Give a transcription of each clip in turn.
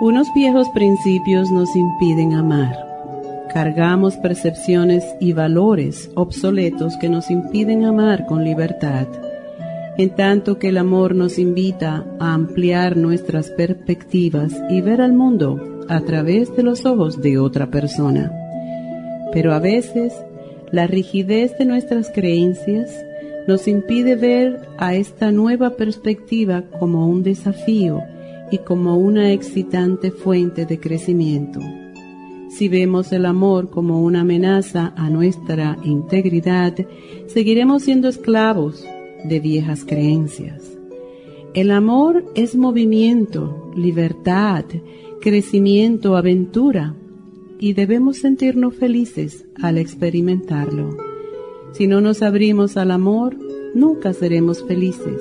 Unos viejos principios nos impiden amar. Cargamos percepciones y valores obsoletos que nos impiden amar con libertad, en tanto que el amor nos invita a ampliar nuestras perspectivas y ver al mundo a través de los ojos de otra persona. Pero a veces, la rigidez de nuestras creencias nos impide ver a esta nueva perspectiva como un desafío y como una excitante fuente de crecimiento. Si vemos el amor como una amenaza a nuestra integridad, seguiremos siendo esclavos de viejas creencias. El amor es movimiento, libertad, crecimiento, aventura, y debemos sentirnos felices al experimentarlo. Si no nos abrimos al amor, nunca seremos felices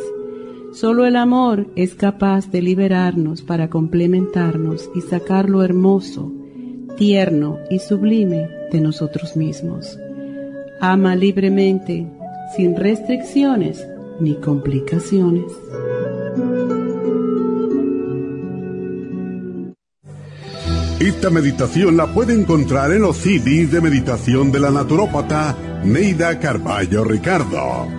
Solo el amor es capaz de liberarnos para complementarnos y sacar lo hermoso, tierno y sublime de nosotros mismos. Ama libremente, sin restricciones ni complicaciones. Esta meditación la puede encontrar en los CDs de meditación de la naturópata Neida Carballo Ricardo.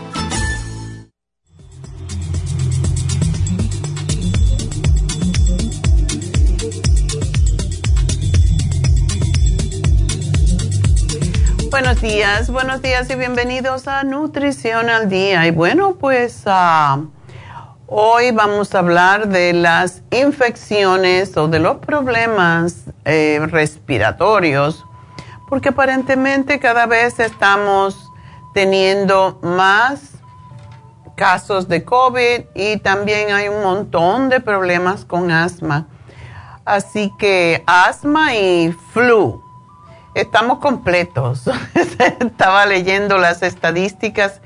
Buenos días, buenos días y bienvenidos a Nutrición al Día. Y bueno, pues ah, hoy vamos a hablar de las infecciones o de los problemas eh, respiratorios, porque aparentemente cada vez estamos teniendo más casos de COVID y también hay un montón de problemas con asma. Así que asma y flu estamos completos. Estaba leyendo las estadísticas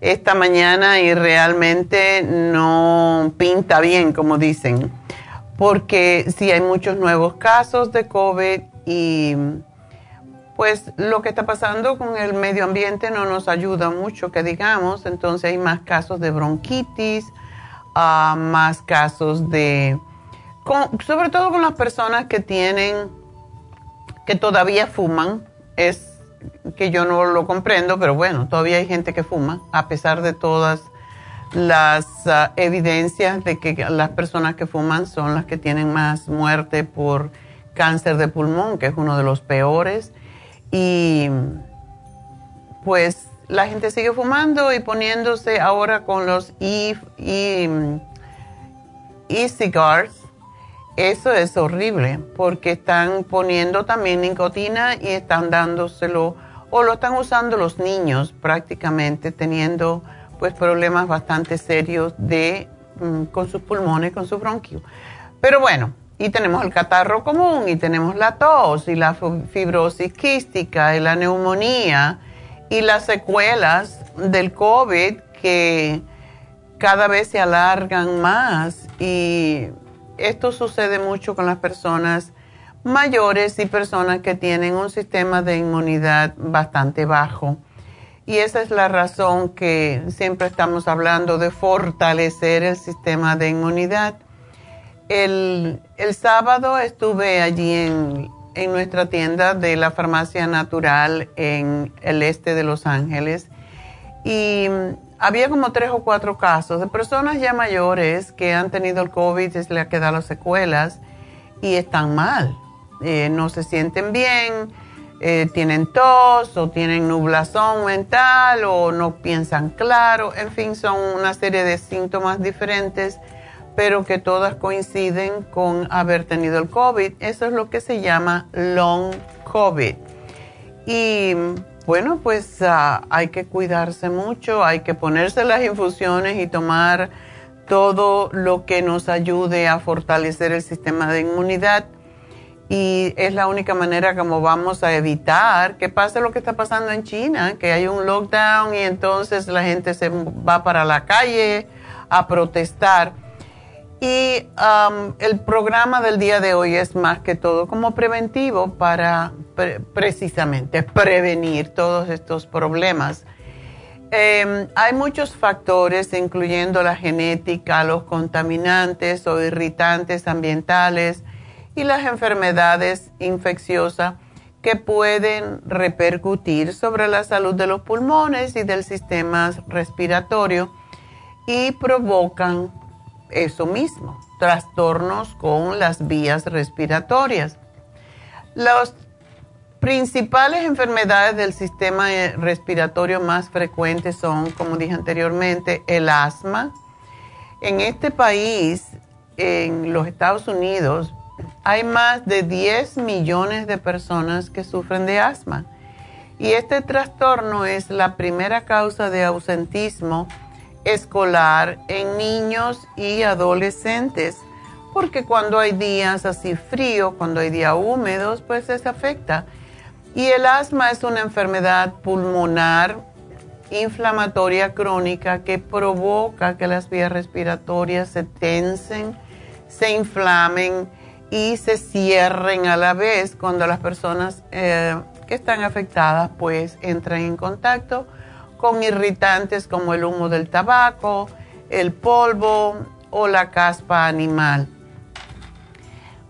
esta mañana y realmente no pinta bien, como dicen, porque sí hay muchos nuevos casos de COVID y pues lo que está pasando con el medio ambiente no nos ayuda mucho, que digamos, entonces hay más casos de bronquitis, ah, más casos de, sobre todo con las personas que tienen que todavía fuman, es que yo no lo comprendo, pero bueno, todavía hay gente que fuma, a pesar de todas las ah, evidencias de que las personas que fuman son las que tienen más muerte por cáncer de pulmón, que es uno de los peores. Y pues la gente sigue fumando y poniéndose ahora con los e-cigars eso es horrible porque están poniendo también nicotina y están dándoselo o lo están usando los niños prácticamente teniendo pues problemas bastante serios de mm, con sus pulmones, con sus bronquios. Pero bueno, y tenemos el catarro común, y tenemos la tos, y la fibrosis quística, y la neumonía, y las secuelas del COVID que cada vez se alargan más. Y esto sucede mucho con las personas mayores y personas que tienen un sistema de inmunidad bastante bajo. Y esa es la razón que siempre estamos hablando de fortalecer el sistema de inmunidad el, sábado estuve allí en, nuestra tienda de la farmacia natural en el este de Los Ángeles y había como tres o cuatro casos de personas ya mayores que han tenido el COVID, se les ha quedado secuelas y están mal, eh, no se sienten bien, eh, tienen tos o tienen nublazón mental o no piensan claro, en fin, son una serie de síntomas diferentes pero que todas coinciden con haber tenido el COVID. Eso es lo que se llama long COVID. Y bueno, pues ah, hay que cuidarse mucho, hay que ponerse las infusiones y tomar todo lo que nos ayude a fortalecer el sistema de inmunidad. Y es la única manera como vamos a evitar que pase lo que está pasando en China, que hay un lockdown y entonces la gente se va para la calle a protestar y um, el programa del día de hoy es más que todo como preventivo para precisamente prevenir todos estos problemas. Em, hay muchos factores, incluyendo la genética, los contaminantes o irritantes ambientales y las enfermedades infecciosas que pueden repercutir sobre la salud de los pulmones y del sistema respiratorio y provocan eso mismo, trastornos con las vías respiratorias. Las principales enfermedades del sistema respiratorio más frecuentes son, como dije anteriormente, el asma. En este país, en los Estados Unidos, hay más de 10 millones de personas que sufren de asma. Y este trastorno es la primera causa de ausentismo escolar en niños y adolescentes, porque cuando hay días así fríos, cuando hay días húmedos, pues se afecta. Y el asma es una enfermedad pulmonar inflamatoria crónica que provoca que las vías respiratorias se tensen, se inflamen y se cierren a la vez cuando las personas eh, que están afectadas pues entran en contacto con irritantes como el humo del tabaco, el polvo o la caspa animal.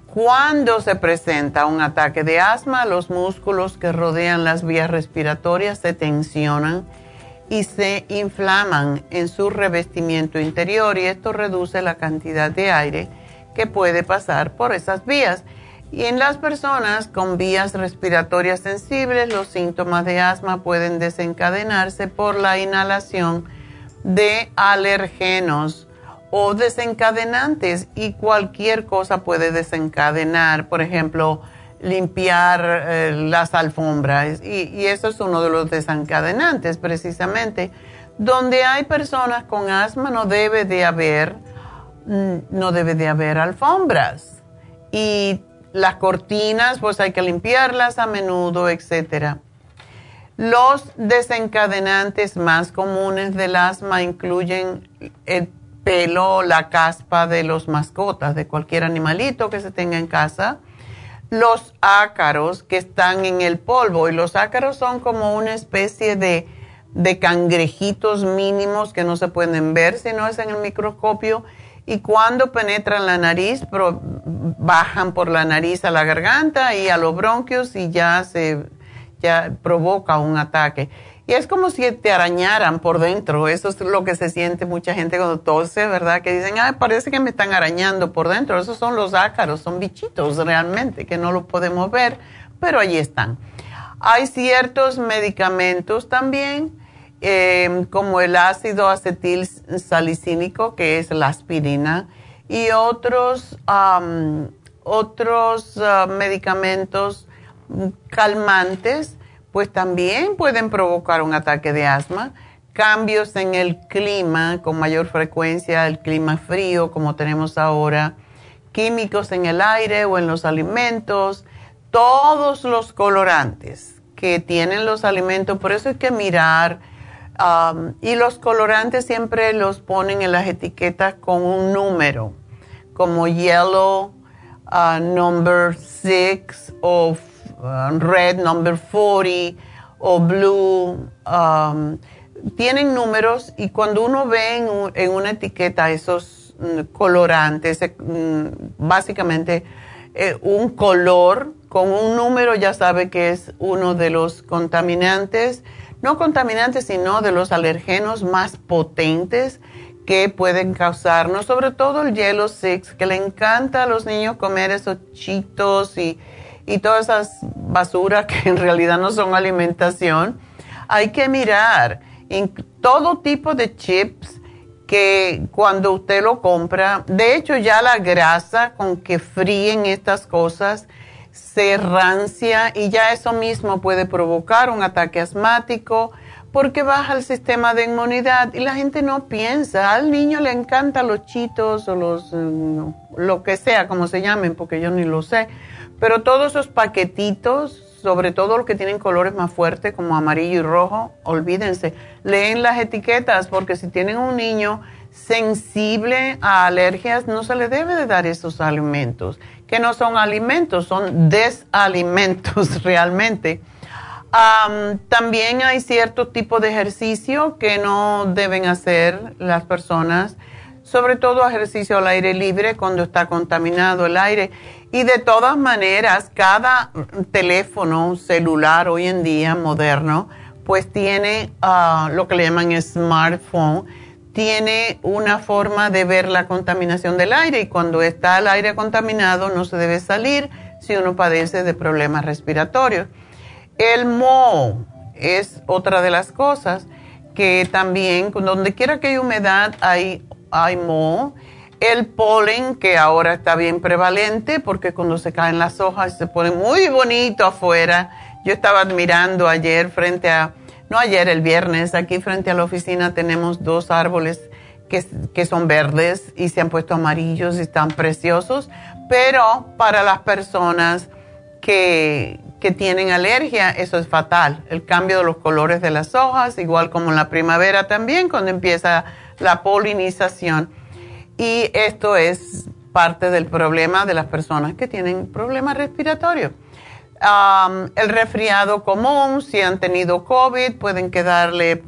Cuando se presenta un ataque de asma, los músculos que rodean las vías respiratorias se tensionan y se inflaman en su revestimiento interior y esto reduce la cantidad de aire que puede pasar por esas vías y en las personas con vías respiratorias sensibles, los síntomas de asma pueden desencadenarse por la inhalación de alergenos o desencadenantes y cualquier cosa puede desencadenar, por ejemplo, limpiar eh, las alfombras y, y, eso es uno de los desencadenantes precisamente. Donde hay personas con asma no debe de haber, mm, no debe de haber alfombras y las cortinas, pues hay que limpiarlas a menudo, etc. Los desencadenantes más comunes del asma incluyen el pelo, la caspa de los mascotas, de cualquier animalito que se tenga en casa, los ácaros que están en el polvo, y los ácaros son como una especie de, de cangrejitos mínimos que no se pueden ver si no es en el microscopio y cuando penetran la nariz, bajan por la nariz a la garganta y a los bronquios y ya se ya provoca un ataque. Y es como si te arañaran por dentro. Eso es lo que se siente mucha gente cuando tose, ¿verdad? Que dicen, ay, parece que me están arañando por dentro. Esos son los ácaros, son bichitos realmente que no los podemos ver, pero allí están. Hay ciertos medicamentos también Em, como el ácido acetil salicínico, que es la aspirina, y otros, otros ah, medicamentos calmantes, pues también pueden provocar un ataque de asma. Cambios en el clima con mayor frecuencia, el clima frío como tenemos ahora, químicos en el aire o en los alimentos, todos los colorantes que tienen los alimentos, por eso hay que mirar. Y los colorantes siempre los ponen en las etiquetas con un número, como yellow uh, number 6 o uh, red number 40 o blue. Tienen números y cuando uno ve en, una etiqueta esos mm, colorantes, eh, mm, básicamente eh, un color con un número ya sabe que es uno de los contaminantes, no contaminantes, sino de los alergenos más potentes que pueden causarnos, sobre todo el Yellow Six, que le encanta a los niños comer esos chitos y, y todas esas basuras que en realidad no son alimentación. Hay que mirar en todo tipo de chips que cuando usted lo compra, de hecho ya la grasa con que fríen estas cosas se rancia y ya eso mismo puede provocar un ataque asmático porque baja el sistema de inmunidad y la gente no piensa, al niño le encantan los chitos o los, mm, lo que sea, como se llamen, porque yo ni lo sé, pero todos esos paquetitos sobre todo los que tienen colores más fuertes como amarillo y rojo, olvídense, leen las etiquetas porque si tienen un niño sensible a alergias, no se le debe de dar esos alimentos, que no son alimentos, son desalimentos realmente. también hay cierto tipo de ejercicio que no deben hacer las personas, sobre todo ejercicio al aire libre cuando está contaminado el aire y de todas maneras, cada teléfono celular hoy en día moderno, pues tiene ah, lo que le llaman smartphone, tiene una forma de ver la contaminación del aire y cuando está el aire contaminado no se debe salir si uno padece de problemas respiratorios. El moho es otra de las cosas que también, donde quiera que hay humedad, hay, hay moho el polen, que ahora está bien prevalente, porque cuando se caen las hojas se pone muy bonito afuera. Yo estaba admirando ayer frente a, no ayer, el viernes, aquí frente a la oficina tenemos dos árboles que, que son verdes y se han puesto amarillos y están preciosos, pero para las personas que, que tienen alergia, eso es fatal. El cambio de los colores de las hojas, igual como en la primavera también, cuando empieza la polinización y esto es parte del problema de las personas que tienen problemas respiratorios. El resfriado común, si han tenido COVID, pueden quedarle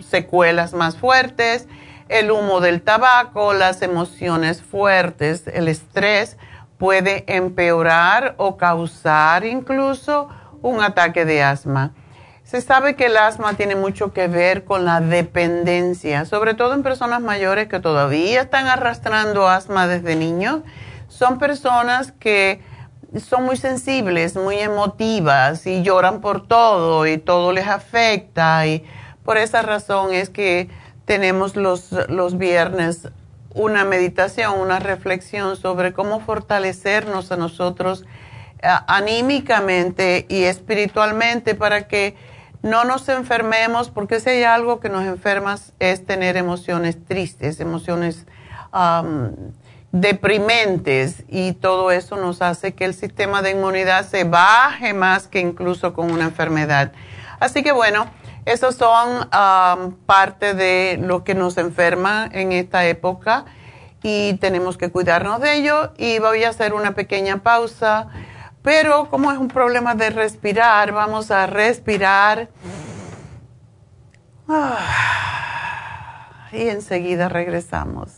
secuelas más fuertes, el humo del tabaco, las emociones fuertes, el estrés puede empeorar o causar incluso un ataque de asma. Se sabe que el asma tiene mucho que ver con la dependencia, sobre todo en personas mayores que todavía están arrastrando asma desde niños. Son personas que son muy sensibles, muy emotivas y lloran por todo y todo les afecta y por esa razón es que tenemos los, los viernes una meditación, una reflexión sobre cómo fortalecernos a nosotros anímicamente y espiritualmente para que no nos enfermemos, porque si hay algo que nos enferma es tener emociones tristes, emociones deprimentes y todo eso nos hace que el sistema de inmunidad se baje más que incluso con una enfermedad. Así que bueno, esos son parte de lo que nos enferma en esta época y tenemos que cuidarnos de ello y voy a hacer una pequeña pausa pero como es un problema de respirar, vamos a respirar. Ah, y enseguida regresamos.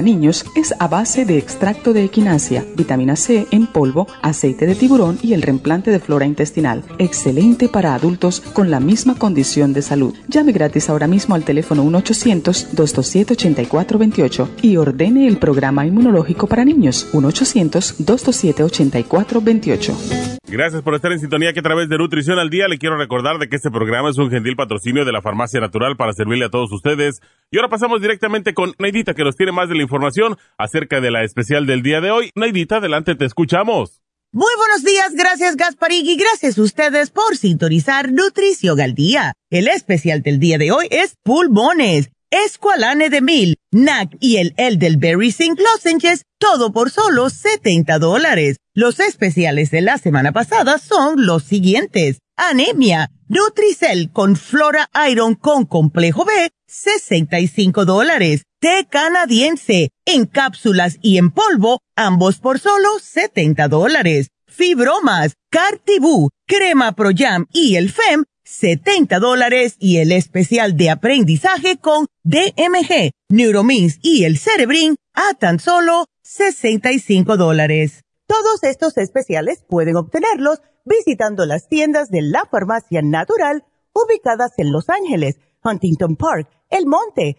niños niños es a base de extracto de equinacia, vitamina C en polvo, aceite de tiburón y el reemplante de flora intestinal. Excelente para adultos con la misma condición de salud. Llame gratis ahora mismo al teléfono 1-800-227-8428 y ordene el programa inmunológico para niños 1-800-227-8428. Gracias por estar en sintonía que a través de Nutrición al Día le quiero recordar de que este programa es un gentil patrocinio de la Farmacia Natural para servirle a todos ustedes. Y ahora pasamos directamente con Neidita que nos tiene más de información acerca de la especial del día de hoy. Neidita, adelante, te escuchamos. Muy buenos días, gracias Gasparín y gracias a ustedes por sintonizar Nutrición al Día. El especial del día de hoy es pulmones Esqualane de Mil, NAC y el Elderberry Zinc Lozenges, todo por solo 70 dólares. Los especiales de la semana pasada son los siguientes. Anemia, Nutricel con Flora Iron con complejo B, 65 dólares. Té canadiense, en cápsulas y en polvo, ambos por solo 70 dólares. Fibromas, Cartibú, Crema Pro Jam y el FEM, 70 dólares y el especial de aprendizaje con DMG, Neuromins y el Cerebrin a tan solo 65 dólares. Todos estos especiales pueden obtenerlos visitando las tiendas de la farmacia natural ubicadas en Los Ángeles, Huntington Park, El Monte,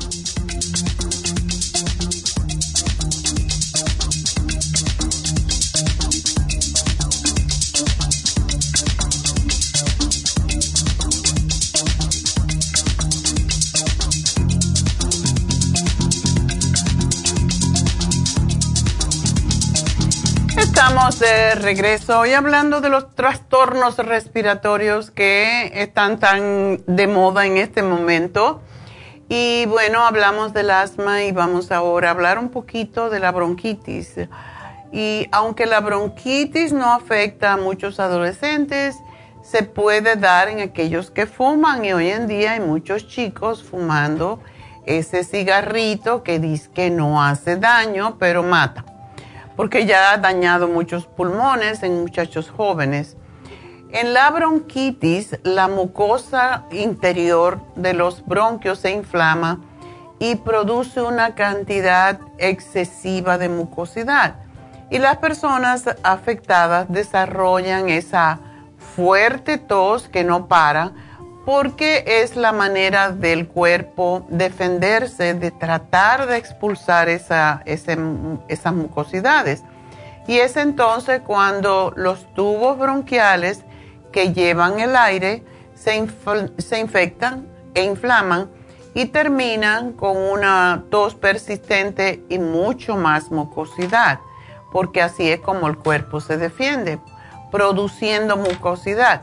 Estamos de regreso hoy hablando de los trastornos respiratorios que están tan de moda en este momento. Y bueno, hablamos del asma y vamos ahora a hablar un poquito de la bronquitis. Y aunque la bronquitis no afecta a muchos adolescentes, se puede dar en aquellos que fuman y hoy en día hay muchos chicos fumando ese cigarrito que dice que no hace daño, pero mata porque ya ha dañado muchos pulmones en muchachos jóvenes. En la bronquitis, la mucosa interior de los bronquios se inflama y produce una cantidad excesiva de mucosidad. Y las personas afectadas desarrollan esa fuerte tos que no para porque es la manera del cuerpo defenderse, de tratar de expulsar esa, esas mucosidades. Y es entonces cuando los tubos bronquiales que llevan el aire se, se infectan e inflaman y terminan con una tos persistente y mucho más mucosidad, porque así es como el cuerpo se defiende, produciendo mucosidad.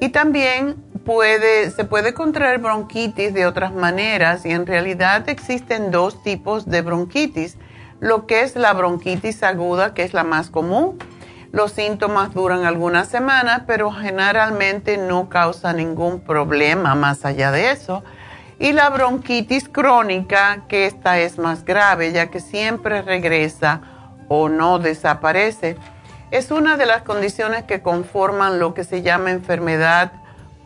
Y también se puede contraer bronquitis de otras maneras y en realidad existen dos tipos de bronquitis. Lo que es la bronquitis aguda, que es la más común. Los síntomas duran algunas semanas, pero generalmente no causa ningún problema más allá de eso. Y la bronquitis crónica, que esta es más grave, ya que siempre regresa o no desaparece es una de las condiciones que conforman lo que se llama enfermedad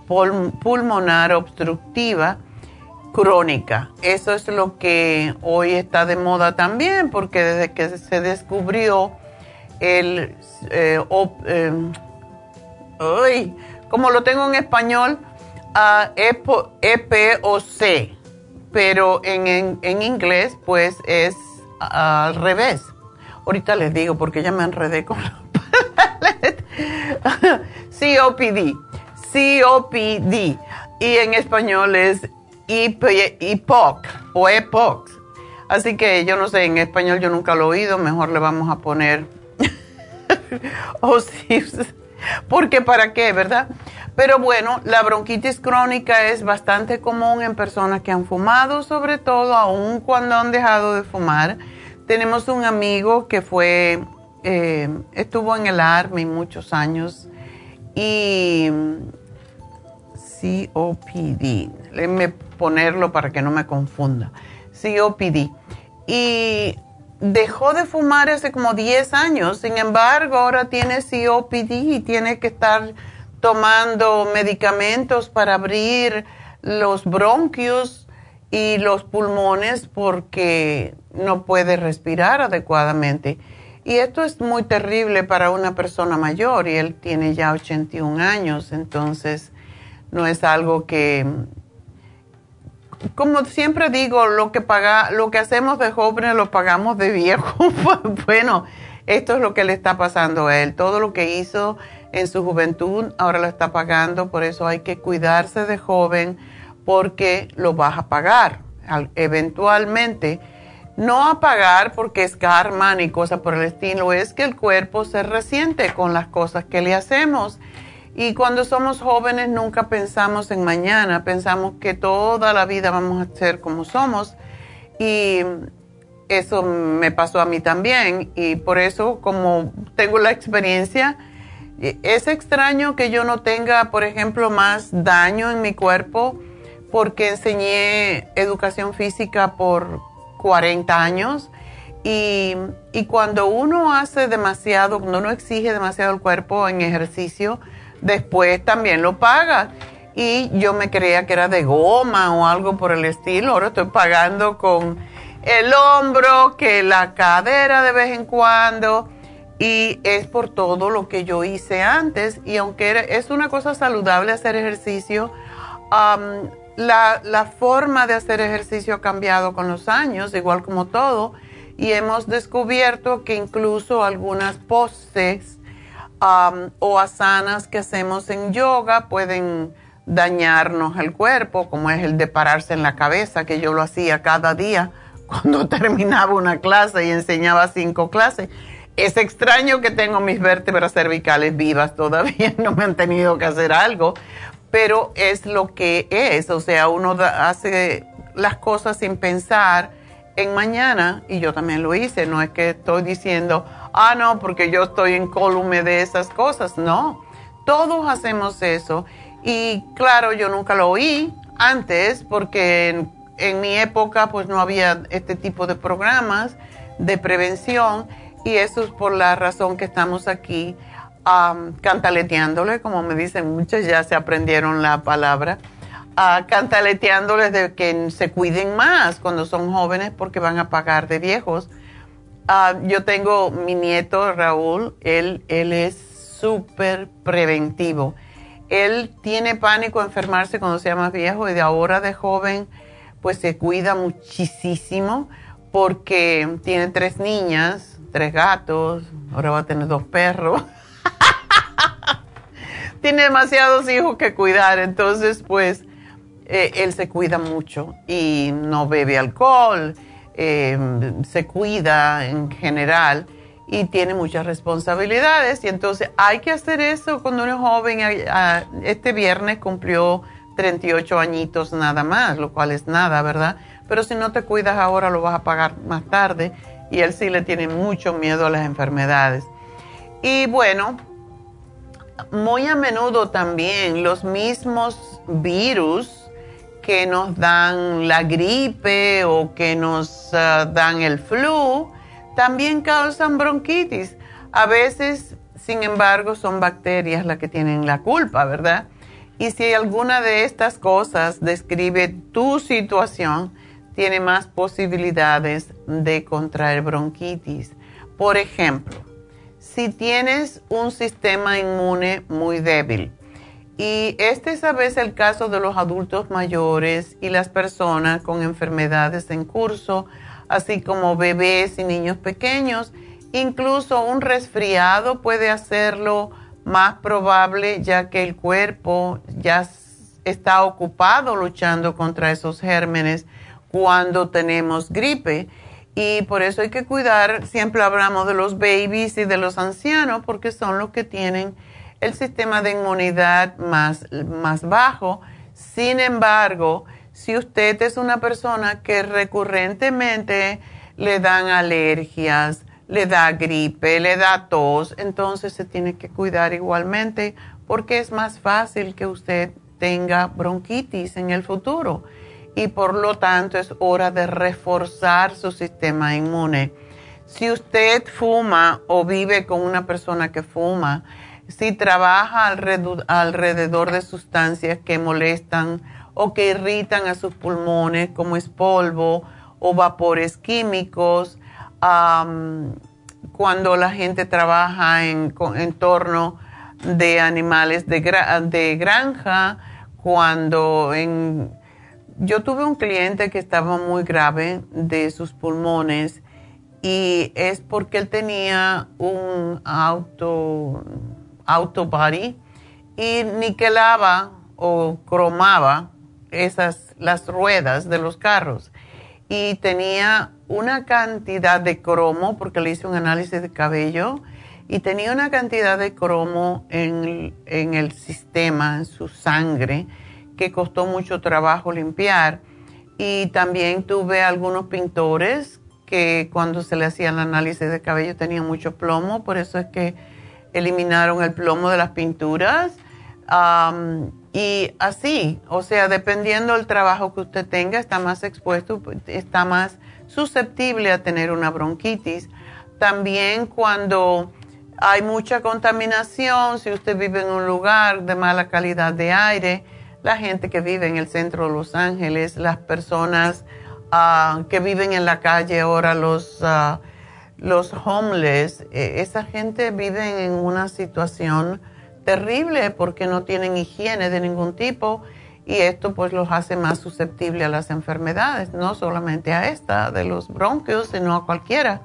pulmonar obstructiva crónica. Eso es lo que hoy está de moda también, porque desde que se descubrió el, eh, eh como lo tengo en español, EPOC, pero en, en, inglés pues es al revés. Ahorita les digo porque ya me enredé con COPD, COPD, y en español es EPOC o EPOC. Así que yo no sé, en español yo nunca lo he oído, mejor le vamos a poner o sí, porque para qué, ¿verdad? Pero bueno, la bronquitis crónica es bastante común en personas que han fumado, sobre todo aún cuando han dejado de fumar. Tenemos un amigo que fue eh, estuvo en el Army muchos años y COPD. Déjenme ponerlo para que no me confunda. COPD. Y dejó de fumar hace como 10 años, sin embargo, ahora tiene COPD y tiene que estar tomando medicamentos para abrir los bronquios y los pulmones porque no puede respirar adecuadamente. Y esto es muy terrible para una persona mayor y él tiene ya 81 años, entonces no es algo que, como siempre digo, lo que, paga, lo que hacemos de jóvenes lo pagamos de viejo. bueno, esto es lo que le está pasando a él. Todo lo que hizo en su juventud ahora lo está pagando, por eso hay que cuidarse de joven porque lo vas a pagar eventualmente no a pagar porque es karma ni cosa por el estilo, es que el cuerpo se resiente con las cosas que le hacemos. Y cuando somos jóvenes nunca pensamos en mañana, pensamos que toda la vida vamos a ser como somos. Y eso me pasó a mí también. Y por eso, como tengo la experiencia, es extraño que yo no tenga, por ejemplo, más daño en mi cuerpo porque enseñé educación física por 40 años y, cuando uno hace demasiado, cuando uno exige demasiado el cuerpo en ejercicio, después también lo paga. Y yo me creía que era de goma o algo por el estilo, ahora estoy pagando con el hombro, que la cadera de vez en cuando. Y es por todo lo que yo hice antes. Y aunque es una cosa saludable hacer ejercicio, la, forma de hacer ejercicio ha cambiado con los años, igual como todo, y hemos descubierto que incluso algunas poses o asanas que hacemos en yoga pueden dañarnos el cuerpo, como es el de pararse en la cabeza, que yo lo hacía cada día cuando terminaba una clase y enseñaba cinco clases. Es extraño que tengo mis vértebras cervicales vivas todavía, no me han tenido que hacer algo, pero es lo que es, o sea, uno hace las cosas sin pensar en mañana y yo también lo hice, no es que estoy diciendo, ah, no, porque yo estoy en colume de esas cosas, no, todos hacemos eso. Y claro, yo nunca lo oí antes porque en, en mi época pues no había este tipo de programas de prevención y eso es por la razón que estamos aquí cantaleteándole, como me dicen muchas, ya se aprendieron la palabra, uh, cantaleteándoles de que se cuiden más cuando son jóvenes porque van a pagar de viejos. Ah, yo tengo mi nieto Raúl, él, él es súper preventivo. Él tiene pánico a enfermarse cuando sea más viejo y de ahora de joven pues se cuida muchísimo porque tiene tres niñas, tres gatos, ahora va a tener dos perros. tiene demasiados hijos que cuidar, entonces pues eh, él se cuida mucho y no bebe alcohol, em, se cuida en general y tiene muchas responsabilidades y entonces hay que hacer eso cuando uno es joven. Este viernes cumplió 38 añitos nada más, lo cual es nada, ¿verdad? Pero si no te cuidas ahora lo vas a pagar más tarde y él sí le tiene mucho miedo a las enfermedades. Y bueno, muy a menudo también los mismos virus que nos dan la gripe o que nos ah, dan el flu, también causan bronquitis. A veces, sin embargo, son bacterias las que tienen la culpa, ¿verdad? Y si alguna de estas cosas describe tu situación, tiene más posibilidades de contraer bronquitis. Por ejemplo, si tienes un sistema inmune muy débil. Y este es a veces el caso de los adultos mayores y las personas con enfermedades en curso, así como bebés y niños pequeños. Incluso un resfriado puede hacerlo más probable ya que el cuerpo ya está ocupado luchando contra esos gérmenes cuando tenemos gripe y por eso hay que cuidar, siempre hablamos de los babies y de los ancianos porque son los que tienen el sistema de inmunidad más, más bajo. Sin embargo, si usted es una persona que recurrentemente le dan alergias, le da gripe, le da tos, entonces se tiene que cuidar igualmente porque es más fácil que usted tenga bronquitis en el futuro y por lo tanto es hora de reforzar su sistema inmune. Si usted fuma o vive con una persona que fuma, si trabaja alrededor de sustancias que molestan o que irritan a sus pulmones, como es polvo o vapores químicos, cuando la gente trabaja en entorno de animales de, de granja, cuando en... Yo tuve un cliente que estaba muy grave de sus pulmones y es porque él tenía un auto, auto y niquelaba o cromaba esas, las ruedas de los carros y tenía una cantidad de cromo, porque le hice un análisis de cabello, y tenía una cantidad de cromo en, en el sistema, en su sangre, que costó mucho trabajo limpiar. Y también tuve algunos pintores que cuando se le hacía el análisis de cabello tenían mucho plomo, por eso es que eliminaron el plomo de las pinturas. y así, o sea, dependiendo del trabajo que usted tenga, está más expuesto, está más susceptible a tener una bronquitis. También cuando hay mucha contaminación, si usted vive en un lugar de mala calidad de aire, la gente que vive en el centro de Los Ángeles, las personas ah, que viven en la calle ahora, los, uh, los homeless, e, esa gente vive en una situación terrible porque no tienen higiene de ningún tipo y esto pues los hace más susceptibles a las enfermedades, no solamente a esta de los bronquios, sino a cualquiera.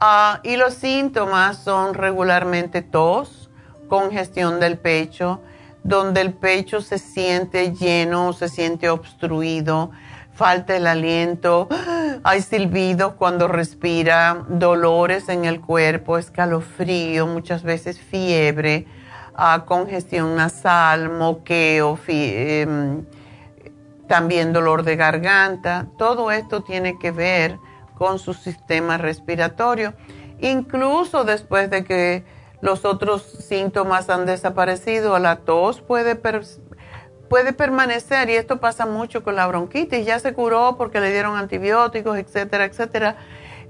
Ah, y los síntomas son regularmente tos, congestión del pecho, donde el pecho se siente lleno, se siente obstruido, falta el aliento, hay silbidos cuando respira, dolores en el cuerpo, escalofrío, muchas veces fiebre, ah, congestión nasal, moqueo, em, también dolor de garganta. Todo esto tiene que ver con su sistema respiratorio, incluso después de que los otros síntomas han desaparecido, la tos puede, puede permanecer y esto pasa mucho con la bronquitis, ya se curó porque le dieron antibióticos, etcétera, etcétera.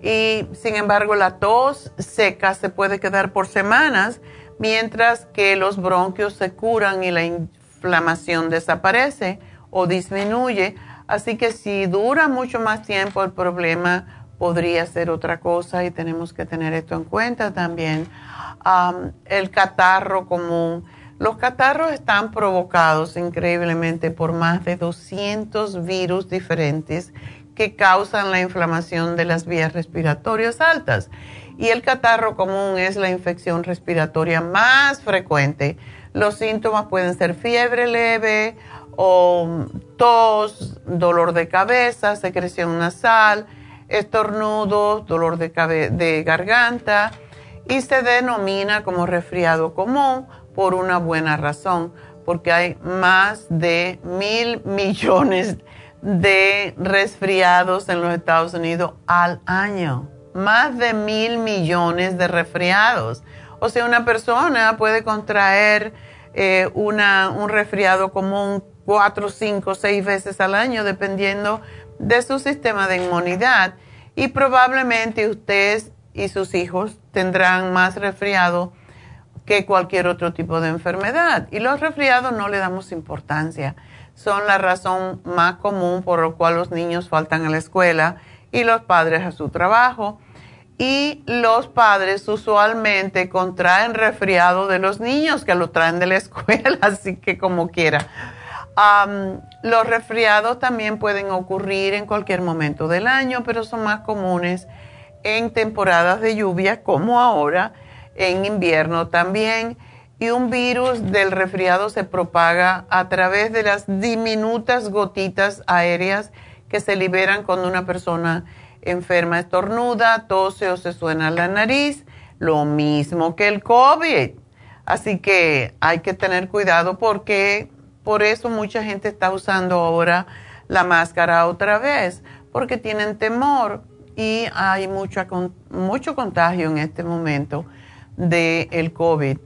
Y sin embargo la tos seca se puede quedar por semanas, mientras que los bronquios se curan y la inflamación desaparece o disminuye. Así que si dura mucho más tiempo el problema, podría ser otra cosa y tenemos que tener esto en cuenta también. el catarro común. Los catarros están provocados increíblemente por más de 200 virus diferentes que causan la inflamación de las vías respiratorias altas. Y el catarro común es la infección respiratoria más frecuente. Los síntomas pueden ser fiebre leve o tos, dolor de cabeza, secreción nasal, estornudo, dolor de, de garganta y se denomina como resfriado común por una buena razón, porque hay más de mil millones de resfriados en los Estados Unidos al año. Más de mil millones de resfriados. O sea, una persona puede contraer eh, una, un resfriado común cuatro, cinco, seis veces al año, dependiendo de su sistema de inmunidad y probablemente usted y sus hijos tendrán más resfriado que cualquier otro tipo de enfermedad. Y los resfriados no le damos importancia. Son la razón más común por la cual los niños faltan a la escuela y los padres a su trabajo. Y los padres usualmente contraen resfriado de los niños que lo traen de la escuela, así que como quiera los resfriados también pueden ocurrir en cualquier momento del año, pero son más comunes en temporadas de lluvia como ahora, en invierno también. Y un virus del resfriado se propaga a través de las diminutas gotitas aéreas que se liberan cuando una persona enferma estornuda, tose o se suena la nariz, lo mismo que el COVID. Así que hay que tener cuidado porque por eso mucha gente está usando ahora la máscara otra vez, porque tienen temor y hay mucho, mucho contagio en este momento del el COVID.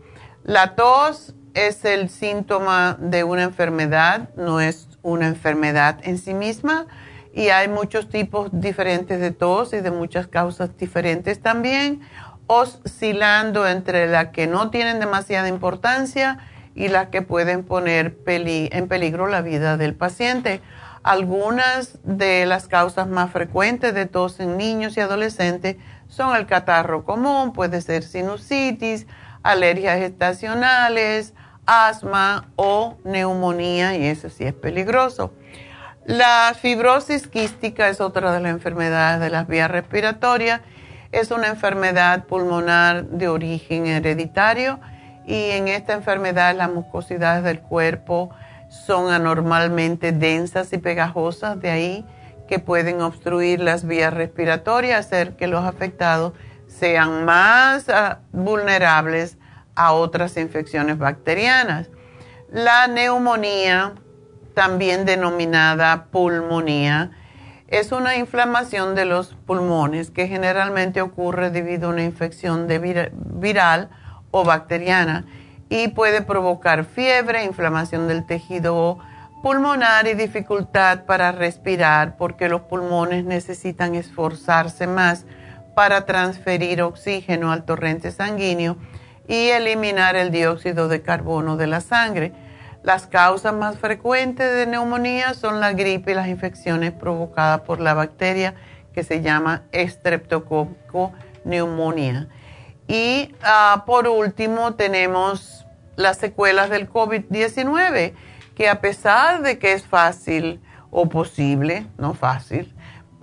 La tos es el síntoma de una enfermedad, no es una enfermedad en sí misma y hay muchos tipos diferentes de tos y de muchas causas diferentes también, oscilando entre las que no tienen demasiada importancia y las que pueden poner en peligro la vida del paciente. Algunas de las causas más frecuentes de tos en niños y adolescentes son el catarro común, puede ser sinusitis, alergias estacionales, asma o neumonía y eso sí es peligroso. La fibrosis quística es otra de las enfermedades de las vías respiratorias. Es una enfermedad pulmonar de origen hereditario y en esta enfermedad las mucosidades del cuerpo son anormalmente densas y pegajosas, de ahí que pueden obstruir las vías respiratorias, hacer que los afectados sean más ah, vulnerables a otras infecciones bacterianas. La neumonía, también denominada pulmonía, es una inflamación de los pulmones que generalmente ocurre debido a una infección viral o bacteriana y puede provocar fiebre, inflamación del tejido pulmonar y dificultad para respirar porque los pulmones necesitan esforzarse más para transferir oxígeno al torrente sanguíneo y eliminar el dióxido de carbono de la sangre. Las causas más frecuentes de neumonía son la gripe y las infecciones provocadas por la bacteria que se llama Streptococcus neumonía. Y ah, por último tenemos las secuelas del COVID-19, que a pesar de que es fácil o posible, no fácil,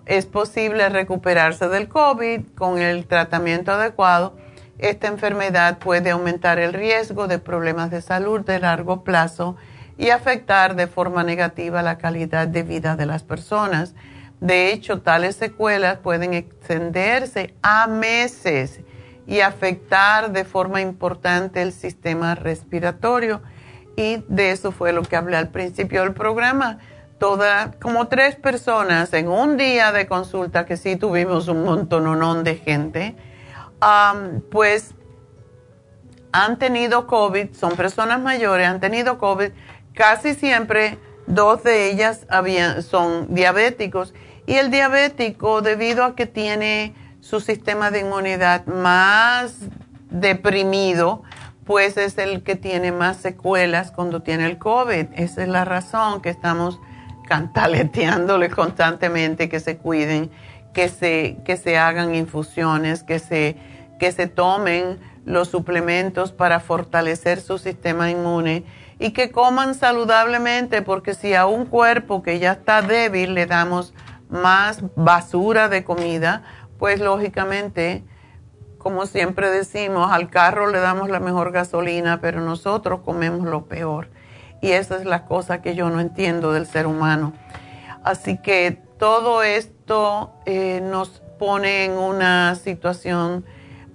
es posible recuperarse del COVID con el tratamiento adecuado esta enfermedad puede aumentar el riesgo de problemas de salud de largo plazo y afectar de forma negativa la calidad de vida de las personas. De hecho, tales secuelas pueden extenderse a meses y afectar de forma importante el sistema respiratorio. Y de eso fue lo que hablé al principio del programa. Toda, como tres personas en un día de consulta, que sí tuvimos un montón de gente, pues han tenido COVID, son personas mayores, han tenido COVID, casi siempre dos de ellas son diabéticos y el diabético debido a que tiene su sistema de inmunidad más deprimido, pues es el que tiene más secuelas cuando tiene el COVID. Esa es la razón que estamos cantaleteándole constantemente que se cuiden, que se, que se hagan infusiones, que se que se tomen los suplementos para fortalecer su sistema inmune y que coman saludablemente porque si a un cuerpo que ya está débil le damos más basura de comida, pues lógicamente, como siempre decimos, al carro le damos la mejor gasolina, pero nosotros comemos lo peor. Y esa es la cosa que yo no entiendo del ser humano. Así que todo esto eh, nos pone en una situación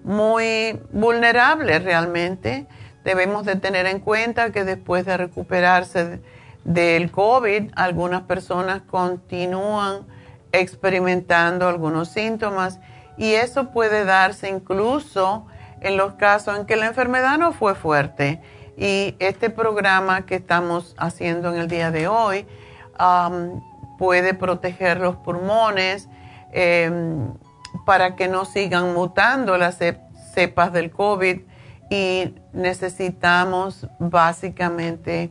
muy vulnerable realmente. Debemos de tener en cuenta que después de recuperarse del COVID, algunas personas continúan experimentando algunos síntomas y eso puede darse incluso en los casos en que la enfermedad no fue fuerte. Y este programa que estamos haciendo en el día de hoy puede proteger los pulmones. Em, para que no sigan mutando las cepas del COVID y necesitamos básicamente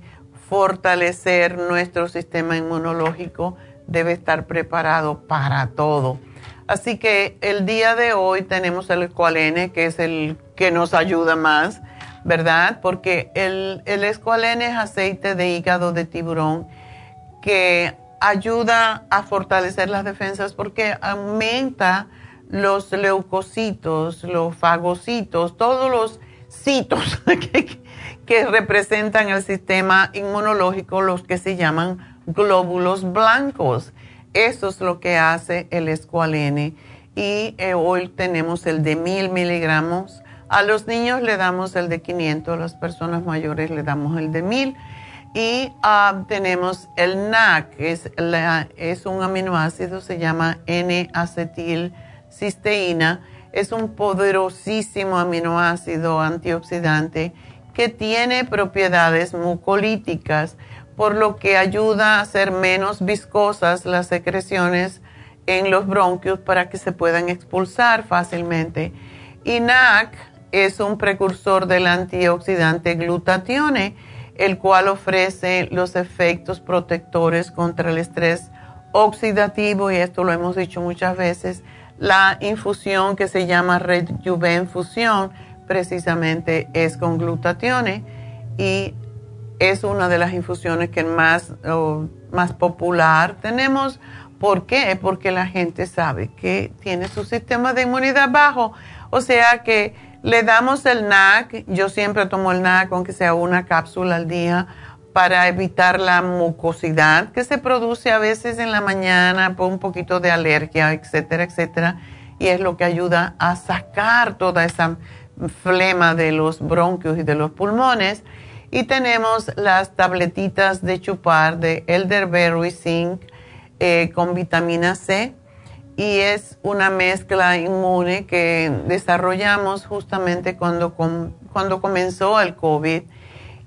fortalecer nuestro sistema inmunológico, debe estar preparado para todo. Así que el día de hoy tenemos el escualene, que es el que nos ayuda más, ¿verdad? Porque el, el escualene es aceite de hígado de tiburón que ayuda a fortalecer las defensas porque aumenta los leucocitos, los fagocitos, todos los citos que, representan el sistema inmunológico, los que se llaman glóbulos blancos. Eso es lo que hace el escualene. Y eh, hoy tenemos el de mil miligramos. A los niños le damos el de 500, a las personas mayores le damos el de mil. Y ah, tenemos el NAC, es, es un aminoácido, se llama N-acetil cisteína es un poderosísimo aminoácido antioxidante que tiene propiedades mucolíticas, por lo que ayuda a hacer menos viscosas las secreciones en los bronquios para que se puedan expulsar fácilmente. Y NAC es un precursor del antioxidante glutatione, el cual ofrece los efectos protectores contra el estrés oxidativo, y esto lo hemos dicho muchas veces, la infusión que se llama Rejuvenfusión precisamente es con glutatione y es una de las infusiones que más, más popular tenemos. ¿Por qué? Porque la gente sabe que tiene su sistema de inmunidad bajo. O sea que le damos el NAC, yo siempre tomo el NAC aunque sea una cápsula al día para evitar la mucosidad que se produce a veces en la mañana por un poquito de alergia, etcétera, etcétera. Y es lo que ayuda a sacar toda esa flema de los bronquios y de los pulmones. Y tenemos las tabletitas de chupar de Elderberry Zinc eh, con vitamina C. Y es una mezcla inmune que desarrollamos justamente cuando, cuando comenzó el COVID.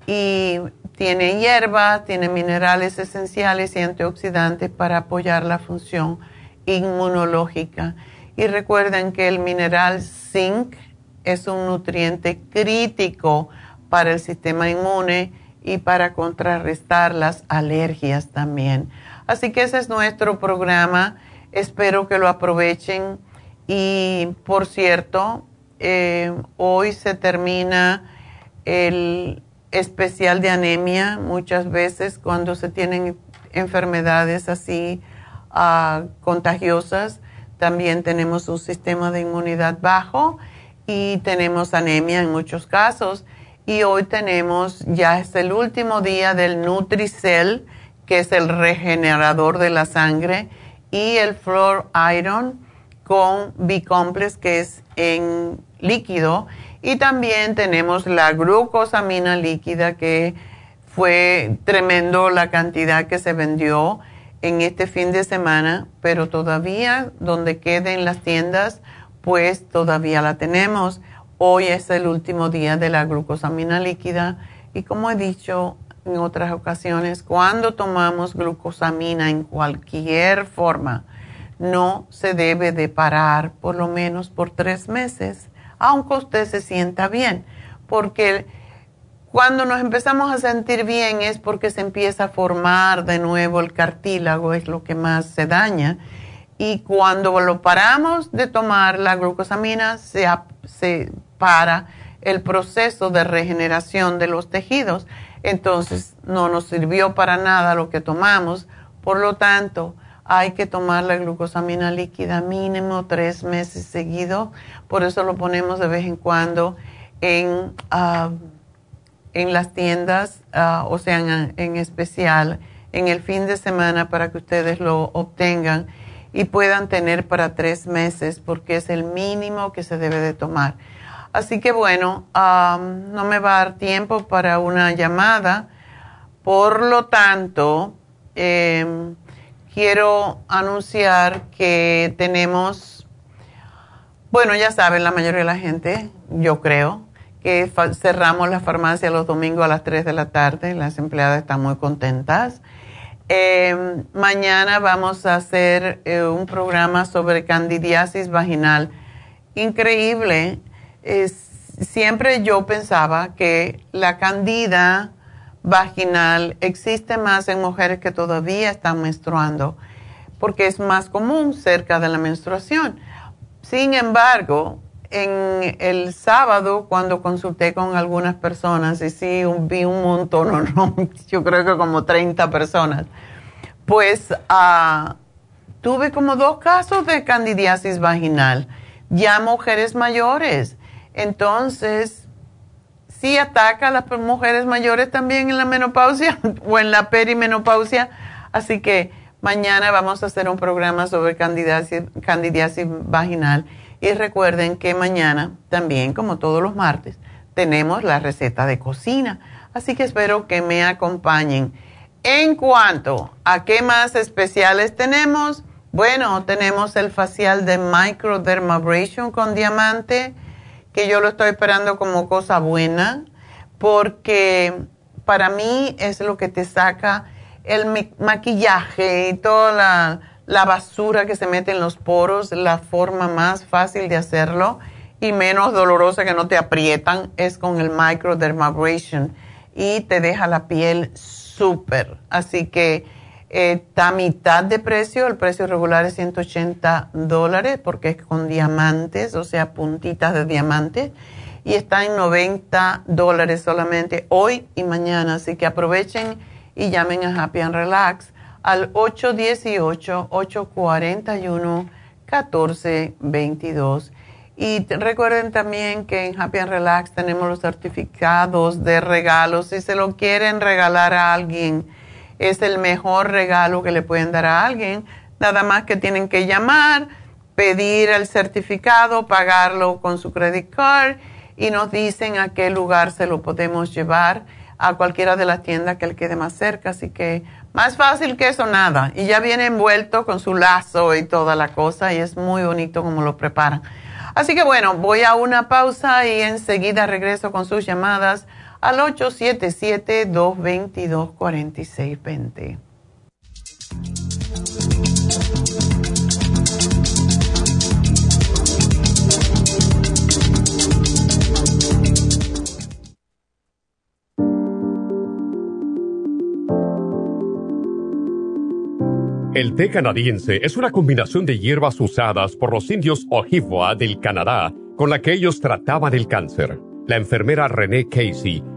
Y tiene hierba, tiene minerales esenciales y antioxidantes para apoyar la función inmunológica. Y recuerden que el mineral zinc es un nutriente crítico para el sistema inmune y para contrarrestar las alergias también. Así que ese es nuestro programa. Espero que lo aprovechen. Y por cierto, eh, hoy se termina el especial de anemia. Muchas veces cuando se tienen enfermedades así ah, contagiosas, también tenemos un sistema de inmunidad bajo y tenemos anemia en muchos casos. Y hoy tenemos, ya es el último día del Nutricel, que es el regenerador de la sangre, y el Flor Iron con B-Complex, que es en líquido. Y también tenemos la glucosamina líquida, que fue tremendo la cantidad que se vendió en este fin de semana, pero todavía donde queden las tiendas pues todavía la tenemos. Hoy es el último día de la glucosamina líquida y como he dicho en otras ocasiones, cuando tomamos glucosamina en cualquier forma, no se debe de parar por lo menos por tres meses, aunque usted se sienta bien, porque cuando nos empezamos a sentir bien es porque se empieza a formar de nuevo el cartílago, es lo que más se daña. Y cuando lo paramos de tomar la glucosamina, se, se para el proceso de regeneración de los tejidos. Entonces, no nos sirvió para nada lo que tomamos. Por lo tanto, hay que tomar la glucosamina líquida mínimo tres meses seguidos. Por eso lo ponemos de vez en cuando en, ah, en las tiendas, ah, o sea, en, en especial en el fin de semana para que ustedes lo obtengan y puedan tener para tres meses porque es el mínimo que se debe de tomar. Así que bueno, no me va a dar tiempo para una llamada. Por lo tanto, em, quiero anunciar que tenemos, bueno, ya saben la mayoría de la gente, yo creo, que cerramos la farmacia los domingos a las 3 de la tarde. Las empleadas están muy contentas. Eh, mañana vamos a hacer eh, un programa sobre candidiasis vaginal. Increíble. Siempre yo pensaba que la candida vaginal existe más en mujeres que todavía están menstruando, porque es más común cerca de la menstruación. Sin embargo, en el sábado, cuando consulté con algunas personas, y sí, vi un montón, yo creo que como 30 personas, pues ah, tuve como dos casos de candidiasis vaginal, ya mujeres mayores. Entonces, sí ataca a las mujeres mayores también en la menopausia o en la perimenopausia. Así que mañana vamos a hacer un programa sobre candidiasis, vaginal y recuerden que mañana también, como todos los martes, tenemos la receta de cocina. Así que espero que me acompañen. En cuanto a qué más especiales tenemos, bueno, tenemos el facial de microdermabrasion con diamante, que yo lo estoy esperando como cosa buena, porque para mí es lo que te saca el maquillaje y toda la, la basura que se mete en los poros, la forma más fácil de hacerlo y menos dolorosa que no te aprietan es con el microdermabrasion y te deja la piel súper. Así que está a mitad de precio, el precio regular es 180 dólares porque es con diamantes, o sea, puntitas de diamantes y está en 90 dólares solamente hoy y mañana. Así que aprovechen y llamen a Happy and Relax al 818-841-1422. Y recuerden también que en Happy and Relax tenemos los certificados de regalos. Si se lo quieren regalar a alguien, es el mejor regalo que le pueden dar a alguien. Nada más que tienen que llamar, pedir el certificado, pagarlo con su credit card y nos dicen a qué lugar se lo podemos llevar a cualquiera de las tiendas que le quede más cerca. Así que más fácil que eso, nada. Y ya viene envuelto con su lazo y toda la cosa y es muy bonito como lo preparan. Así que bueno, voy a una pausa y enseguida regreso con sus llamadas al 877-222-4620. El té canadiense es una combinación de hierbas usadas por los indios Ojibwa del Canadá con la que ellos trataban el cáncer. La enfermera Renee Casey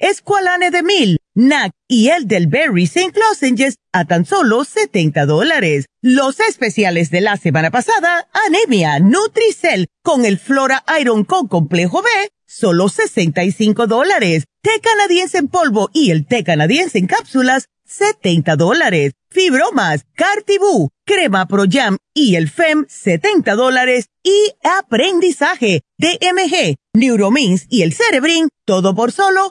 Esqualane de Mil, NAC y el del Berry St. Lozenges a tan solo 70 dólares. Los especiales de la semana pasada, Anemia, Nutricel con el Flora Iron con complejo B, solo 65 dólares. Té canadiense en polvo y el té canadiense en cápsulas, 70 dólares. Fibromas, Cartibú, Crema Pro Jam y el FEM, 70 dólares. Y aprendizaje, DMG, Neuromins y el Cerebrin, todo por solo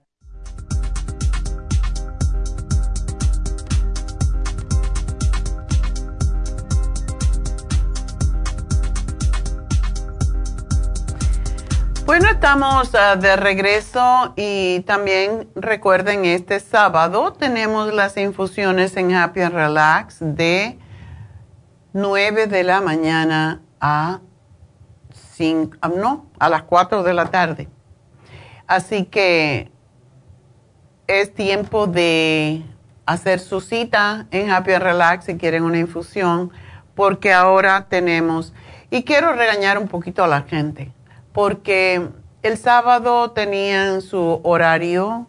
Bueno, estamos ah, de regreso y también recuerden, este sábado tenemos las infusiones en Happy and Relax de 9 de la mañana a 5, ah, no, a las 4 de la tarde. Así que es tiempo de hacer su cita en Happy and Relax si quieren una infusión, porque ahora tenemos, y quiero regañar un poquito a la gente porque el sábado tenían su horario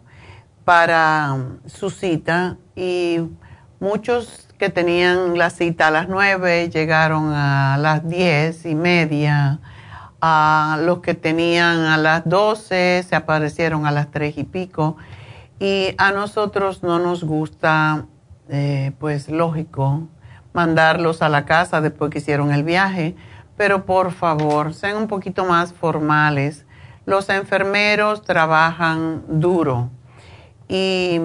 para su cita y muchos que tenían la cita a las nueve llegaron a las diez y media. A los que tenían a las doce se aparecieron a las tres y pico. Y a nosotros no nos gusta, eh, pues lógico, mandarlos a la casa después que hicieron el viaje. Pero por favor, sean un poquito más formales. Los enfermeros trabajan duro. Y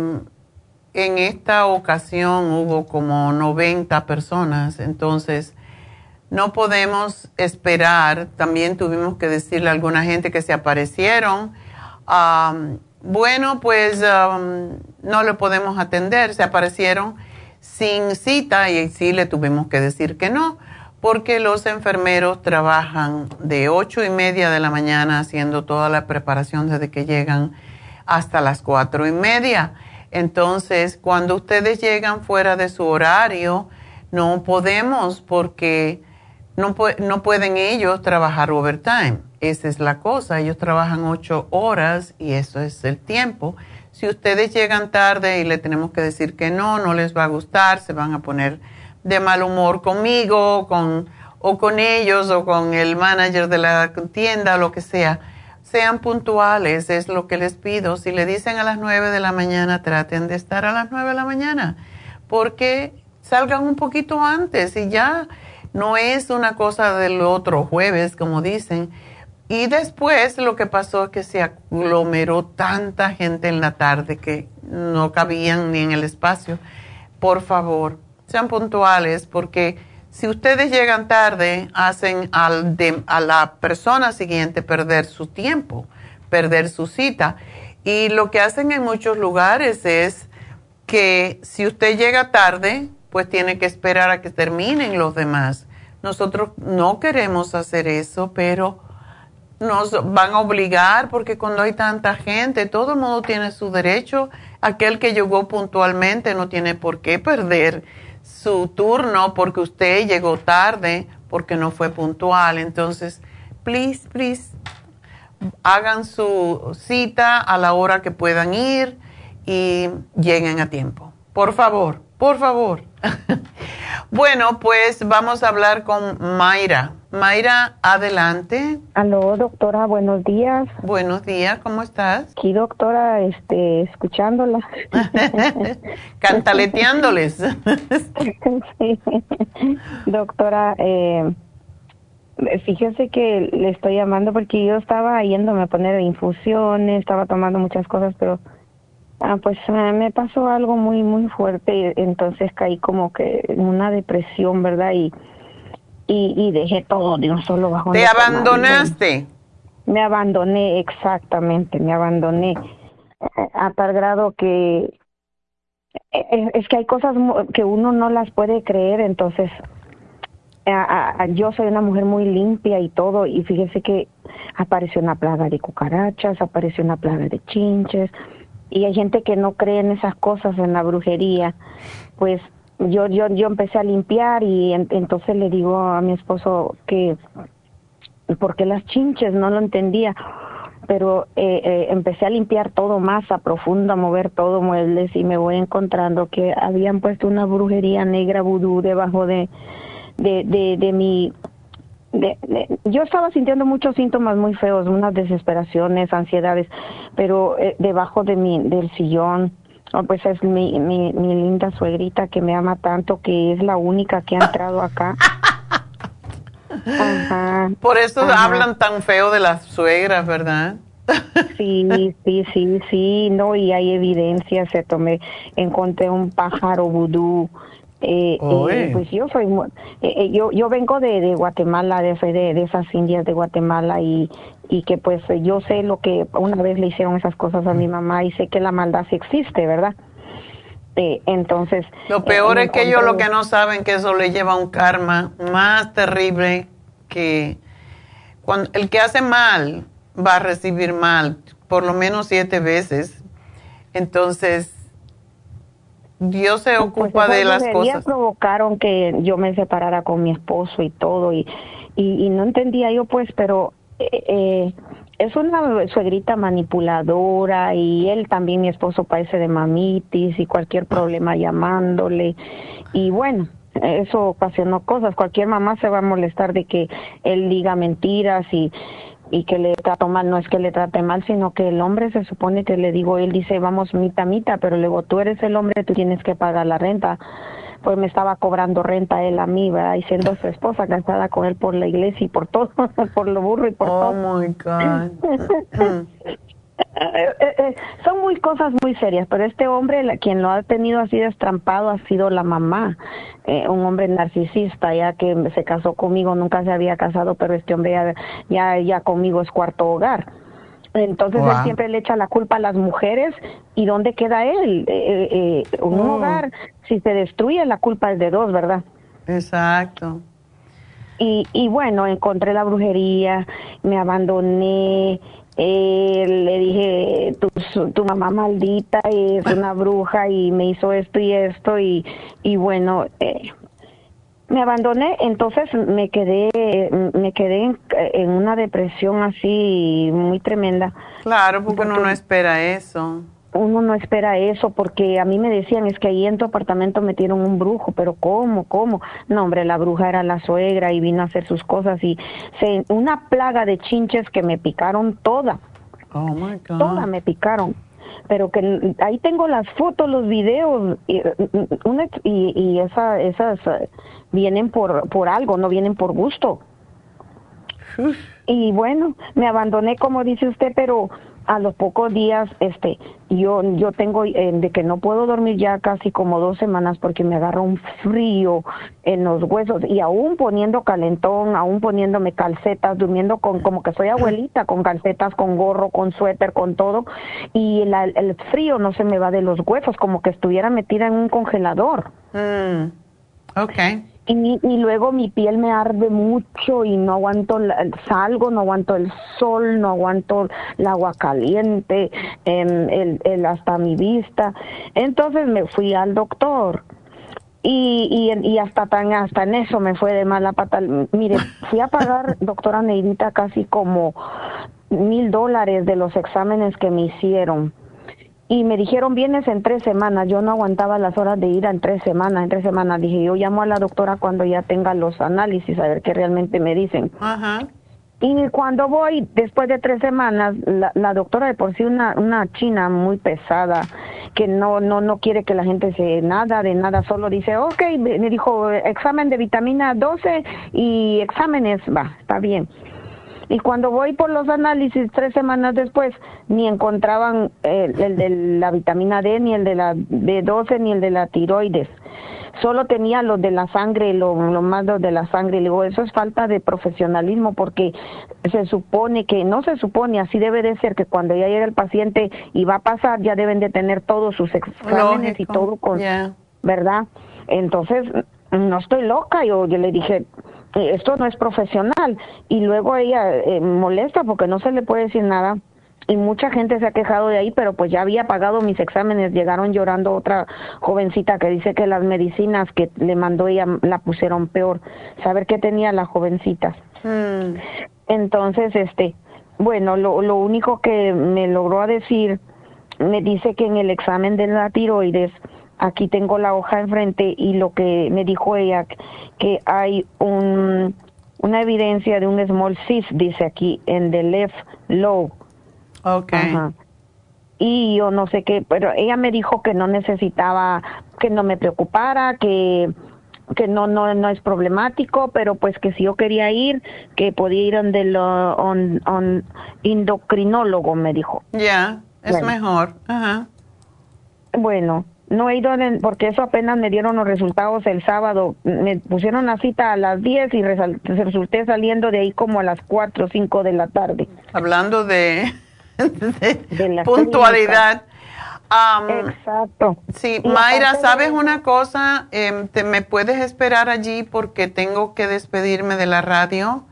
en esta ocasión hubo como 90 personas, entonces no podemos esperar, también tuvimos que decirle a alguna gente que se aparecieron, bueno, pues no le podemos atender, se aparecieron sin cita y sí le tuvimos que decir que no, porque los enfermeros trabajan de ocho y media de la mañana haciendo toda la preparación desde que llegan hasta las cuatro y media. Entonces, cuando ustedes llegan fuera de su horario, no podemos porque no, pueden ellos trabajar overtime. Esa es la cosa. Ellos trabajan ocho horas y eso es el tiempo. Si ustedes llegan tarde y le tenemos que decir que no, no les va a gustar, se van a poner de mal humor conmigo con, o con ellos o con el manager de la tienda, lo que sea sean puntuales, es lo que les pido. Si le dicen a las 9 de la mañana, traten de estar a las 9 de la mañana, porque salgan un poquito antes y ya no es una cosa del otro jueves, como dicen. Y después lo que pasó es que se aglomeró tanta gente en la tarde que no cabían ni en el espacio. Por favor, sean puntuales porque si ustedes llegan tarde, hacen al a la persona siguiente perder su tiempo, perder su cita. Y lo que hacen en muchos lugares es que si usted llega tarde, pues tiene que esperar a que terminen los demás. Nosotros no queremos hacer eso, pero nos van a obligar porque cuando hay tanta gente, todo el mundo tiene su derecho. Aquel que llegó puntualmente no tiene por qué perder su turno porque usted llegó tarde, porque no fue puntual. Entonces, please, please, hagan su cita a la hora que puedan ir y lleguen a tiempo. Por favor, por favor. bueno, pues vamos a hablar con Mayra. Mayra, adelante. Aló, doctora, buenos días. Buenos días, ¿cómo estás? Aquí, doctora, este, escuchándola. Cantaleteándoles. Doctora, eh, fíjese que le estoy llamando porque yo estaba yéndome a poner infusiones, estaba tomando muchas cosas, pero ah, pues me pasó algo muy, muy fuerte, entonces caí como que en una depresión, ¿verdad? Y y, dejé todo de un solo bajo. ¿Te abandonaste? Me abandoné, exactamente, me abandoné a tal grado que eh, es que hay cosas que uno no las puede creer, entonces yo soy una mujer muy limpia y todo, y fíjese que apareció una plaga de cucarachas, apareció una plaga de chinches, y hay gente que no cree en esas cosas, en la brujería, pues yo, yo, yo empecé a limpiar y entonces le digo a mi esposo que, porque las chinches? No lo entendía, pero eh, eh, empecé a limpiar todo más a profundo, a mover todo muebles y me voy encontrando que habían puesto una brujería negra vudú debajo de, de, de, de mi... De, yo estaba sintiendo muchos síntomas muy feos, unas desesperaciones, ansiedades, pero eh, debajo de mi, del sillón, Oh, pues es mi, mi, mi linda suegrita que me ama tanto, que es la única que ha entrado acá. Ajá, Por eso hablan tan feo de las suegras, ¿verdad? Sí, sí, sí, sí, no, y hay evidencia, se tomé, encontré un pájaro vudú, eh, eh, pues yo soy eh, eh, yo yo vengo de, de Guatemala de, de, de esas indias de Guatemala y y que pues yo sé lo que una vez le hicieron esas cosas a mi mamá y sé que la maldad sí existe, ¿verdad? Eh, entonces... Lo peor es que ellos lo que no saben que eso le lleva a un karma más terrible que cuando el que hace mal va a recibir mal por lo menos siete veces. Entonces, Dios se pues ocupa de las cosas. provocaron que yo me separara con mi esposo y todo y, y, y no entendía yo pues, pero eh, es una suegrita manipuladora y él también, mi esposo, padece de mamitis y cualquier problema llamándole. Y bueno, eso ocasionó cosas. Cualquier mamá se va a molestar de que él diga mentiras y, y que le trato mal. No es que le trate mal, sino que el hombre se supone que le digo, él dice, vamos mita mita, pero luego tú eres el hombre, tú tienes que pagar la renta. Pues me estaba cobrando renta él a mí, ¿verdad? Y siendo su esposa, casada con él por la iglesia y por todo, por lo burro y por oh todo. my God. Eh, eh, eh, son muy cosas muy serias, pero este hombre, la- quien lo ha tenido así destrampado ha sido la mamá, eh, un hombre narcisista, ya que se casó conmigo, nunca se había casado, pero este hombre ya, ya, ya conmigo es cuarto hogar. Entonces Wow. él siempre le echa la culpa a las mujeres y ¿dónde queda él? Eh, eh, eh, un Oh. hogar, si se destruye, la culpa es de dos, ¿verdad? Exacto. Y, y bueno, encontré la brujería, me abandoné, eh, le dije, tu, su- tu mamá maldita es una bruja y me hizo esto y esto y, y bueno, eh, me abandoné, entonces me quedé, me quedé en, en una depresión así muy tremenda. Claro, porque uno no espera eso. Uno no espera eso porque a mí me decían es que ahí en tu apartamento metieron un brujo, pero ¿cómo? ¿Cómo? No, hombre, la bruja era la suegra y vino a hacer sus cosas y se, una plaga de chinches que me picaron toda, Oh my God. toda me picaron. Pero que ahí tengo las fotos, los videos y, y, y esa, esas vienen por, por algo, no vienen por gusto. Y bueno, me abandoné como dice usted, pero a los pocos días, este, yo, yo tengo eh, de que no puedo dormir ya casi como dos semanas porque me agarra un frío en los huesos y aún poniendo calentón, aún poniéndome calcetas, durmiendo con como que soy abuelita, con calcetas, con gorro, con suéter, con todo y la- el frío no se me va de los huesos, como que estuviera metida en un congelador. Mm. Okay. Y, y luego mi piel me arde mucho y no aguanto, la- salgo, no aguanto el sol, no aguanto el agua caliente, em, el, el, hasta mi vista. Entonces me fui al doctor. Y, y, y hasta tan hasta en eso me fue de mala pata. Mire, fui a pagar, doctora Neidita, casi como mil dólares de los exámenes que me hicieron y me dijeron vienes en tres semanas. Yo no aguantaba las horas de ir en tres semanas. En tres semanas dije yo llamo a la doctora cuando ya tenga los análisis a ver qué realmente me dicen. Ajá. Y cuando voy después de tres semanas, la, la doctora de por sí una una china muy pesada que no no no quiere que la gente se nada de nada solo dice ok me me dijo examen de vitamina 12 y exámenes va está bien y cuando voy por los análisis tres semanas después, ni encontraban eh, el, de la vitamina D, ni el de la B12, ni el de la tiroides. Solo tenía los de la sangre, lo, lo más los de la sangre. Y digo, eso es falta de profesionalismo porque se supone que, no se supone, así debe de ser que cuando ya llega el paciente y va a pasar, ya deben de tener todos sus exámenes y todo con, Yeah. ¿verdad? Entonces, no estoy loca, yo, yo le dije, "Eh, esto no es profesional. Y luego ella eh, molesta porque no se le puede decir nada. Y mucha gente se ha quejado de ahí, pero pues ya había pagado mis exámenes. Llegaron llorando otra jovencita que dice que las medicinas que le mandó ella la pusieron peor. Saber qué tenía la jovencita. Mm. Entonces, este, bueno, lo, lo único que me logró decir, me dice que en el examen de la tiroides, aquí tengo la hoja enfrente y lo que me dijo ella, que hay un, una evidencia de un small cyst, dice aquí, en the left lobe. Okay. Ajá. Y yo no sé qué, pero ella me dijo que no necesitaba, que no me preocupara, que que no no no es problemático, pero pues que si yo quería ir, que podía ir donde lo on, on endocrinólogo me dijo. Ya, es Bueno. mejor. Ajá. Bueno, no he ido en- porque eso apenas me dieron los resultados el sábado. Me pusieron la cita a las 10 y resal- resulté saliendo de ahí como a las 4 o 5 de la tarde. Hablando de, de De la puntualidad. Exacto. Sí, Y Mayra, de ¿sabes una cosa? Em, te, ¿Me puedes esperar allí porque tengo que despedirme de la radio?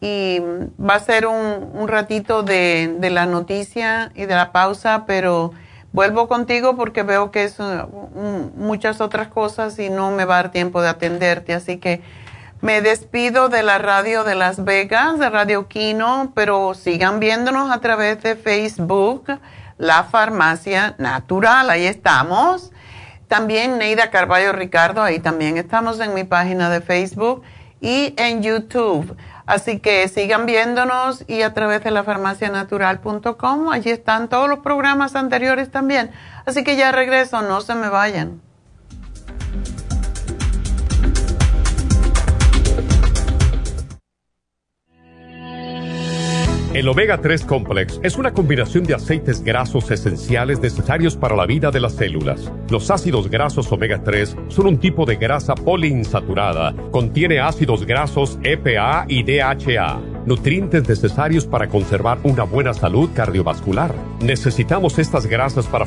Y va a ser un, un ratito de, de la noticia y de la pausa, pero vuelvo contigo porque veo que es un- muchas otras cosas y no me va a dar tiempo de atenderte. Así que Me despido de la radio de Las Vegas, de Radio Kino, pero sigan viéndonos a través de Facebook, La Farmacia Natural, ahí estamos. También Neida Carballo Ricardo, ahí también estamos en mi página de Facebook y en YouTube. Así que sigan viéndonos y a través de la lafarmacianatural.com, allí están todos los programas anteriores también. Así que ya regreso, no se me vayan. El omega 3 complex es una combinación de aceites grasos esenciales necesarios para la vida de las células. Los ácidos grasos omega 3 son un tipo de grasa poliinsaturada. Contiene ácidos grasos EPA y DHA, nutrientes necesarios para conservar una buena salud cardiovascular. Necesitamos estas grasas para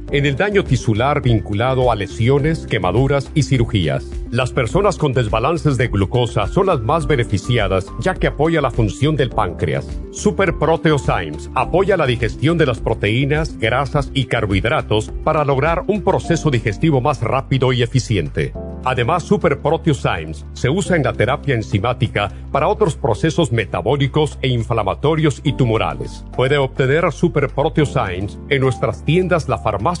en el daño tisular vinculado a lesiones, quemaduras y cirugías. Las personas con desbalances de glucosa son las más beneficiadas ya que apoya la función del páncreas. Super Proteosymes apoya la digestión de las proteínas, grasas y carbohidratos para lograr un proceso digestivo más rápido y eficiente. Además, Super Proteosymes se usa en la terapia enzimática para otros procesos metabólicos e inflamatorios y tumorales. Puede obtener Super Proteosymes en nuestras tiendas La Farmacia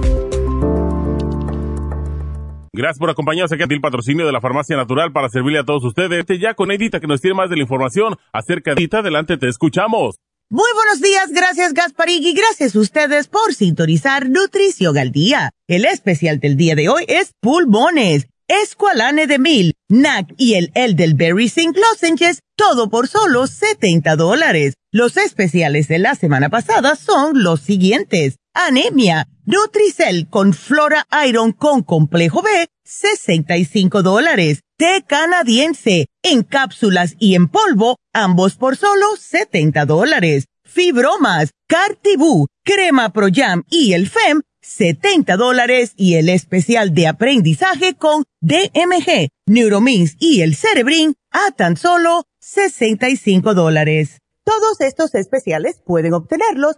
Gracias por acompañarnos aquí el patrocinio de la Farmacia Natural para servirle a todos ustedes. Este ya con Edita que nos tiene más de la información acerca de Edita. Adelante, te escuchamos. Muy buenos días, gracias Gasparig gracias a ustedes por sintonizar Nutrición al Día. El especial del día de hoy es pulmones, escualane de mil, NAC y el Elderberry Zinc Lozenges, todo por solo 70 dólares. Los especiales de la semana pasada son los siguientes. Anemia, Nutricel con Flora Iron con complejo B, 65 dólares. Té canadiense, en cápsulas y en polvo, ambos por solo 70 dólares. Fibromas, Cartibú, Crema Pro Jam y el FEM, 70 dólares y el especial de aprendizaje con DMG, Neuromins y el Cerebrin a tan solo 65 dólares. Todos estos especiales pueden obtenerlos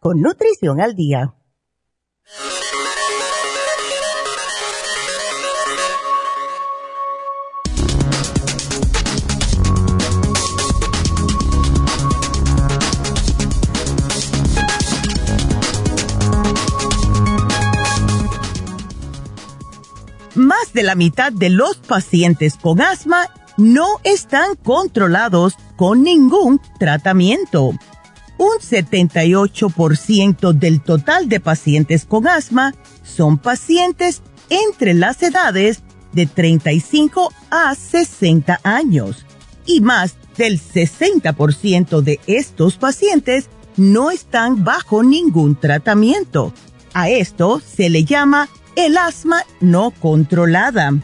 con Nutrición al Día. Más de la mitad de los pacientes con asma no están controlados con ningún tratamiento un 78% del total de pacientes con asma son pacientes entre las edades de 35 a 60 años y más del 60% de estos pacientes no están bajo ningún tratamiento. A esto se le llama el asma no controlada.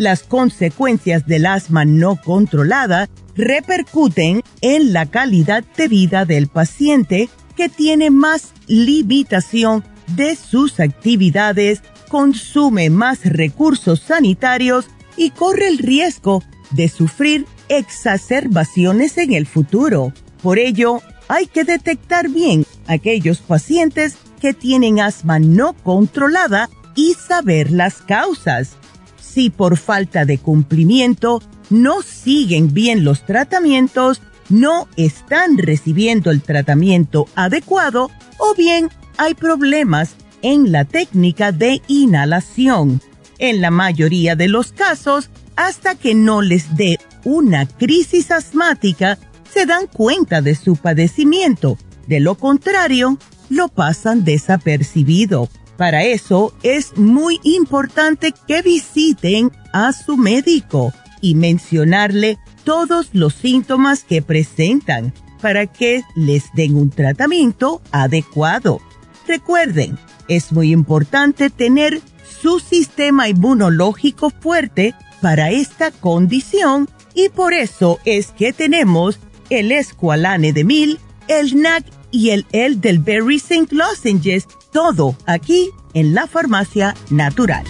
Las consecuencias del asma no controlada repercuten en la calidad de vida del paciente que tiene más limitación de sus actividades, consume más recursos sanitarios y corre el riesgo de sufrir exacerbaciones en el futuro. Por ello, hay que detectar bien aquellos pacientes que tienen asma no controlada y saber las causas. Si por falta de cumplimiento no siguen bien los tratamientos, no están recibiendo el tratamiento adecuado o bien hay problemas en la técnica de inhalación. En la mayoría de los casos, hasta que no les dé una crisis asmática, se dan cuenta de su padecimiento. De lo contrario, lo pasan desapercibido. Para eso es muy importante que visiten a su médico y mencionarle todos los síntomas que presentan para que les den un tratamiento adecuado. Recuerden, es muy importante tener su sistema inmunológico fuerte para esta condición y por eso es que tenemos el Esqualane de Mil, el NAC y el Elderberry St. Lozenges, todo aquí en la farmacia natural.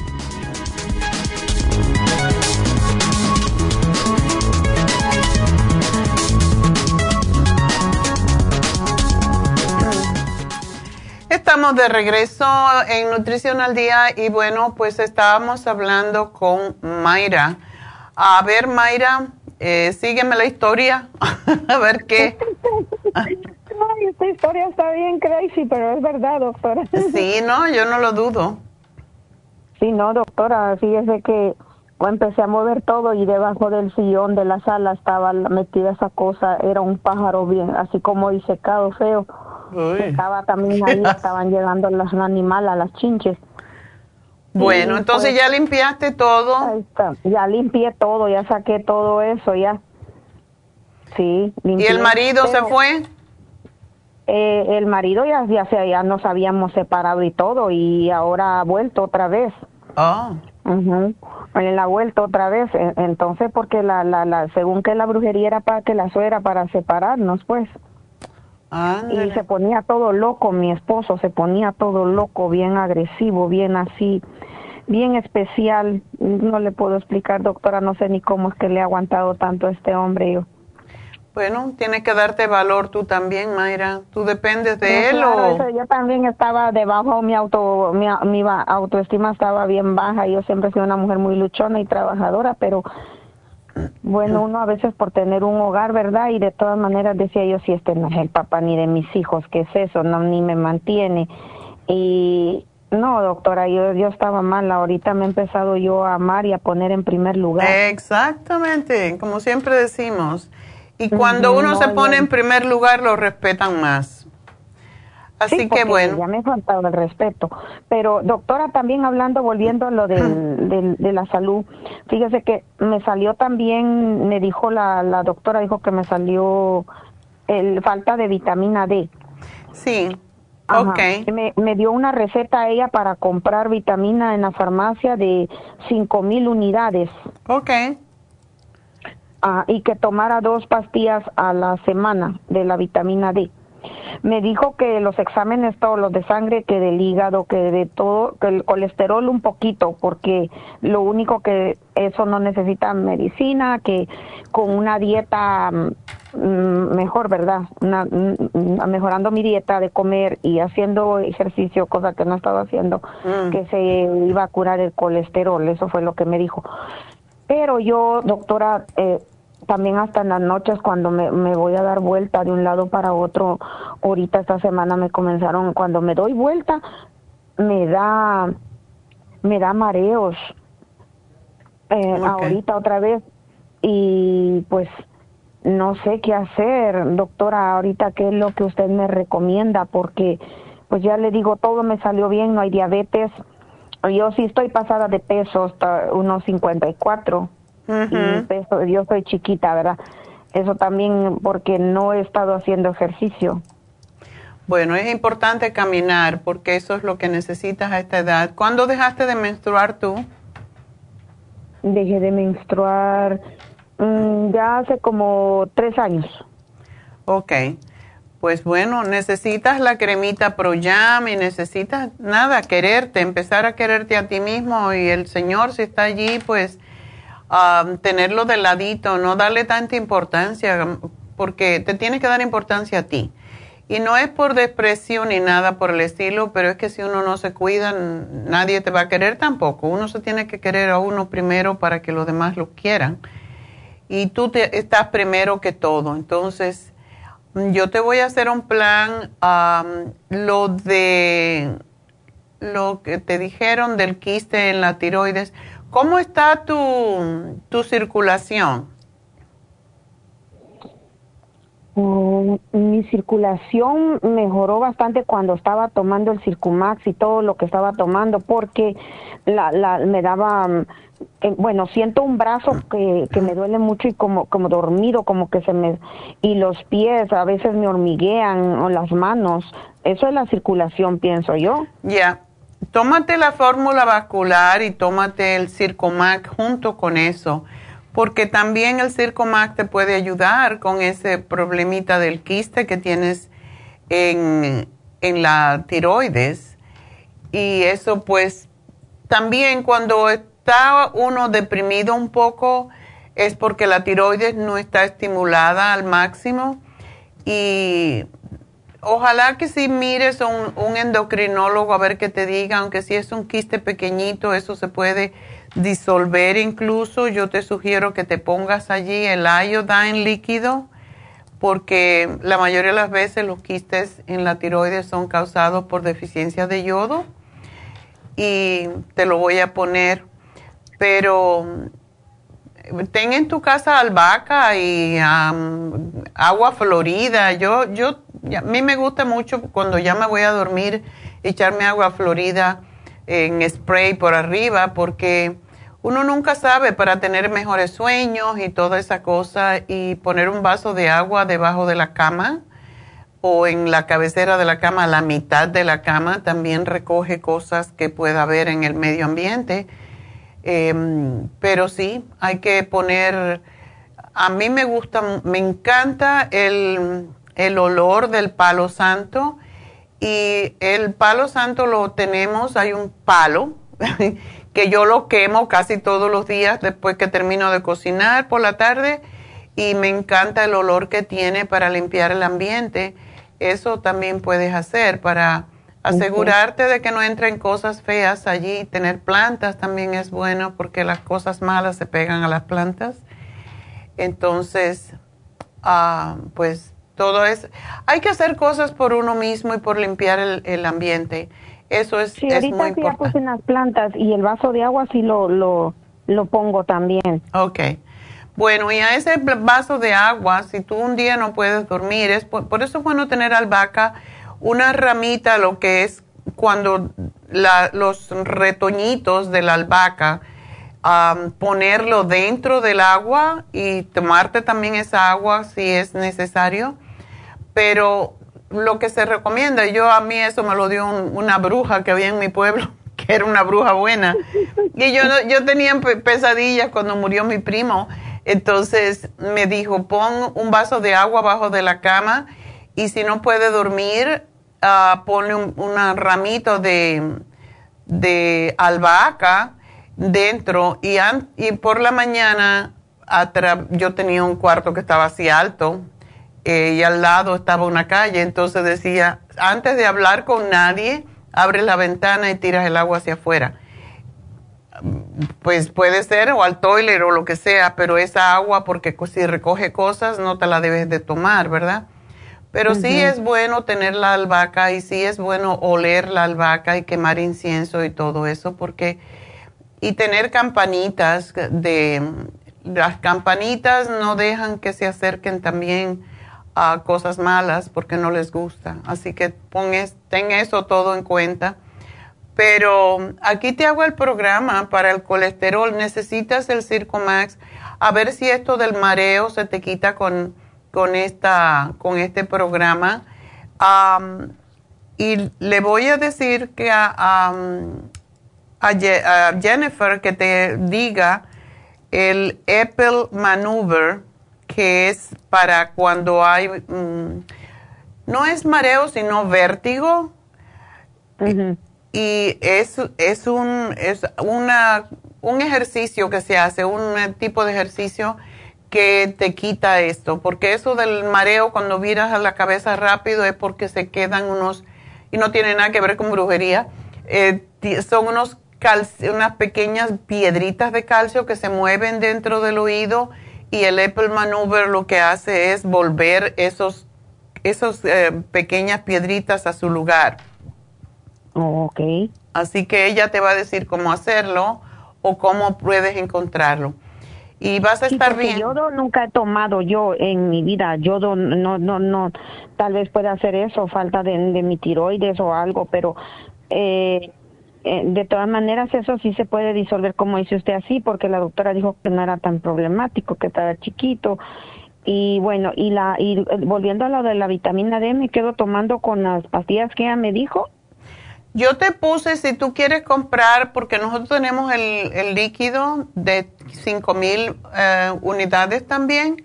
Estamos de regreso en Nutrición al Día y bueno, pues estábamos hablando con Mayra. A ver, Mayra, eh, sígueme la historia, a ver qué. esta historia está bien crazy, pero es verdad, doctora. Sí, no, yo no lo dudo. Sí, no, doctora, fíjese que empecé a mover todo y debajo del sillón de la sala estaba metida esa cosa, era un pájaro bien, así como disecado, feo estaba también ahí, estaban llegando los animales, a las chinches. Bueno, entonces pues, ya limpiaste todo. Ahí está. Ya limpié todo, ya saqué todo eso, ya. Sí. ¿Y el marido se fue? Eh, el marido ya, ya, ya nos habíamos separado y todo, y ahora ha vuelto otra vez. Ah. Él ha vuelto otra vez, entonces porque la, la, la, según que la brujería era para que la suera para separarnos, pues. Y se ponía todo loco, mi esposo se ponía todo loco, bien agresivo, bien así, bien especial. No le puedo explicar, doctora, no sé ni cómo es que le ha aguantado tanto a este hombre yo. Bueno, tienes que darte valor tú también, Mayra. ¿Tú dependes de él o...? yo también estaba debajo, mi, auto, mi, mi autoestima estaba bien baja. Yo siempre fui una mujer muy luchona y trabajadora, pero bueno, uno a veces por tener un hogar, ¿verdad? Y de todas maneras decía yo, si este no es el papá ni de mis hijos, ¿qué es eso? No, ni me mantiene. Y no, doctora, yo, yo estaba mal. Ahorita me he empezado yo a amar y a poner en primer lugar. Exactamente, como siempre decimos. Y cuando uno se pone en primer lugar, lo respetan más. Así que bueno. Ya me ha faltado el respeto. Pero doctora, también hablando, volviendo a lo del, de la salud, fíjese que me salió también, me dijo la, la doctora, dijo que me salió el falta de vitamina D. Sí. Ok. Me, me, dio una receta a ella para comprar vitamina en la farmacia de cinco mil unidades. Ok. Ah, y que tomara dos pastillas a la semana de la vitamina D me dijo que los exámenes, todos los de sangre, que del hígado, que de todo, que el colesterol un poquito, porque lo único que eso no necesita medicina, que con una dieta mm, mejor, ¿verdad? Mm, mejorando mi dieta de comer y haciendo ejercicio, cosa que no estaba haciendo, mm. que se iba a curar el colesterol, eso fue lo que me dijo. Pero yo, doctora, eh, también hasta en las noches cuando me, me, voy a dar vuelta de un lado para otro, ahorita esta semana me comenzaron, cuando me doy vuelta, me da, me da mareos, eh, ahorita otra vez, y pues no sé qué hacer, doctora, ahorita qué es lo que usted me recomienda, porque pues ya le digo, todo me salió bien, no hay diabetes, yo sí estoy pasada de peso hasta unos 54 yo soy chiquita, ¿verdad? Eso también porque no he estado haciendo ejercicio. Bueno, es importante caminar porque eso es lo que necesitas a esta edad. ¿Cuándo dejaste de menstruar tú? Dejé de menstruar mm, ya hace como tres años. Ok. Pues bueno, necesitas la cremita Proyam y necesitas nada, quererte, empezar a quererte a ti mismo y el Señor si está allí, pues um, tenerlo de ladito, no darle tanta importancia, porque te tiene que dar importancia a ti. Y no es por desprecio ni nada por el estilo, pero es que si uno no se cuida, nadie te va a querer tampoco. Uno se tiene que querer a uno primero para que los demás lo quieran. Y tú te, estás primero que todo. Entonces, yo te voy a hacer un plan, lo de lo que te dijeron del quiste en la tiroides. ¿Cómo está tu, tu circulación? Mm, mi circulación mejoró bastante cuando estaba tomando el Circumax y todo lo que estaba tomando porque la, la, me daba, mm, bueno, siento un brazo que, que me duele mucho y como, como dormido, como que se me, y los pies a veces me hormiguean o las manos. Eso es la circulación, pienso yo. Ya. Tómate la fórmula vascular y tómate el Circumax junto con eso porque también el Circomax te puede ayudar con ese problemita del quiste que tienes en, en la tiroides. Y eso pues también cuando está uno deprimido un poco es porque la tiroides no está estimulada al máximo y ojalá que si mires a un endocrinólogo a ver qué te diga, aunque si es un quiste pequeñito, eso se puede disolver incluso, yo te sugiero que te pongas allí el iodine líquido porque la mayoría de las veces los quistes en la tiroides son causados por deficiencia de yodo y te lo voy a poner, pero ten en tu casa albahaca y agua florida. Yo, yo, a mí me gusta mucho cuando ya me voy a dormir echarme agua florida en spray por arriba porque uno nunca sabe para tener mejores sueños y toda esa cosa y poner un vaso de agua debajo de la cama o en la cabecera de la cama, la mitad de la cama, también recoge cosas que pueda haber en el medio ambiente. Em, pero sí, hay que poner, a mí me gusta, me encanta el, el olor del palo santo y el palo santo lo tenemos, hay un palo que yo lo quemo casi todos los días después que termino de cocinar por la tarde y me encanta el olor que tiene para limpiar el ambiente. Eso también puedes hacer para asegurarte de que no entren cosas feas allí. Tener plantas también es bueno porque las cosas malas se pegan a las plantas. Entonces, ah, pues todo es, hay que hacer cosas por uno mismo y por limpiar el, ambiente. Eso es, sí, ahorita sí ya puse las plantas y el vaso de agua sí lo, lo, lo pongo también. Ok. Bueno, y a ese vaso de agua, si tú un día no puedes dormir, es por, eso es bueno tener albahaca, una ramita, lo que es cuando la, los retoñitos de la albahaca, ponerlo dentro del agua y tomarte también esa agua si es necesario pero lo que se recomienda, yo a mí eso me lo dio una bruja que había en mi pueblo, que era una bruja buena, y yo, yo tenía pesadillas cuando murió mi primo, entonces me dijo, pon un vaso de agua abajo de la cama y si no puede dormir, uh, ponle un ramito de, de albahaca dentro y, y por la mañana yo tenía un cuarto que estaba así alto eh, y al lado estaba una calle, entonces decía, antes de hablar con nadie, abre la ventana y tiras el agua hacia afuera. Pues puede ser o al toilet o lo que sea, pero esa agua, porque si recoge cosas, no te la debes de tomar, ¿verdad? Pero sí es bueno tener la albahaca y sí es bueno oler la albahaca y quemar incienso y todo eso, porque y tener campanitas de las campanitas no dejan que se acerquen también a cosas malas porque no les gusta. Así que pon ten eso todo en cuenta. Pero aquí te hago el programa para el colesterol. Necesitas el Circomax. A ver si esto del mareo se te quita con, con, esta, con este programa. Y le voy a decir que a, Jennifer que te diga el Apple Maneuver, que es para cuando hay, mm, no es mareo, sino vértigo. Y es, es, un, es una, un ejercicio que se hace, un tipo de ejercicio que te quita esto, porque eso del mareo cuando viras a la cabeza rápido es porque se quedan unos y no tiene nada que ver con brujería. Eh, son unos unas pequeñas piedritas de calcio que se mueven dentro del oído y el Apple Maneuver lo que hace es volver esos, esos eh, pequeñas piedritas a su lugar. Oh, ok. Así que ella te va a decir cómo hacerlo o cómo puedes encontrarlo. Y vas a estar bien. Yodo nunca he tomado yo en mi vida. Yodo no, no, no tal vez pueda hacer eso, falta de, mi tiroides o algo, pero eh, eh, de todas maneras eso sí se puede disolver como dice usted así, porque la doctora dijo que no era tan problemático, que estaba chiquito. Y bueno, y la y eh, volviendo a lo de la vitamina D, me quedo tomando con las pastillas que ella me dijo. Yo te puse, si tú quieres comprar, porque nosotros tenemos el, el líquido de 5000 mil unidades también,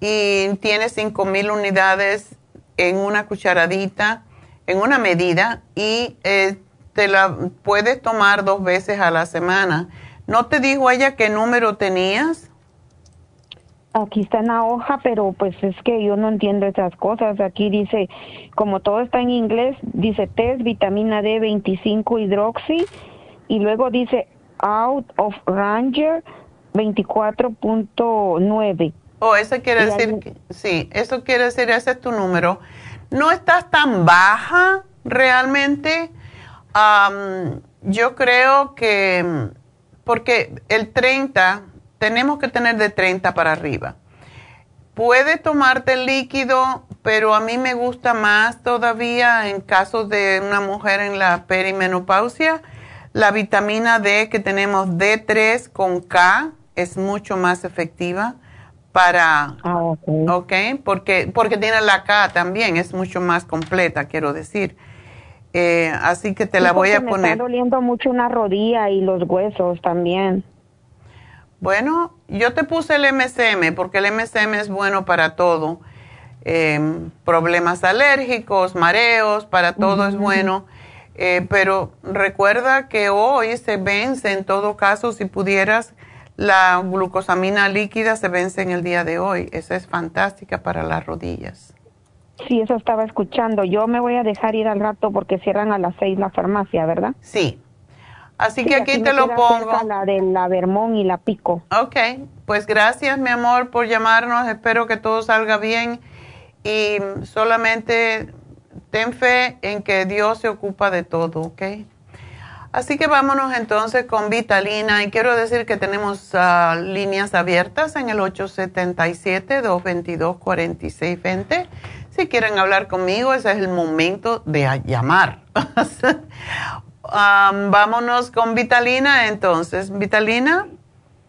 y tiene 5000 unidades en una cucharadita, en una medida, y eh, te la puedes tomar dos veces a la semana. ¿No te dijo ella qué número tenías? Aquí está en la hoja, pero pues es que yo no entiendo esas cosas. Aquí dice, como todo está en inglés, dice test, vitamina D 25 hidroxi, y luego dice out of ranger 24.9. Oh, eso quiere decir, que, sí, eso quiere decir, ese es tu número. No estás tan baja realmente. Yo creo que, porque el 30, tenemos que tener de 30 para arriba. Puede tomarte el líquido, pero a mí me gusta más todavía en casos de una mujer en la perimenopausia. La vitamina D que tenemos D3 con K es mucho más efectiva para, ah, okay. porque, porque tiene la K también, es mucho más completa, quiero decir. Eh, así que te la voy a poner. Me está doliendo mucho una rodilla y los huesos también. Bueno, yo te puse el MSM porque el MSM es bueno para todo. Em, problemas alérgicos, mareos, para todo es bueno. Eh, pero recuerda que hoy se vence en todo caso si pudieras la glucosamina líquida se vence en el día de hoy. Esa es fantástica para las rodillas. Sí, eso estaba escuchando. Yo me voy a dejar ir al rato porque cierran a las seis la farmacia, ¿verdad? Sí. Así que aquí, te lo pongo. La de la Vermont y la Pico. Ok, pues gracias mi amor por llamarnos. Espero que todo salga bien y solamente ten fe en que Dios se ocupa de todo, ¿ok? Así que vámonos entonces con Vitalina y quiero decir que tenemos ah, líneas abiertas en el 877-222-4620. Si quieren hablar conmigo, ese es el momento de llamar. vámonos con Vitalina entonces. Vitalina.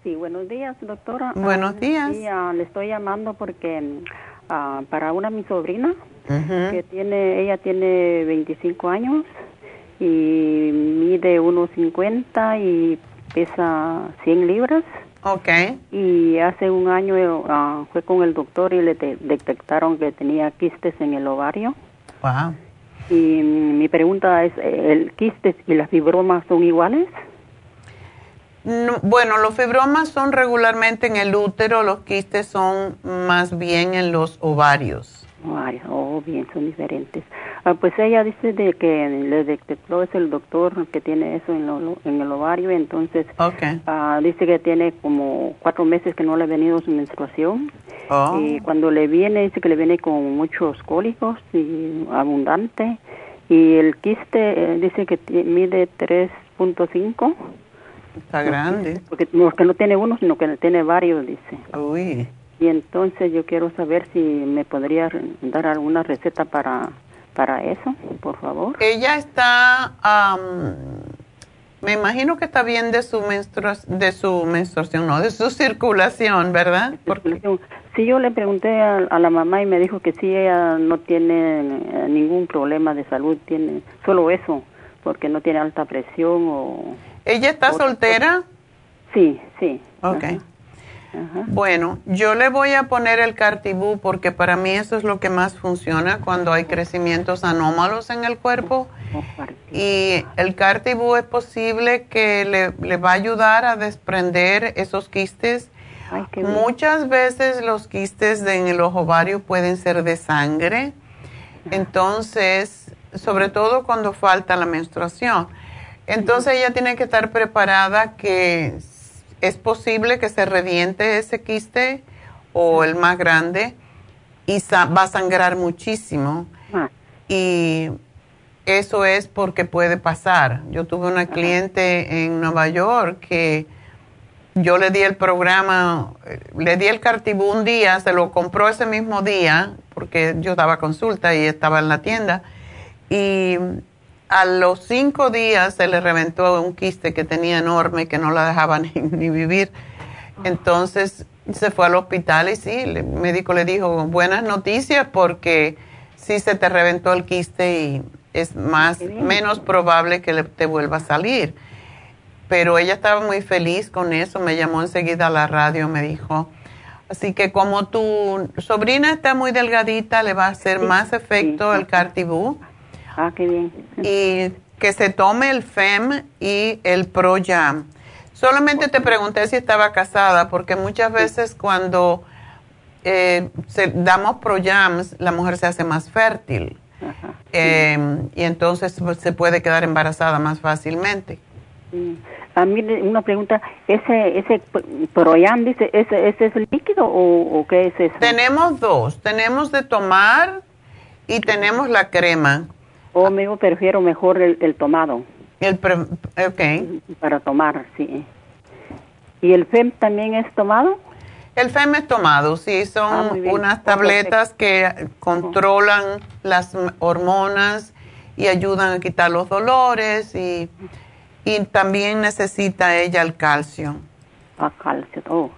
Sí, buenos días, doctora. Buenos días. Ah, le estoy llamando porque ah, para una mi sobrina que tiene, ella tiene 25 años y mide 1,50 y pesa 100 libras. Ok. Y hace un año uh, fue con el doctor y le detectaron que tenía quistes en el ovario. Wow. Y mi pregunta es, ¿el quistes y las fibromas son iguales? bueno, los fibromas son regularmente en el útero, los quistes son más bien en los ovarios. Oh, bien, son diferentes. Ah, pues ella dice de que le detectó es el doctor que tiene eso en, en el ovario, entonces okay. Ah, dice que tiene como cuatro meses que no le ha venido su menstruación oh. y cuando le viene dice que le viene con muchos cólicos y abundante y el quiste eh, dice que mide 3.5 Está grande. Porque no, que no tiene uno, sino que tiene varios, dice. Uy. Y entonces yo quiero saber si me podría dar alguna receta para para eso, por favor. Ella está, me imagino que está bien de su, menstrua, de su menstruación, no, de su circulación, ¿verdad? Porque, Sí, yo le pregunté a, la mamá y me dijo que sí, ella no tiene eh, ningún problema de salud, tiene solo eso, porque no tiene alta presión o... ¿Ella está soltera? Sí, sí. Ok. Bueno, yo le voy a poner el cartibú porque para mí eso es lo que más funciona cuando hay crecimientos anómalos en el cuerpo. Y el cartibú es posible que le, va a ayudar a desprender esos quistes. Muchas veces los quistes en el ovario pueden ser de sangre. Entonces, sobre todo cuando falta la menstruación. Entonces ella tiene que estar preparada que es posible que se reviente ese quiste o el más grande y va a sangrar muchísimo. Ah. Y eso es porque puede pasar. Yo tuve una cliente en Nueva York que yo le di el programa, le di el cartibú un día, se lo compró ese mismo día, porque yo daba consulta y estaba en la tienda. Y a los cinco días se le reventó un quiste que tenía enorme que no la dejaba ni, vivir. Entonces se fue al hospital y sí, el médico le dijo, buenas noticias porque sí se te reventó el quiste y es más, menos probable que te vuelva a salir. Pero ella estaba muy feliz con eso, me llamó enseguida a la radio, me dijo, así que como tu sobrina está muy delgadita, le va a hacer más efecto el cartibú Ah, qué bien. Y que se tome el FEM y el ProYam. Solamente te pregunté si estaba casada, porque muchas veces cuando eh, damos ProYams, la mujer se hace más fértil. Em, y entonces pues, se puede quedar embarazada más fácilmente. A mí una pregunta, ¿ese, ese Proyam, dice, ¿ese, ese es el líquido o, o, qué es eso? Tenemos dos, tenemos de tomar y tenemos la crema. O me prefiero mejor el, tomado. El ok. Para tomar, sí. ¿Y el FEM también es tomado? El FEM es tomado, sí, son ah, unas tabletas que controlan las hormonas y ayudan a quitar los dolores y, y también necesita ella el calcio. Ah, calcio, oh,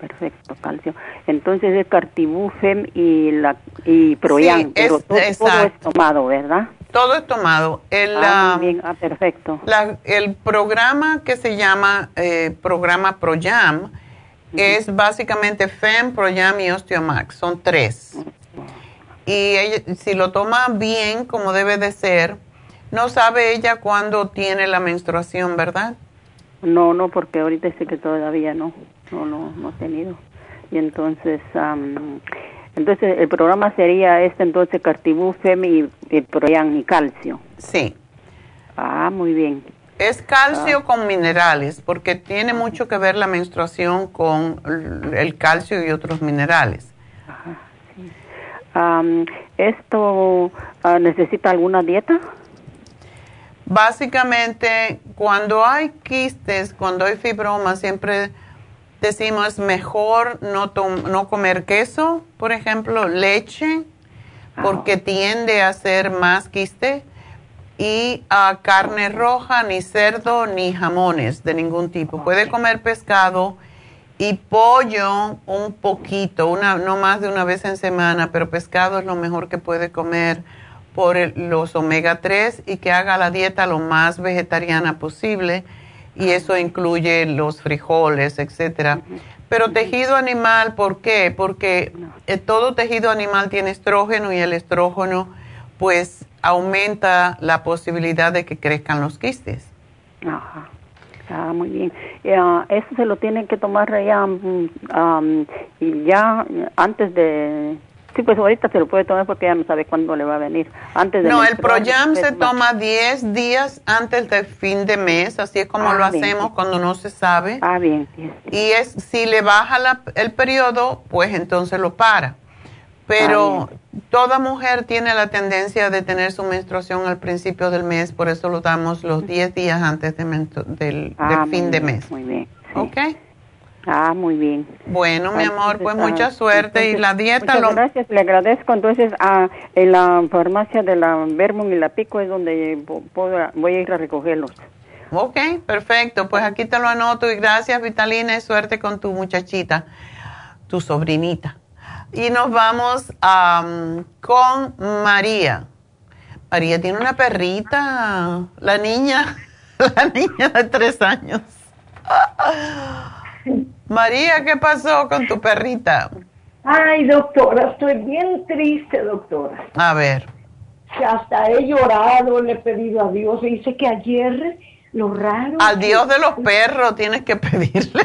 perfecto, calcio. Entonces es Cartibú, FEM y, la, y Proyan, pero todo, todo, es tomado, ¿verdad? Todo es tomado. El, ah, ah perfecto. el programa que se llama eh, programa ProYam es básicamente FEM, ProYam y Osteomax. Son tres. Y si lo toma bien, como debe de ser, no sabe ella cuándo tiene la menstruación, ¿verdad? No, no, porque ahorita sí que todavía no, no, no, no he tenido. Y entonces, entonces, el programa sería este, entonces, Cartibú, Femi y, Proyan y calcio. Sí. Ah, muy bien. Es calcio ah. con minerales, porque tiene mucho que ver la menstruación con el calcio y otros minerales. Ajá, sí. ¿Esto ah, necesita alguna dieta? Básicamente, cuando hay quistes, cuando hay fibroma, siempre decimos mejor no, no comer queso, por ejemplo, leche, porque tiende a ser más quiste, y a carne roja, ni cerdo, ni jamones de ningún tipo. Puede comer pescado y pollo un poquito, una, no más de una vez en semana, pero pescado es lo mejor que puede comer por los omega 3 y que haga la dieta lo más vegetariana posible y eso incluye los frijoles, etcétera. Pero tejido animal, ¿por qué? Porque eh, todo tejido animal tiene estrógeno y el estrógeno pues aumenta la posibilidad de que crezcan los quistes. Ajá. Ah, muy bien. Uh, eso se lo tienen que tomar ya, um, ya antes de, Sí, pues ahorita se lo puede tomar porque ya no sabe cuándo le va a venir. Antes no, el Proyam se toma 10 días antes del fin de mes, así es como lo ah, hacemos cuando no se sabe. Ah, bien. Y es si le baja la, el periodo, pues entonces lo para. Pero ah, toda mujer tiene la tendencia de tener su menstruación al principio del mes, por eso lo damos los 10 días antes del, ah, fin de mes. Muy bien. ¿Ok? Ah, muy bien. Bueno, mi amor, pues mucha suerte y la dieta. Muchas gracias, le agradezco. Entonces, a, en la farmacia de la Vermont y la Pico es donde voy a ir a recogerlos. Ok, perfecto. Pues aquí te lo anoto y gracias, Vitalina, y suerte con tu muchachita, tu sobrinita. Y nos vamos con María. María tiene una perrita, la niña, la niña de tres años. María, ¿qué pasó con tu perrita? Ay, doctora, estoy bien triste, doctora. A ver. hasta he llorado, le he pedido a Dios. Y dice que ayer lo raro. Al Dios de los perros tienes que pedirle.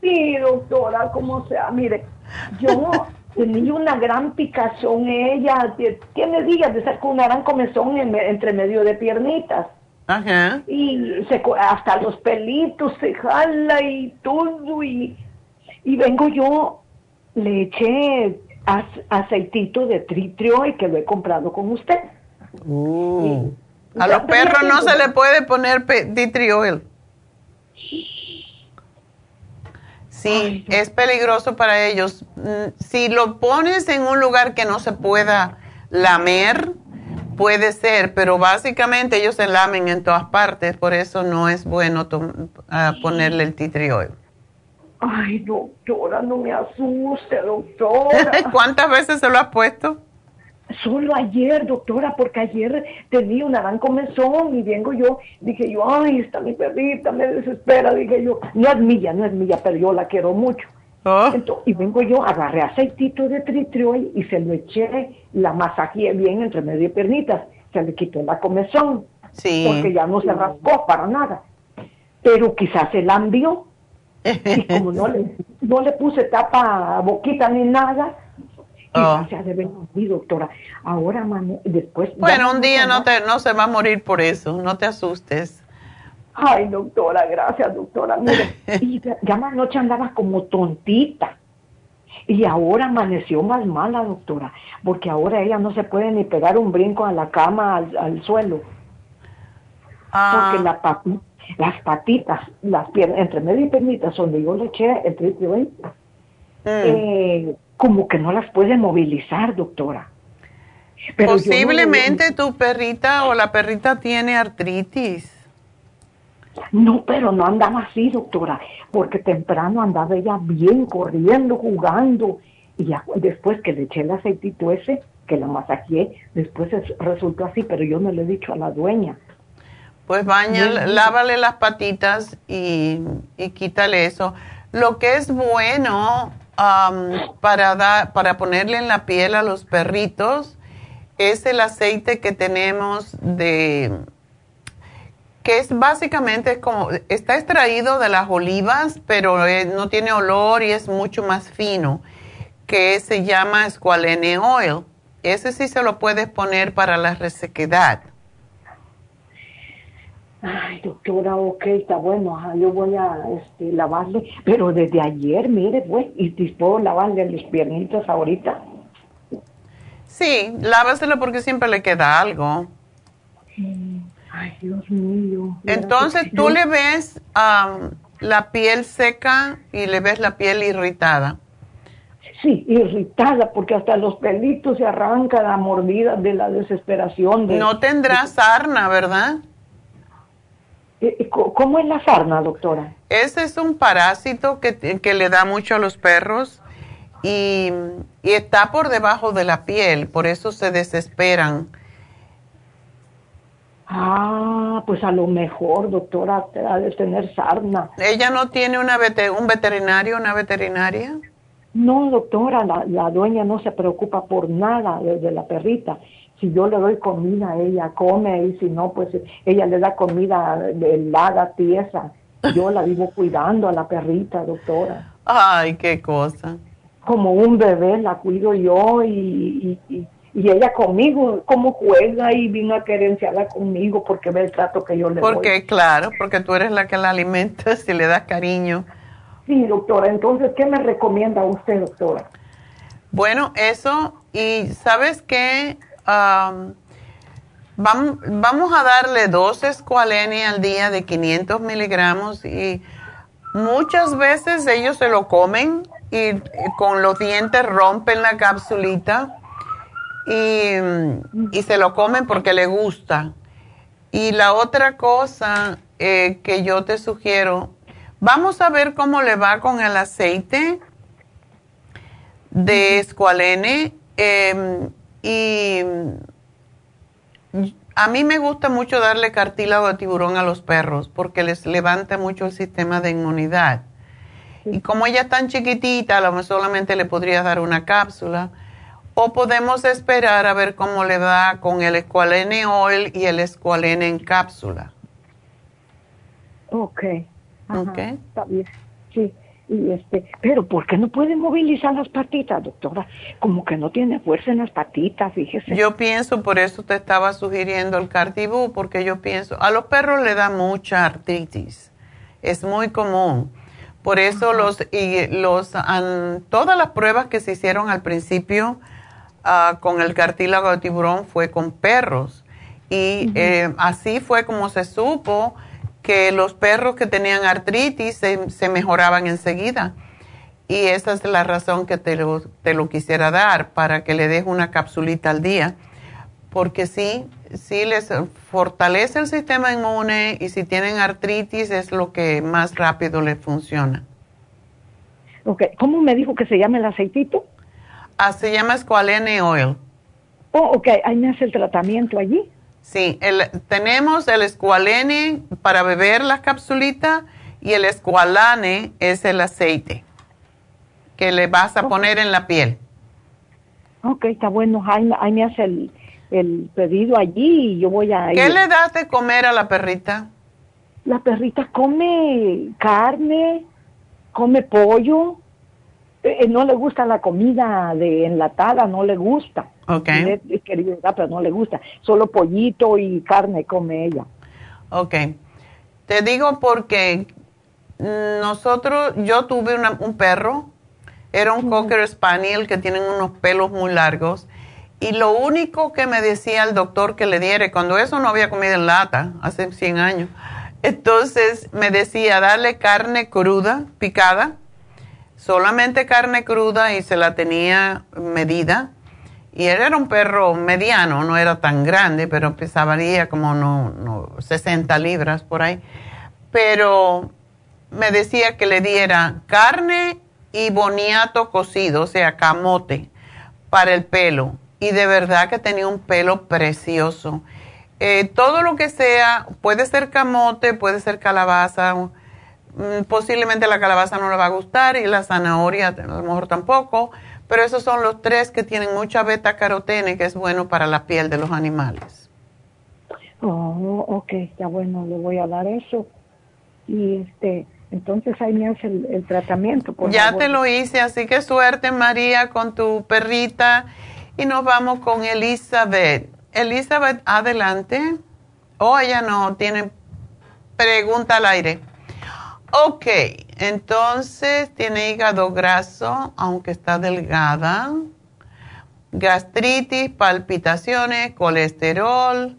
Sí, doctora, como sea. Mire, yo tenía una gran picazón. Ella tiene días de con una gran comezón entre medio de piernitas. Ajá. Y se, hasta los pelitos se jala y todo. Y, y vengo yo le eché aceitito de tritrio y que lo he comprado con usted. Uh. a los perros no se le puede poner tritrio. Sí, es peligroso para ellos. Mm, si lo pones en un lugar que no se pueda lamer, puede ser, pero básicamente ellos se lamen en todas partes, por eso no es bueno ah, ponerle el tea Ay, doctora, no me asuste, doctora. ¿Cuántas veces se lo has puesto? Solo ayer, doctora, porque ayer tenía una gran comezón y vengo yo, dije yo, ay, está mi perrita, me desespera, dije yo, no es mía, no es mía, pero yo la quiero mucho. Oh. y vengo yo, agarré aceitito de tritriol y se lo eché, la masajeé bien entre medio de pernitas, se le quitó la comezón, sí. porque ya no se rascó para nada. Pero quizás se la envió y como no le, no le puse tapa boquita ni nada, oh. se ha de venir, doctora. Ahora, después... Bueno, un día no, te, no se va a morir por eso, no te asustes. Ay, doctora, gracias, doctora. Mire, y ya la noche andaba como tontita. Y ahora amaneció más mala, doctora, porque ahora ella no se puede ni pegar un brinco a la cama, al, suelo. Ah. Porque la papita las patitas, las piernas, entre medio y piernitas, donde yo le eché el triple mm. eh, como que no las puede movilizar, doctora. Posiblemente tu perrita o la perrita tiene artritis. No, pero no andaba así, doctora, porque temprano andaba ella bien corriendo, jugando, y ya después que le eché el aceitito ese, que la masajeé, después resultó así, pero yo no le he dicho a la dueña. Pues baña, lávale las patitas y, quítale eso. Lo que es bueno para, para ponerle en la piel a los perritos es el aceite que tenemos de que es básicamente como está extraído de las olivas, pero eh, no tiene olor y es mucho más fino, que se llama squalene oil. Ese sí se lo puedes poner para la resequedad. Ay, doctora, ok, está bueno, yo voy a este, lavarle, pero desde ayer, mire, pues, y puedo lavarle los piernitos ahorita. Sí, lávaselo porque siempre le queda algo. Ay, Dios mío. Entonces, ¿tú le ves la piel seca y le ves la piel irritada? Sí, irritada, porque hasta los pelitos se arrancan a mordidas de la desesperación. De, no tendrá sarna, ¿verdad? ¿Cómo es la sarna, doctora? Ese es un parásito que, le da mucho a los perros y, está por debajo de la piel, por eso se desesperan. Ah, pues a lo mejor, doctora, ha de tener sarna. ¿Ella no tiene una un veterinario, una veterinaria? No, doctora, la, la, dueña no se preocupa por nada de la perrita si yo le doy comida, ella come y si no, pues ella le da comida helada, tiesa. Yo la vivo cuidando a la perrita, doctora. Ay, qué cosa. Como un bebé la cuido yo y, y, ella conmigo, como juega y vino a querenciarla conmigo porque ve el trato que yo le doy. Porque, claro, porque tú eres la que la alimentas y le das cariño. Sí, doctora. Entonces, ¿qué me recomienda usted, doctora? Bueno, eso, y ¿sabes qué? vamos, a darle dos escualene al día de 500 miligramos y muchas veces ellos se lo comen y, con los dientes rompen la capsulita y, se lo comen porque le gusta. Y la otra cosa eh, que yo te sugiero, vamos a ver cómo le va con el aceite de escualene em, y a mí me gusta mucho darle cartílago de tiburón a los perros porque les levanta mucho el sistema de inmunidad. Y como ella es tan chiquitita, a lo mejor solamente le podría dar una cápsula. O podemos esperar a ver cómo le va con el escualene oil y el escualene en cápsula. Ok. ok. Está bien. Sí. Y este, pero ¿por qué no puede movilizar las patitas, doctora? Como que no tiene fuerza en las patitas, fíjese. Yo pienso, por eso te estaba sugiriendo el cartibú, porque yo pienso, a los perros le da mucha artritis. Es muy común. Por eso los y los todas las pruebas que se hicieron al principio ah, con el cartílago de tiburón fue con perros y eh, así fue como se supo que los perros que tenían artritis se, mejoraban enseguida. Y esa es la razón que te lo, te lo quisiera dar, para que le des una capsulita al día. Porque sí, sí les fortalece el sistema inmune y si tienen artritis es lo que más rápido les funciona. Ok, ¿cómo me dijo que se llama el aceitito? Ah, se llama Squalene Oil. Oh, ok, ahí me hace el tratamiento allí. Sí, el, tenemos el escualene para beber la capsulita y el escualane es el aceite que le vas a poner en la piel. Ok, está bueno. Ahí, me hace el, pedido allí y yo voy a... ¿Qué le das de comer a la perrita? La perrita come carne, come pollo, eh, no le gusta la comida de enlatada, no le gusta. Ok. pero no le gusta. Solo pollito y carne come ella. Ok. Te digo porque nosotros, yo tuve un perro, era un Cocker Spaniel que tienen unos pelos muy largos. Y lo único que me decía el doctor que le diera, cuando eso no había comido en lata, hace 100 años, entonces me decía darle carne cruda, picada, solamente carne cruda y se la tenía medida. Y él era un perro mediano, no era tan grande, pero pesaría como no, no, 60 libras por ahí. Pero me decía que le diera carne y boniato cocido, o sea, camote, para el pelo. Y de verdad que tenía un pelo precioso. Eh, todo lo que sea, puede ser camote, puede ser calabaza, posiblemente la calabaza no le va a gustar y la zanahoria a lo mejor tampoco, pero esos son los tres que tienen mucha beta carotene que es bueno para la piel de los animales. Oh, ok, ya bueno, le voy a dar eso. Y este, entonces ahí me hace el, tratamiento. ya te lo hice, así que suerte María con tu perrita y nos vamos con Elizabeth. Elizabeth, adelante. Oh, ella no tiene pregunta al aire. Ok, entonces tiene hígado graso, aunque está delgada, gastritis, palpitaciones, colesterol.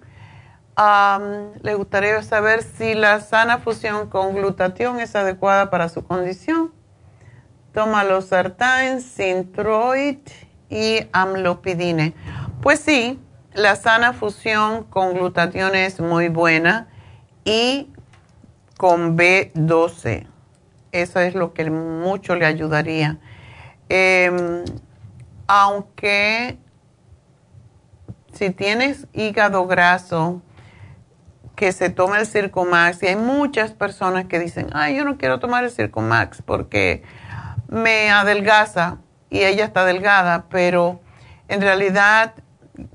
le gustaría saber si la sana fusión con glutatión es adecuada para su condición. Toma los sartán, Sintroid y amlopidine. Pues sí, la sana fusión con glutatión es muy buena y con B12. Eso es lo que mucho le ayudaría. Em, aunque si tienes hígado graso, que se tome el Circomax, y hay muchas personas que dicen, ay, yo no quiero tomar el Circomax porque me adelgaza y ella está delgada, pero en realidad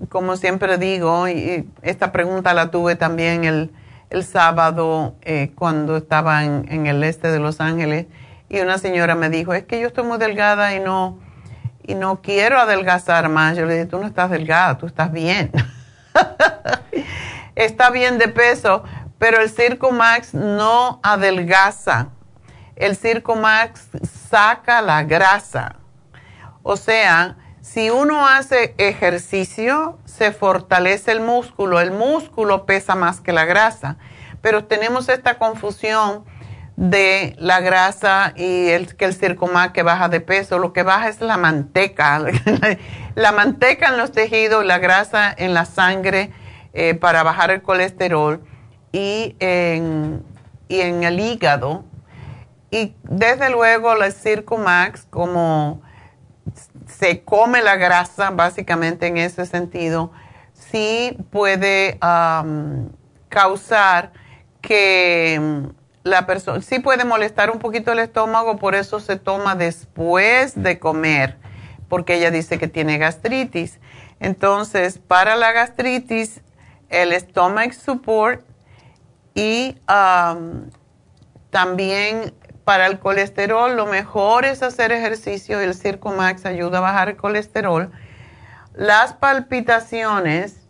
como siempre digo, y esta pregunta la tuve también el, sábado eh, cuando estaba en, el este de Los Ángeles y una señora me dijo, es que yo estoy muy delgada y no, y no quiero adelgazar más. Yo le dije, tú no estás delgada, tú estás bien. Está bien de peso, pero el Circo Max no adelgaza. El Circo Max saca la grasa. O sea, si uno hace ejercicio, se fortalece el músculo. El músculo pesa más que la grasa. Pero tenemos esta confusión de la grasa y el, que el que baja de peso. Lo que baja es la manteca. la manteca en los tejidos, la grasa en la sangre eh, para bajar el colesterol y en, y en el hígado. Y desde luego el Circumax como se come la grasa, básicamente en ese sentido, sí puede causar que mm, la persona, sí puede molestar un poquito el estómago, por eso se toma después de comer, porque ella dice que tiene gastritis. Entonces, para la gastritis, el stomach support y también para el colesterol, lo mejor es hacer ejercicio y el Circo Max ayuda a bajar el colesterol. Las palpitaciones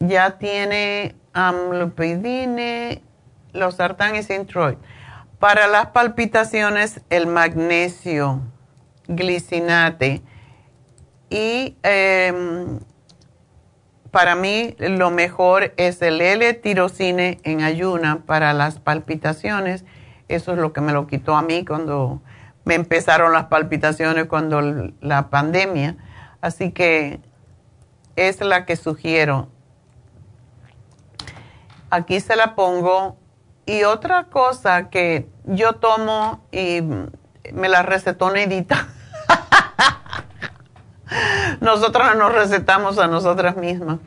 ya tiene amlopidine, los sartán y sintroid. Para las palpitaciones, el magnesio, glicinate y em, para mí lo mejor es el L-tirocine en ayuna para las palpitaciones. Eso es lo que me lo quitó a mí cuando me empezaron las palpitaciones cuando la pandemia. Así que es la que sugiero. Aquí se la pongo. Y otra cosa que yo tomo y me la recetó Neidita. Nosotras nos recetamos a nosotras mismas.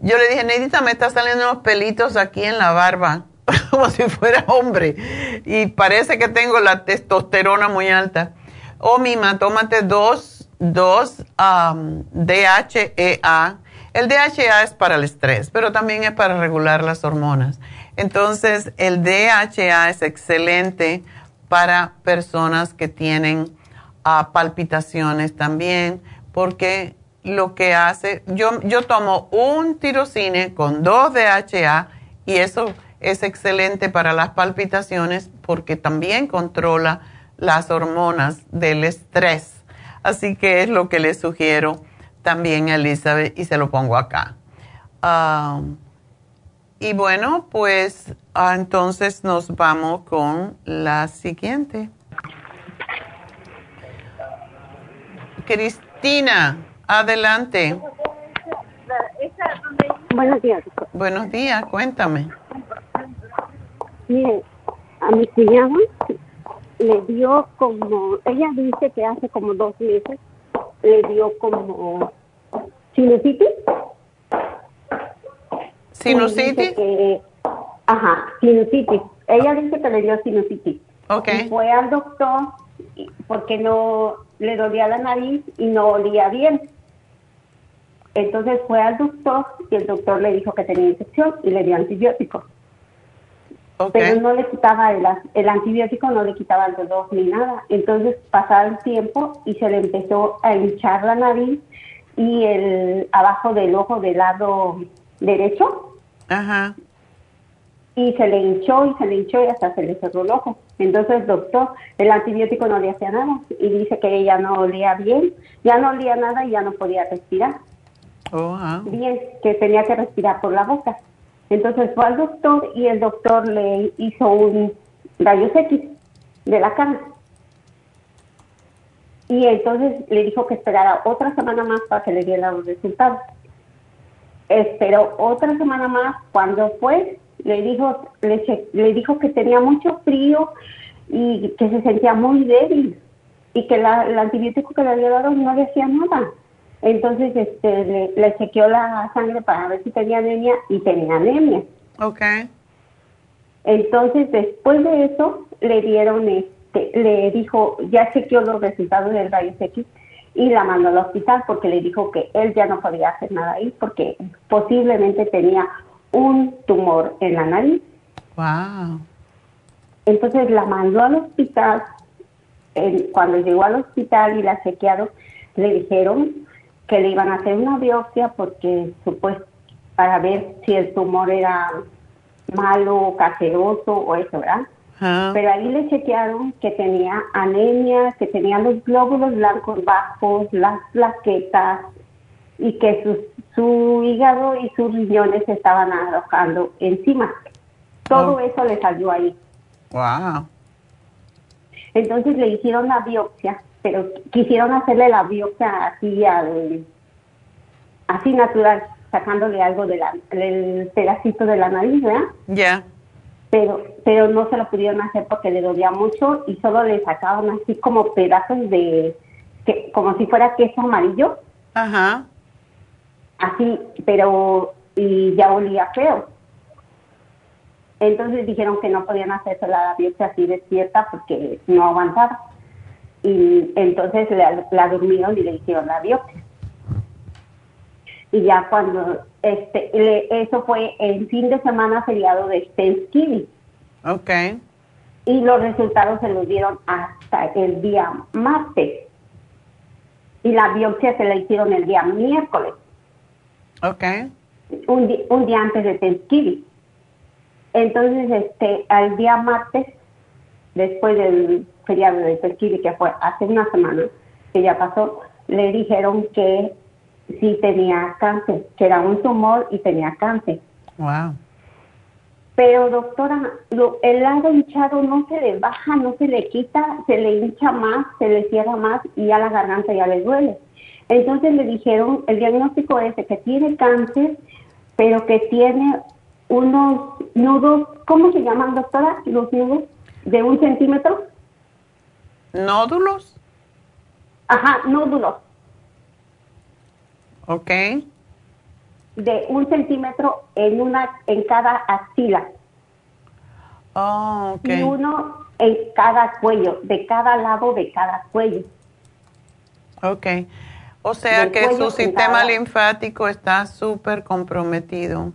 Yo le dije, Neidita, me está saliendo unos pelitos aquí en la barba, como si fuera hombre. Y parece que tengo la testosterona muy alta. Oh, Mima, tómate dos, dos DHEA. El DHA es para el estrés, pero también es para regular las hormonas. Entonces, el DHA es excelente para personas que tienen ah, palpitaciones también porque lo que hace, yo, yo tomo un tirocine con dos DHA y eso es excelente para las palpitaciones porque también controla las hormonas del estrés. Así que es lo que le sugiero también a Elizabeth y se lo pongo acá. Y bueno, pues ah, entonces nos vamos con la siguiente. Cristina. Tina, adelante. Buenos días. Buenos días, cuéntame. Mire, a mi cuñada le dio como, ella dice que hace como dos meses le dio como sinusitis. ¿Sinusitis? ajá, sinusitis. Ella dice que le dio sinusitis. Ok. fue al doctor porque no le dolía la nariz y no olía bien. Entonces fue al doctor y el doctor le dijo que tenía infección y le dio Pero no le quitaba el, el, antibiótico, no le quitaba el dolor ni nada. Entonces pasaba el tiempo y se le empezó a hinchar la nariz y el abajo del ojo del lado derecho. Ajá y se le hinchó y se le hinchó y hasta se le cerró el ojo. Entonces, doctor, el antibiótico no le hacía nada y dice que ella no olía bien, ya no olía nada y ya no podía respirar. Oh, Bien, que tenía que respirar por la boca. Entonces fue al doctor y el doctor le hizo un rayos X de la cara. Y entonces le dijo que esperara otra semana más para que le diera los resultados. Esperó otra semana más. Cuando fue, le dijo, le, le dijo que tenía mucho frío y que se sentía muy débil y que la, el antibiótico que le había dado no le hacía nada. Entonces este, le, le chequeó la sangre para ver si tenía anemia y tenía anemia. Ok. Entonces después de eso le dieron, este, le dijo, ya chequeó los resultados del rayo X y la mandó al hospital porque le dijo que él ya no podía hacer nada ahí porque posiblemente tenía un tumor en la nariz. Wow. Entonces la mandó al hospital. cuando llegó al hospital y la chequearon, le dijeron que le iban a hacer una biopsia porque supuesto para ver si el tumor era malo, caseroso o eso, ¿verdad? Pero ahí le chequearon que tenía anemia, que tenía los glóbulos blancos bajos, las plaquetas y que sus su hígado y sus riñones estaban arrojando encima. Todo oh. eso le salió ahí. Wow. Entonces le hicieron la biopsia, pero quisieron hacerle la biopsia así al, así natural, sacándole algo de del pedacito de la nariz, ¿verdad? Ya. Pero, pero no se lo pudieron hacer porque le dolía mucho y solo le sacaban así como pedazos de, que, como si fuera queso amarillo. Ajá. Así, pero y ya olía feo. Entonces dijeron que no podían hacerse la biopsia así despierta porque no aguantaba. Y entonces la, la durmieron y le hicieron la biopsia. Y ya cuando, este, le- eso fue el fin de semana feriado de Thanksgiving. Ok. Y los resultados se los dieron hasta el día martes. Y la biopsia se la hicieron el día miércoles. Ok. un, un día antes de Thanksgiving. Entonces, este, al día martes, después del feriado de Thanksgiving, que fue hace una semana, que ya pasó, le dijeron que sí tenía cáncer, que era un tumor y tenía cáncer. Wow. Pero doctora, lo- el lado hinchado no se le baja, no se le quita, se le hincha más, se le cierra más y ya la garganta ya le duele. Entonces le dijeron, el diagnóstico es que tiene cáncer, pero que tiene unos nudos, ¿cómo se llaman doctora? Los nudos de un centímetro. ¿Nódulos? Ajá, nódulos Ok. de un centímetro en una, en cada axila Oh, ok. y uno en cada cuello, de cada lado de cada cuello. Ok. O sea Del que su sistema cada- linfático está súper comprometido.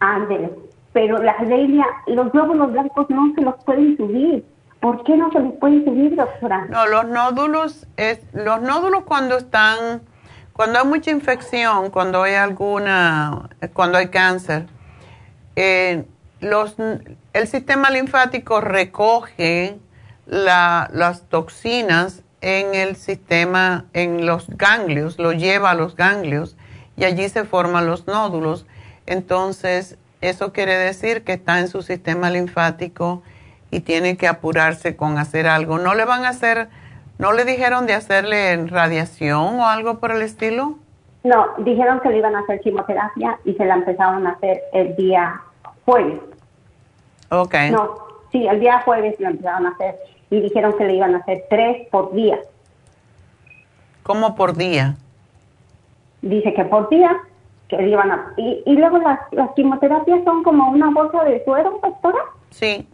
Ándele. Pero la anemia, los glóbulos blancos no se los pueden subir. ¿Por qué no se los pueden subir, doctora? No, los nódulos, es, los nódulos cuando están, cuando hay mucha infección, cuando hay alguna, cuando hay cáncer, eh, los, el sistema linfático recoge la- las toxinas en el sistema, en los ganglios, lo lleva a los ganglios y allí se forman los nódulos. Entonces, eso quiere decir que está en su sistema linfático y tiene que apurarse con hacer algo. ¿No le van a hacer, no le dijeron de hacerle radiación o algo por el estilo? No, dijeron que le iban a hacer quimioterapia y se la empezaron a hacer el día jueves. Ok. No, sí, el día jueves la empezaron a hacer y dijeron que le iban a hacer tres por día. ¿Cómo por día? Dice que por día, que le iban a... Y, y luego las, las quimioterapias son como una bolsa de suero, doctora. Sí.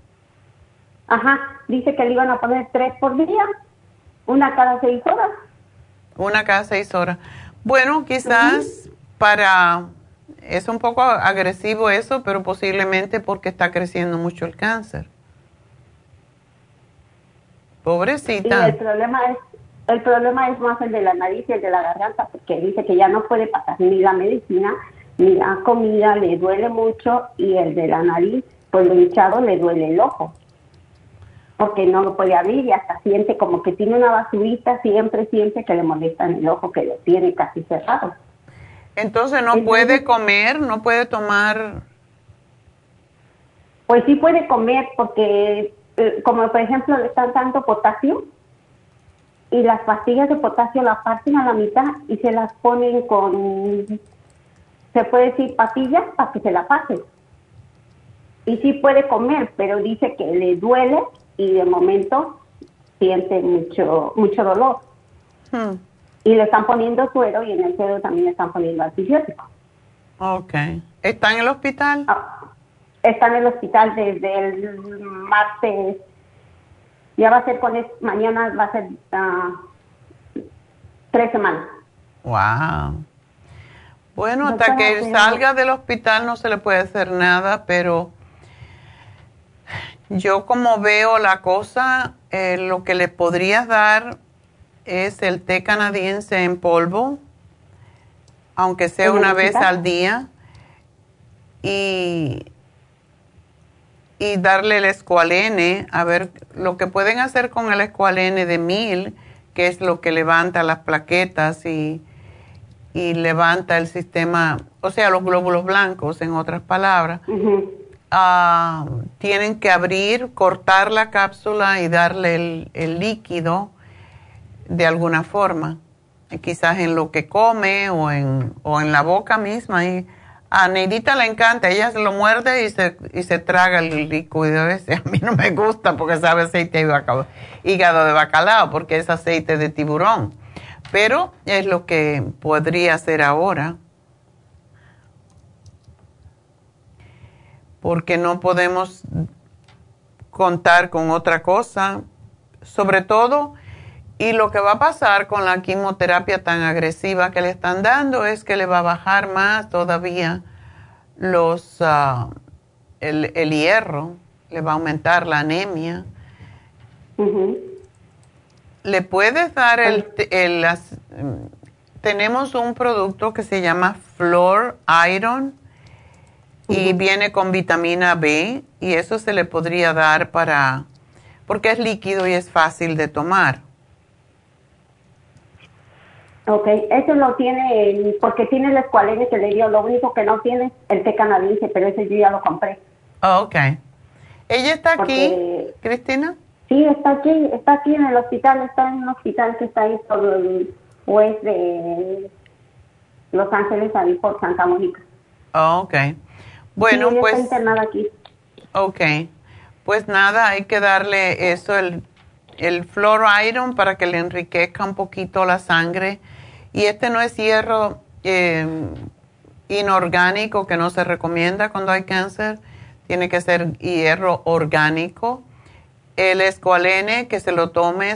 Ajá, dice que le iban a poner tres por día, una cada seis horas. Una cada seis horas. Bueno, quizás para... Es un poco agresivo eso, pero posiblemente porque está creciendo mucho el cáncer. Y Pobrecita. el problema es el problema es más el de la nariz y el de la garganta, porque dice que ya no puede pasar ni la medicina ni la comida, le duele mucho y el de la nariz, pues lo hinchado le duele el ojo, porque no lo puede abrir y hasta siente como que tiene una basurita, siempre siente que le molesta en el ojo, que lo tiene casi cerrado. Entonces no puede comer, no puede tomar... Pues sí puede comer porque, eh, como por ejemplo le están dando potasio y las pastillas de potasio las parten a la mitad y se las ponen con, se puede decir patillas para que se la pasen. Y sí puede comer, pero dice que le duele y de momento siente mucho, mucho dolor. Hmm, Y le están poniendo suero y en el suero también le están poniendo antibióticos. Ok. ¿Está en el hospital? está en el hospital desde el martes. Ya va a ser con es- mañana va a ser ah, tres semanas. Wow. Bueno, hasta Doctora, que pero- salga del hospital no se le puede hacer nada, pero yo como veo la cosa, eh, lo que le podrías dar es el té canadiense en polvo, aunque sea ¿En el una vez al día, y, y darle el escualene, a ver, lo que pueden hacer con el escualene de mil, que es lo que levanta las plaquetas y, y levanta el sistema, o sea, los glóbulos blancos, en otras palabras. Ah, tienen que abrir, cortar la cápsula y darle el, el líquido de alguna forma, quizás en lo que come o en, o en la boca misma, y A Neidita le encanta, ella se lo muerde y se, y se traga el líquido ese. A mí no me gusta porque sabe aceite de bacalao, hígado de bacalao, porque es aceite de tiburón. Pero es lo que podría hacer ahora. Porque no podemos contar con otra cosa. Sobre todo, y lo que va a pasar con la quimioterapia tan agresiva que le están dando es que le va a bajar más todavía los, ah, el, hierro, le va a aumentar la anemia. Le puedes dar el, el tenemos un producto que se llama Flor Iron y viene con vitamina B y eso se le podría dar para porque es líquido y es fácil de tomar. Ok, eso lo tiene, porque tiene el escualene que le dio, lo único que no tiene el té canadiense, pero ese yo ya lo compré. Oh, ok. ¿Ella está aquí, Cristina? Sí, está aquí, está aquí en el hospital, está en un hospital que está ahí por el oeste de Los Ángeles, ahí por Santa Mónica. Oh, ok. Bueno, pues... Está internada aquí. Ok. Pues nada, hay que darle eso, el, el Flor Iron, para que le enriquezca un poquito la sangre y este no es hierro eh, inorgánico que no se recomienda cuando hay cáncer, tiene que ser hierro orgánico. El escualene, que se lo tome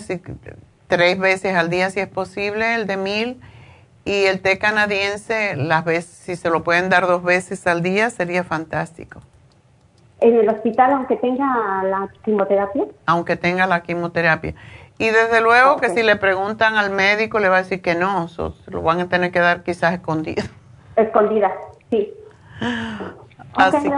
tres veces al día si es posible, el de mil. Y el té canadiense, las veces, si se lo pueden dar dos veces al día, sería fantástico. ¿En el hospital, aunque tenga la quimioterapia? Aunque tenga la quimioterapia. Y desde luego que si le preguntan al médico, le va a decir que no, lo van a tener que dar quizás escondido. Escondida, sí. Así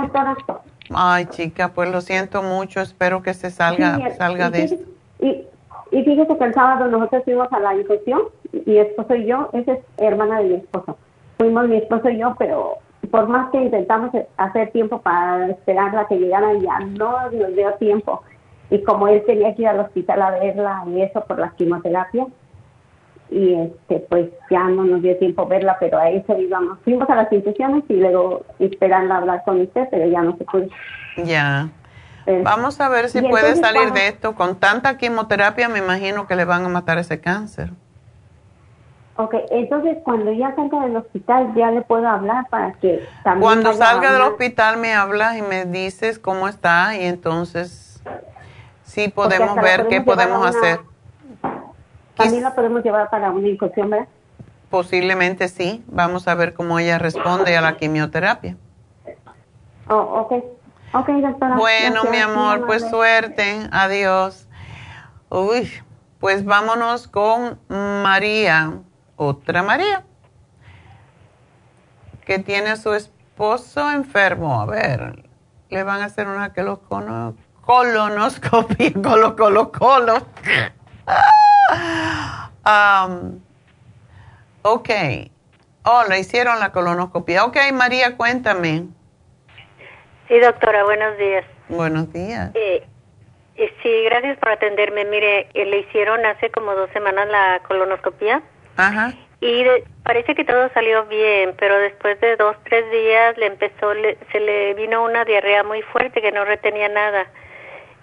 ay, chica, pues lo siento mucho, espero que se salga, salga de esto. Y, y fíjese que el sábado nosotros fuimos a la infusión, mi esposo y yo, esa es hermana de mi esposo. Fuimos mi esposo y yo, pero por más que intentamos hacer tiempo para esperar a que llegara, ya no nos dio tiempo y como él tenía que ir al hospital a verla y eso por la quimioterapia y este pues ya no nos dio tiempo verla pero a eso íbamos fuimos a las infusiones y luego esperando hablar con usted pero ya no se pudo. Ya. Vamos a ver si puede salir de esto. Con tanta quimioterapia me imagino que le van a matar ese cáncer. Ok, entonces cuando ya salga del hospital ya le puedo hablar para que también... Cuando salga del hospital me hablas y me dices cómo está y entonces Sí, podemos ver qué podemos hacer. También la podemos llevar para una incursión, ¿verdad? Posiblemente sí. Vamos a ver cómo ella responde a la quimioterapia. Oh, ok. Ok, doctora. Bueno, mi amor, pues suerte. Adiós. Uy, pues vámonos con María. Otra María. Que tiene a su esposo enfermo. A ver, le van a hacer una que lo conozca colonoscopia, colo, colo, colo. um, ok. Oh, le hicieron la colonoscopia. Ok, María, cuéntame. Sí, doctora, buenos días. Buenos días. Eh, eh, sí, gracias por atenderme. Mire, eh, le hicieron hace como dos semanas la colonoscopia. Ajá. Y parece que todo salió bien, pero después de dos, tres días le empezó, se le vino una diarrea muy fuerte que no retenía nada.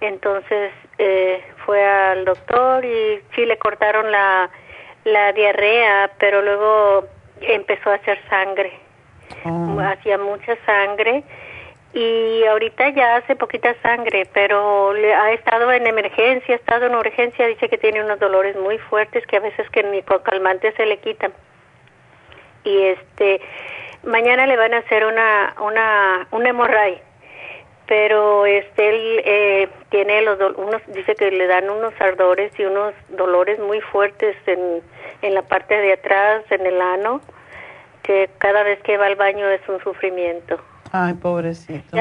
Entonces eh, fue al doctor y sí le cortaron la, la diarrea, pero luego empezó a hacer sangre. Oh. Hacía mucha sangre y ahorita ya hace poquita sangre, pero le ha estado en emergencia, ha estado en urgencia, dice que tiene unos dolores muy fuertes que a veces que ni con calmante se le quitan. Y este mañana le van a hacer una una un hemorray pero este él eh, tiene los unos dice que le dan unos ardores y unos dolores muy fuertes en, en la parte de atrás en el ano que cada vez que va al baño es un sufrimiento. Ay pobrecito.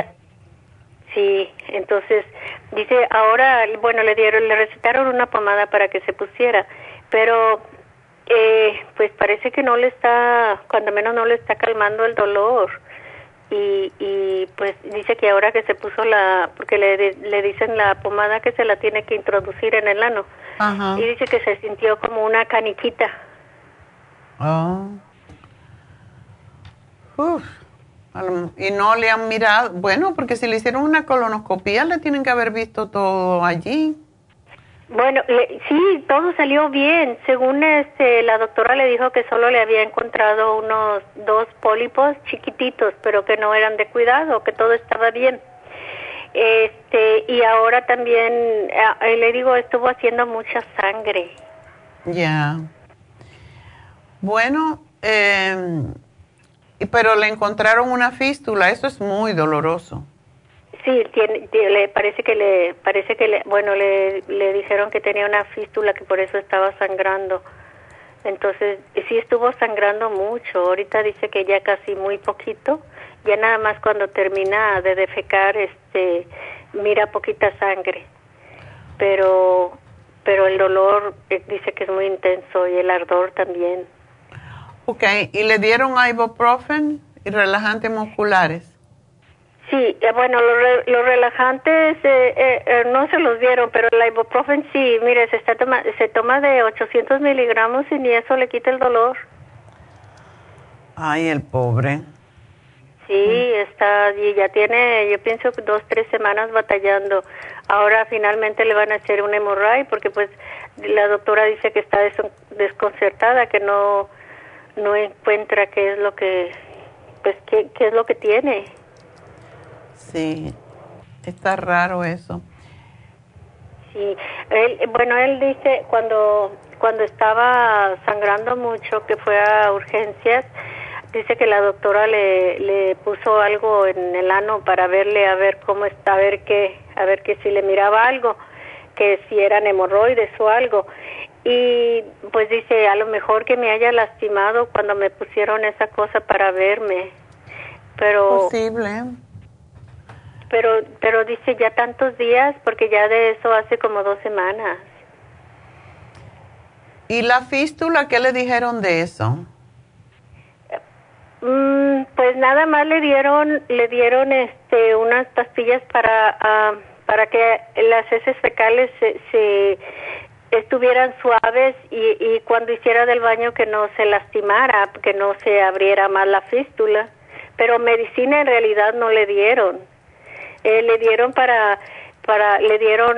Sí entonces dice ahora bueno le dieron le recetaron una pomada para que se pusiera pero eh, pues parece que no le está cuando menos no le está calmando el dolor y, y pues dice que ahora que se puso la, porque le, le dicen la pomada que se la tiene que introducir en el ano, y dice que se sintió como una caniquita. Oh. Y no le han mirado, bueno, porque si le hicieron una colonoscopía le tienen que haber visto todo allí. Bueno, sí, todo salió bien. Según este, la doctora le dijo que solo le había encontrado unos dos pólipos chiquititos, pero que no eran de cuidado, que todo estaba bien. Este, y ahora también, eh, le digo, estuvo haciendo mucha sangre. Ya. Bueno, eh, pero le encontraron una fístula, eso es muy doloroso. Sí, tiene, le parece que le parece que le, bueno, le, le dijeron que tenía una fístula que por eso estaba sangrando. Entonces, sí estuvo sangrando mucho. Ahorita dice que ya casi muy poquito. Ya nada más cuando termina de defecar, este, mira poquita sangre. Pero, pero el dolor eh, dice que es muy intenso y el ardor también. Ok, ¿y le dieron ibuprofen y relajantes musculares? Sí, eh, bueno, los, los relajantes eh, eh, no se los dieron, pero el ibuprofen sí, mire, se, está toma, se toma de 800 miligramos y ni eso le quita el dolor. Ay, el pobre. Sí, está, y ya tiene, yo pienso, dos, tres semanas batallando. Ahora finalmente le van a hacer un hemorray porque pues la doctora dice que está desconcertada, que no no encuentra qué es lo que, pues, qué, qué es lo que tiene. Sí, está raro eso. Sí, él, bueno, él dice cuando, cuando estaba sangrando mucho, que fue a urgencias, dice que la doctora le, le puso algo en el ano para verle a ver cómo está, a ver qué, a ver que si le miraba algo, que si eran hemorroides o algo y pues dice, a lo mejor que me haya lastimado cuando me pusieron esa cosa para verme. Pero posible. Pero pero dice ya tantos días porque ya de eso hace como dos semanas. ¿Y la fístula qué le dijeron de eso? Mm, pues nada más le dieron le dieron este unas pastillas para ah, para que las heces fecales se, se estuvieran suaves y, y cuando hiciera del baño que no se lastimara, que no se abriera más la fístula. Pero medicina en realidad no le dieron. Eh, le dieron para, para, le dieron,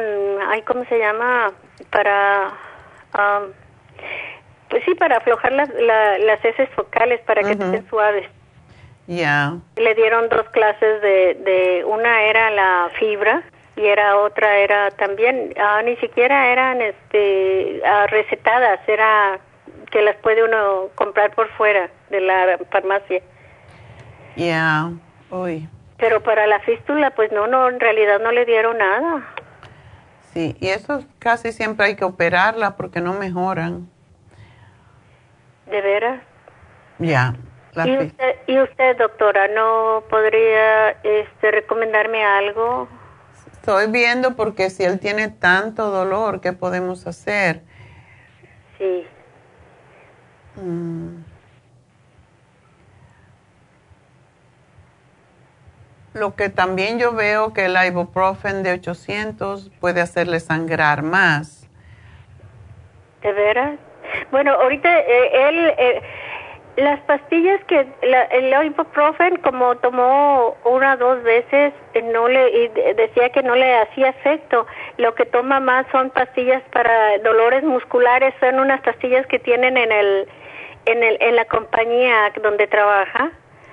ay, ¿cómo se llama? Para, pues sí, para aflojar las, las heces focales para que estén suaves. Ya. Le dieron dos clases de, de, una era la fibra, y era otra era también ah, ni siquiera eran este ah, recetadas era que las puede uno comprar por fuera de la farmacia ya uy pero para la fístula pues no no en realidad no le dieron nada sí y eso casi siempre hay que operarla porque no mejoran de veras ya ¿Y, usted, y usted doctora no podría este recomendarme algo Estoy viendo porque si él tiene tanto dolor, ¿qué podemos hacer? Sí. Mm. Lo que también yo veo que el ibuprofen de 800 puede hacerle sangrar más. ¿De veras? Bueno, ahorita eh, él... Eh, las pastillas que el ibuprofen como tomó una dos veces no le y decía que no le hacía efecto lo que toma más son pastillas para dolores musculares son unas pastillas que tienen en el en el en la compañía donde trabaja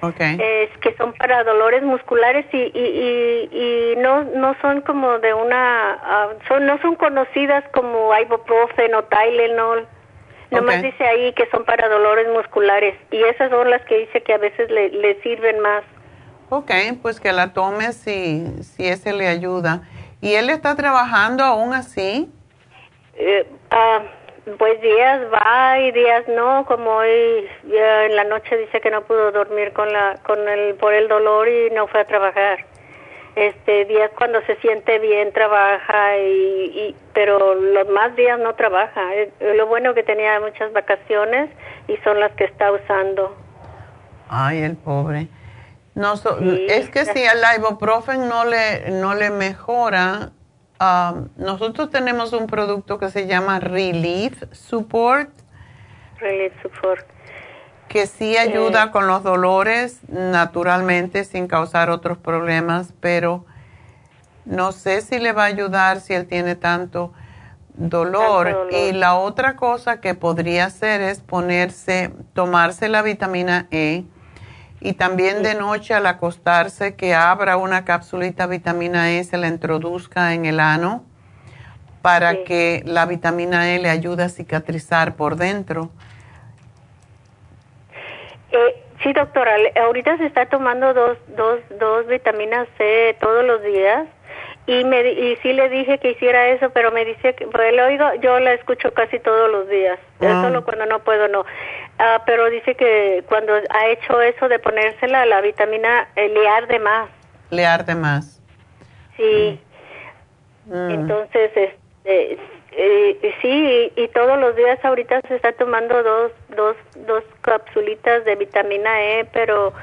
okay. es que son para dolores musculares y y, y, no no son como de una ah, son no son conocidas como ibuprofen o Tylenol Nomás dice ahí que son para dolores musculares y esas son las que dice que a veces le, le sirven más. Ok, pues que la tome si, si ese le ayuda. ¿Y él está trabajando aún así? Eh, ah, pues días va y días no, como hoy en la noche dice que no pudo dormir con la, con el, por el dolor y no fue a trabajar. Este días cuando se siente bien trabaja y, pero los más días no trabaja. Eh, lo bueno que tenía muchas vacaciones y son las que está usando. Ay el pobre. No es que si el ibuprofen no le no le mejora um, nosotros tenemos un producto que se llama Relief Support Relief Support. que sí ayuda con los dolores naturalmente sin causar otros problemas, pero no sé si le va a ayudar si él tiene tanto dolor. Y la otra cosa que podría hacer es ponerse, tomarse la vitamina E y también de noche al acostarse que abra una cápsulita vitamina E, se la introduzca en el ano para que la vitamina E le ayude a cicatrizar por dentro. Eh, sí, doctora, ahorita se está tomando dos, dos, dos vitaminas C todos los días y me y sí le dije que hiciera eso pero me dice que pues le oigo yo la escucho casi todos los días. Ah. solo cuando no puedo no. Ah, pero dice que cuando ha hecho eso de ponérsela la vitamina eh, le arde más. Le arde más. Sí. Mm. entonces este eh, sí y, todos los días ahorita se está tomando dos dos dos capsulitas de vitamina E pero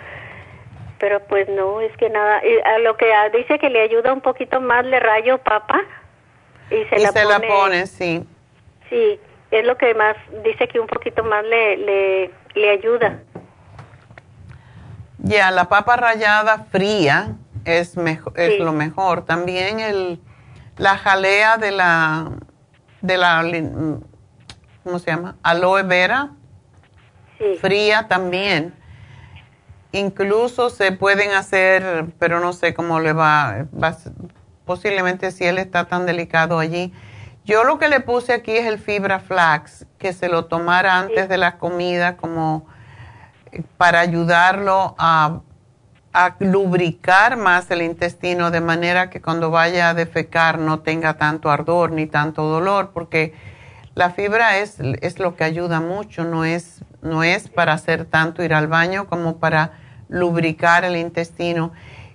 pero pues no, es que nada, a lo que dice que le ayuda un poquito más, le rayo papa y se, la, se pone, la pone, sí. Sí, es lo que más dice que un poquito más le, le, le ayuda. Ya, la papa rallada fría es, mejor, es lo mejor. También el, la jalea de la, de la, ¿cómo se llama? Aloe vera. Fría también Incluso se pueden hacer, pero no sé cómo le va, posiblemente si él está tan delicado allí. Yo lo que le puse aquí es el fibra flax, que se lo tomara antes de la comida como eh, para ayudarlo a, a, lubricar más el intestino de manera que cuando vaya a defecar no tenga tanto ardor ni tanto dolor, porque la fibra es, es lo que ayuda mucho, no es, no es para hacer tanto ir al baño como para lubricar el intestino.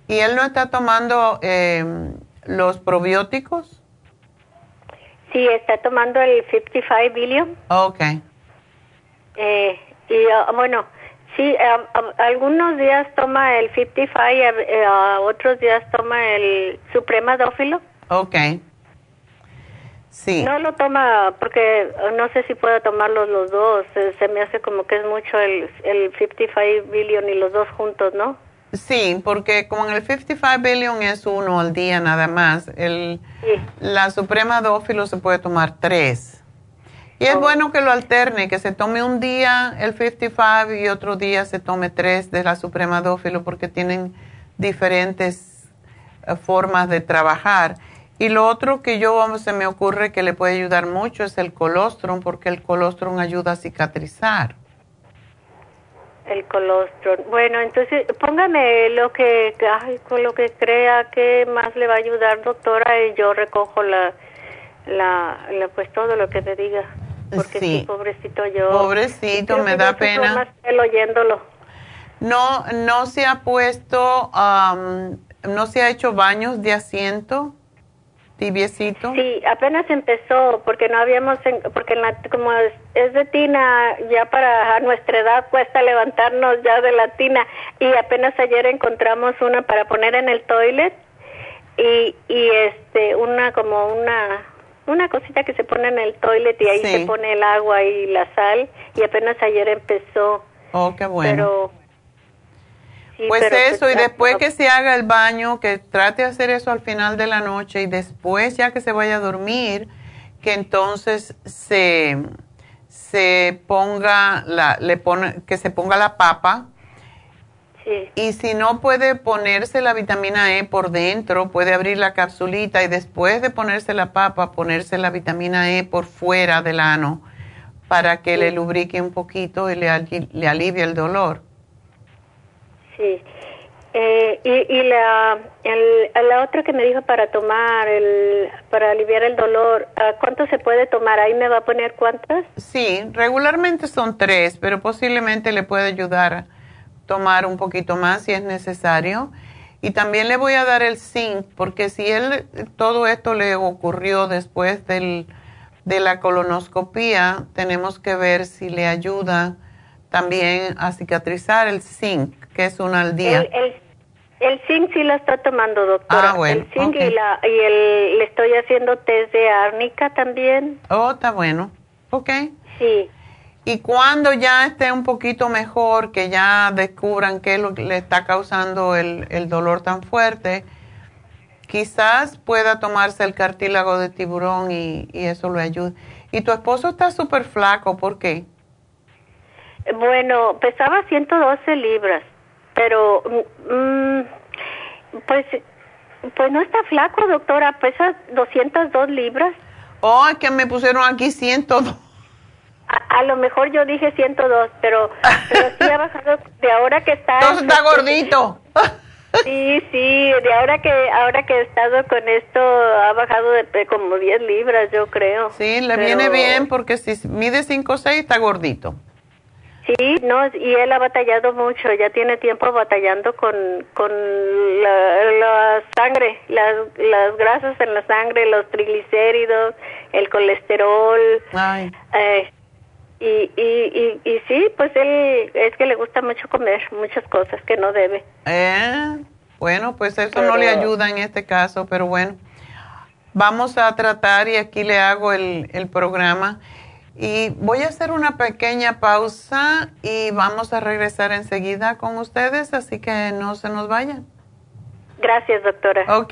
¿Y él no está tomando eh, los probióticos? Sí, está tomando el 55 billion. Ok. Eh, y ah, bueno, sí, algunos días toma el 55, eh, otros días toma el Suprema Dófilo. Ok. Sí. No lo toma porque no sé si pueda tomarlos los dos. Se, me hace como que es mucho el, el 55 billion y los dos juntos, ¿no? Sí, porque con el 55 billion es uno al día nada más. El, La Suprema Dófilo se puede tomar tres. Y es oh. bueno que lo alterne, que se tome un día el 55 y otro día se tome tres de la Suprema Dófilo porque tienen diferentes eh, formas de trabajar. Y lo otro que yo se me ocurre que le puede ayudar mucho es el colostrum, porque el colostrum ayuda a cicatrizar. El colostrum. Bueno, entonces póngame lo que, con lo que crea que más le va a ayudar, doctora, y yo recojo la, la, pues todo lo que me diga. Porque sí, pobrecito yo. Pobrecito, me da pena. Más oyéndolo. No, no se ha puesto, no se ha hecho baños de asiento tibiecito. Sí, apenas empezó porque no habíamos, porque la, como es, de tina, ya para nuestra edad cuesta levantarnos ya de la tina y apenas ayer encontramos una para poner en el toilet y, y este, una como una una cosita que se pone en el toilet y ahí se pone el agua y la sal y apenas ayer empezó. Oh, qué bueno. Pero pues eso, y después que se haga el baño, que trate de hacer eso al final de la noche y después ya que se vaya a dormir, que entonces se, se ponga la, le pone, que se ponga la papa. Sí. Y si no puede ponerse la vitamina E por dentro, puede abrir la capsulita y después de ponerse la papa, ponerse la vitamina E por fuera del ano para que le lubrique un poquito y le, le alivie el dolor. Sí. Eh, y, y la, la otra que me dijo para tomar, el, para aliviar el dolor, ¿cuánto se puede tomar? ¿Ahí me va a poner cuántas? Sí, regularmente son tres, pero posiblemente le puede ayudar a tomar un poquito más si es necesario. Y también le voy a dar el zinc, porque si él, todo esto le ocurrió después del, de la colonoscopía, tenemos que ver si le ayuda también a cicatrizar el zinc que es una al día. El, el, zinc sí la está tomando, doctora. Ah, bueno. El zinc y, la, y el, le estoy haciendo test de árnica también. Oh, está bueno. Ok. Sí. Y cuando ya esté un poquito mejor, que ya descubran qué es lo que le está causando el, el dolor tan fuerte, quizás pueda tomarse el cartílago de tiburón y, y eso le ayude. Y tu esposo está súper flaco, ¿por qué? Bueno, pesaba 112 libras, pero mm, pues pues no está flaco, doctora, pesa 202 libras. Oh, es que me pusieron aquí 102. A, a lo mejor yo dije 102, pero, pero sí ha bajado de ahora que está... Entonces está gordito. Sí, sí, de ahora que ahora que he estado con esto ha bajado de, como 10 libras, yo creo. Sí, le viene bien porque si mide 5 o 6 está gordito. Sí, no, y él ha batallado mucho, ya tiene tiempo batallando con, con la, la sangre, las, las grasas en la sangre, los triglicéridos, el colesterol. Ay. Eh, y, y, y, y sí, pues él es que le gusta mucho comer muchas cosas que no debe. Eh, bueno, pues eso no le ayuda en este caso, pero bueno, vamos a tratar y aquí le hago el, el programa. Y voy a hacer una pequeña pausa y vamos a regresar enseguida con ustedes, así que no se nos vayan. Gracias, doctora. Ok.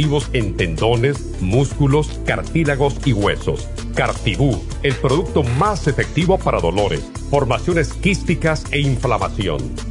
en tendones, músculos, cartílagos y huesos. Cartibú, el producto más efectivo para dolores, formaciones quísticas e inflamación.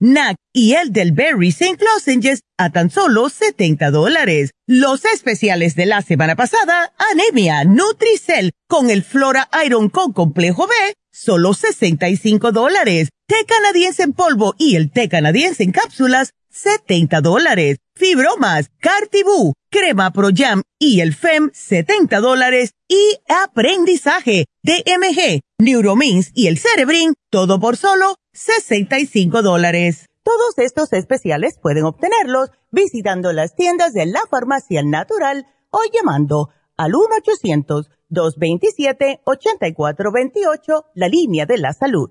NAC y el del Berry St. Lozenges a tan solo 70 dólares. Los especiales de la semana pasada, anemia, Nutricel con el Flora Iron con complejo B, solo 65 dólares. Té canadiense en polvo y el té canadiense en cápsulas, 70 dólares. Fibromas, Cartibú, Crema Pro Jam y el FEM, 70 dólares. Y aprendizaje, DMG, Neuromins y el Cerebrin, todo por solo 65 dólares. Todos estos especiales pueden obtenerlos visitando las tiendas de la Farmacia Natural o llamando al 1-800-227-8428, la línea de la salud.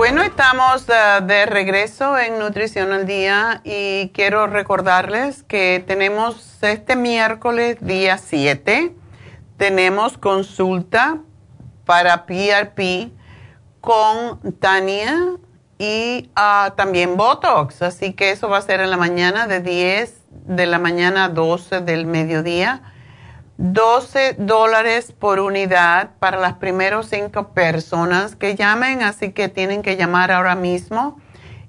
Bueno, estamos uh, de regreso en Nutrición al Día y quiero recordarles que tenemos este miércoles, día 7, tenemos consulta para PRP con Tania y uh, también Botox. Así que eso va a ser en la mañana de 10 de la mañana a 12 del mediodía. 12 dólares por unidad para las primeros cinco personas que llamen, así que tienen que llamar ahora mismo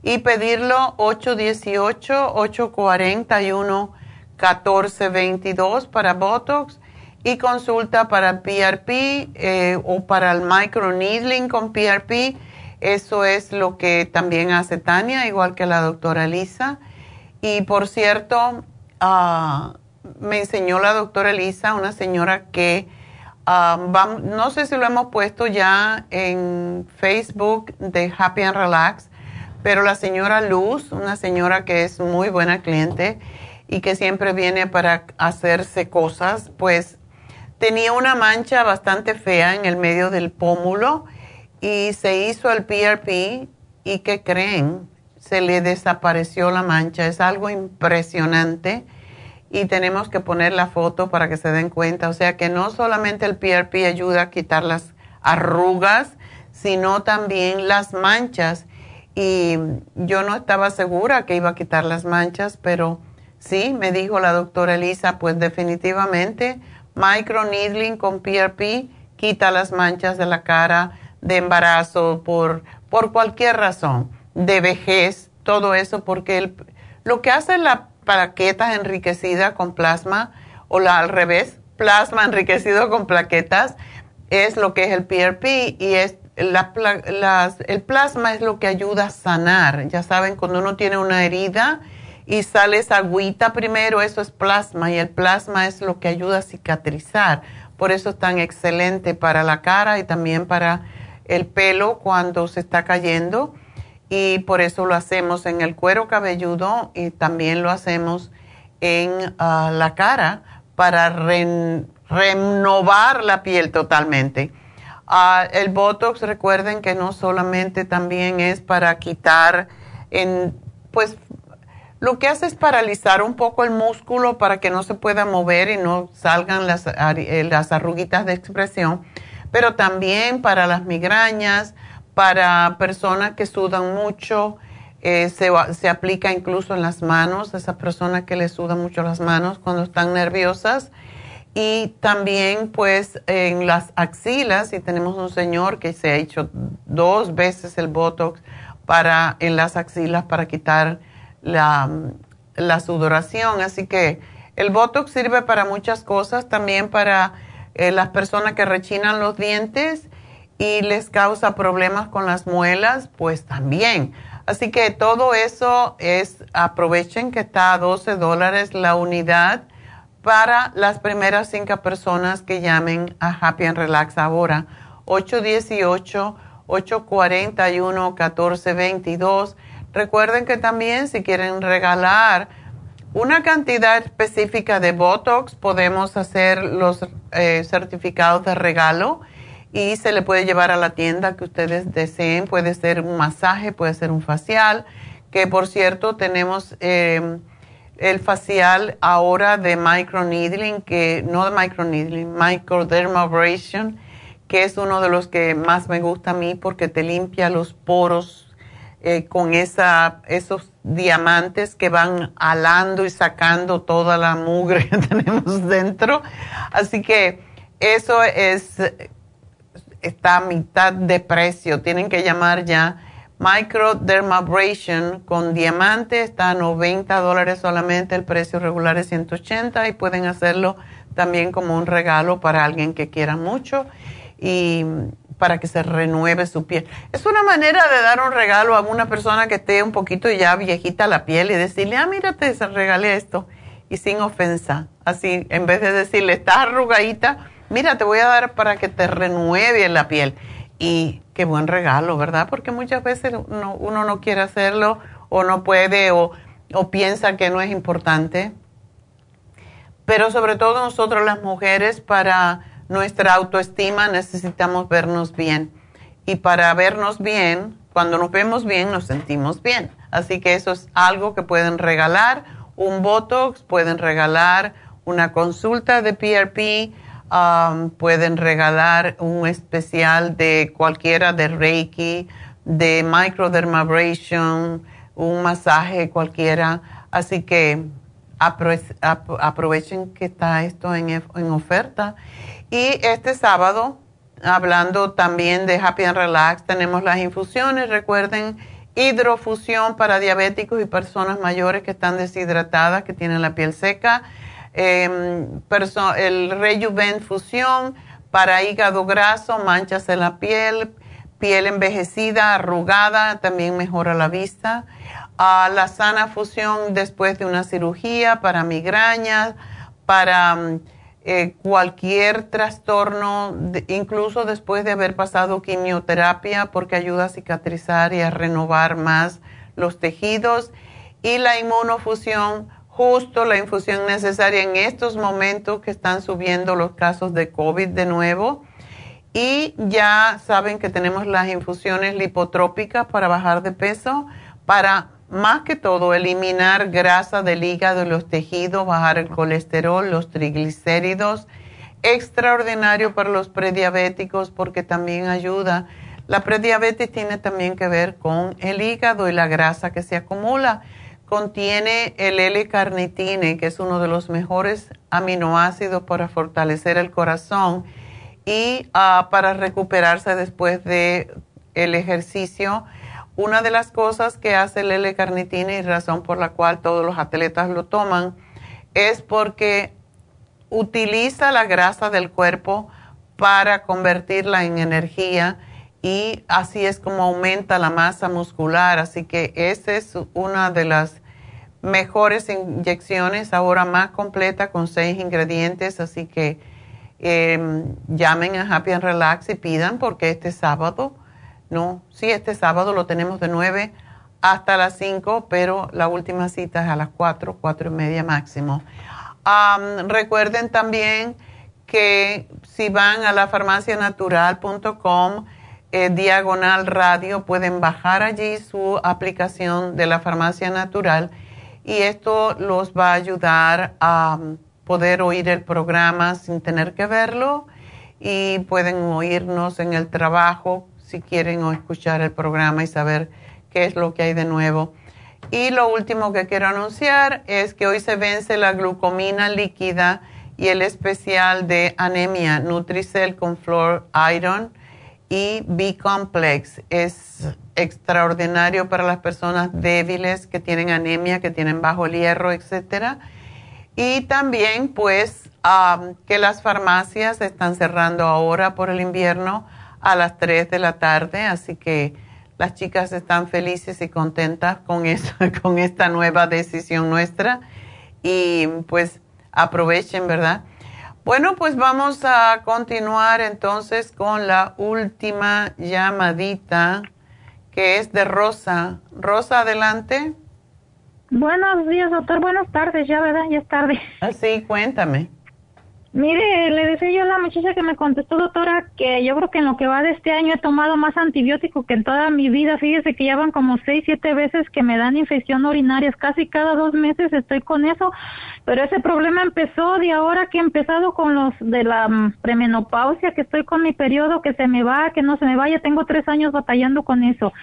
y pedirlo 818-841-1422 para Botox y consulta para PRP eh, o para el microneedling con PRP. Eso es lo que también hace Tania, igual que la doctora Lisa. Y por cierto, uh, me enseñó la doctora Elisa, una señora que, ah, no sé si lo hemos puesto ya en Facebook de Happy and Relax, pero la señora Luz, una señora que es muy buena cliente y que siempre viene para hacerse cosas, pues tenía una mancha bastante fea en el medio del pómulo y se hizo el PRP y ¿qué creen? Se le desapareció la mancha, es algo impresionante y tenemos que poner la foto para que se den cuenta. O sea que no solamente el PRP ayuda a quitar las arrugas, sino también las manchas. Y yo no estaba segura que iba a quitar las manchas, pero sí, me dijo la doctora Elisa, pues definitivamente microneedling con PRP quita las manchas de la cara, de embarazo, por, por cualquier razón, de vejez, todo eso, porque el, lo que hace la plaquetas enriquecidas con plasma o la, al revés, plasma enriquecido con plaquetas es lo que es el PRP y es la, el plasma es lo que ayuda a sanar. Ya saben, cuando uno tiene una herida y sale esa agüita primero, eso es plasma y el plasma es lo que ayuda a cicatrizar. Por eso es tan excelente para la cara y también para el pelo cuando se está cayendo y por eso lo hacemos en el cuero cabelludo y también lo hacemos en ah, la cara para renovar la piel totalmente. Ah, el Botox, recuerden que no solamente también es para quitar, en, pues lo que hace es paralizar un poco el músculo para que no se pueda mover y no salgan las, eh, las arruguitas de expresión, pero también para las migrañas, para personas que sudan mucho, eh, se, se, aplica incluso en las manos, esas personas que les sudan mucho las manos cuando están nerviosas. Y también pues en las axilas, y tenemos un señor que se ha hecho dos veces el Botox para, en las axilas para quitar la, la sudoración. Así que el Botox sirve para muchas cosas, también para eh, las personas que rechinan los dientes y les causa problemas con las muelas, pues también. Así que todo eso es, aprovechen que está a 12 dólares la unidad para las primeras cinco personas que llamen a Happy and Relax ahora. 818-841-1422. Recuerden que también si quieren regalar una cantidad específica de Botox, podemos hacer los eh, certificados de regalo y se le puede llevar a la tienda que ustedes deseen. Puede ser un masaje, puede ser un facial, que por cierto tenemos em, el facial ahora de microneedling, que no de microneedling, microdermabrasion, que es uno de los que más me gusta a mí porque te limpia los poros eh, con esa, esos diamantes que van alando y sacando toda la mugre que tenemos dentro. Así que eso es está a mitad de precio. Tienen que llamar ya. Microdermabrasion con diamante está a 90 dólares solamente, el precio regular es 180 y pueden hacerlo también como un regalo para alguien que quiera mucho y para que se renueve su piel. Es una manera de dar un regalo a una persona que esté un poquito ya viejita la piel y decirle, ah, mírate, se regalé esto y sin ofensa. Así, en vez de decirle, está arrugadita, mira, te voy a dar para que te renueve la piel. Y qué buen regalo, ¿verdad? Porque muchas veces uno, no quiere hacerlo o no puede o, o piensa que no es importante. Pero sobre todo nosotros las mujeres, para nuestra autoestima necesitamos vernos bien. Y para vernos bien, cuando nos vemos bien, nos sentimos bien. Así que eso es algo que pueden regalar. Un Botox, pueden regalar una consulta de PRP Um, pueden regalar un especial de cualquiera de Reiki, de microdermabrasion, un masaje cualquiera. Así que aprovechen que está esto en, en oferta. Y este sábado, hablando también de Happy and Relax, tenemos las infusiones. Recuerden, hidrofusión para diabéticos y personas mayores que están deshidratadas, que tienen la piel seca. Eh, el Rejuven Fusión para hígado graso, manchas en la piel, piel envejecida, arrugada, también mejora la vista. La sana fusión después de una cirugía para migrañas, para mm, eh, cualquier trastorno, incluso después de haber pasado quimioterapia, porque ayuda a cicatrizar y a renovar más los tejidos. Y la inmunofusión justo la infusión necesaria en estos momentos que están subiendo los casos de COVID de nuevo. Y ya saben que tenemos las infusiones lipotrópicas para bajar de peso, para más que todo eliminar grasa del hígado y los tejidos, bajar el colesterol, los triglicéridos. Extraordinario para los prediabéticos porque también ayuda. La prediabetes tiene también que ver con el hígado y la grasa que se acumula contiene el L-carnitine, que es uno de los mejores aminoácidos para fortalecer el corazón y ah, para recuperarse después de el ejercicio. Una de las cosas que hace el L-carnitine y razón por la cual todos los atletas lo toman es porque utiliza la grasa del cuerpo para convertirla en energía y así es como aumenta la masa muscular. Así que esa es una de las mejores inyecciones, ahora más completa con seis ingredientes, así que em, llamen a Happy and Relax y pidan porque este sábado, no, sí, este sábado lo tenemos de 9 hasta las 5, pero la última cita es a las 4, 4 y media máximo. recuerden también que si van a la farmacianatural.com, eh, diagonal radio, pueden bajar allí su aplicación de la farmacia natural y esto los va a ayudar a poder oír el programa sin tener que verlo y pueden oírnos en el trabajo si quieren escuchar el programa y saber qué es lo que hay de nuevo. Y lo último que quiero anunciar es que hoy se vence la glucomina líquida y el especial de anemia Nutricel con Flor Iron y B-Complex. Es extraordinario para las personas débiles que tienen anemia, que tienen bajo el hierro, etcétera. Y también, pues, que las farmacias están cerrando ahora por el invierno a las 3 de la tarde, así que las chicas están felices y contentas con, eso, con esta nueva decisión nuestra y pues aprovechen, ¿verdad? Bueno, pues vamos a continuar entonces con la última llamadita que es de Rosa. Rosa, adelante. Buenos días, doctor. Buenas tardes, ya, ¿verdad? Ya es tarde. Ah, sí, cuéntame. Mire, le decía yo a la muchacha que me contestó, doctora, que yo creo que en lo que va de este año he tomado más antibiótico que en toda mi vida. Fíjese que ya van como seis, siete veces que me dan infección urinaria. Casi cada dos meses estoy con eso. Pero ese problema empezó de ahora que he empezado con los de la mm, premenopausia, que estoy con mi periodo, que se me va, que no se me vaya. Tengo tres años batallando con eso.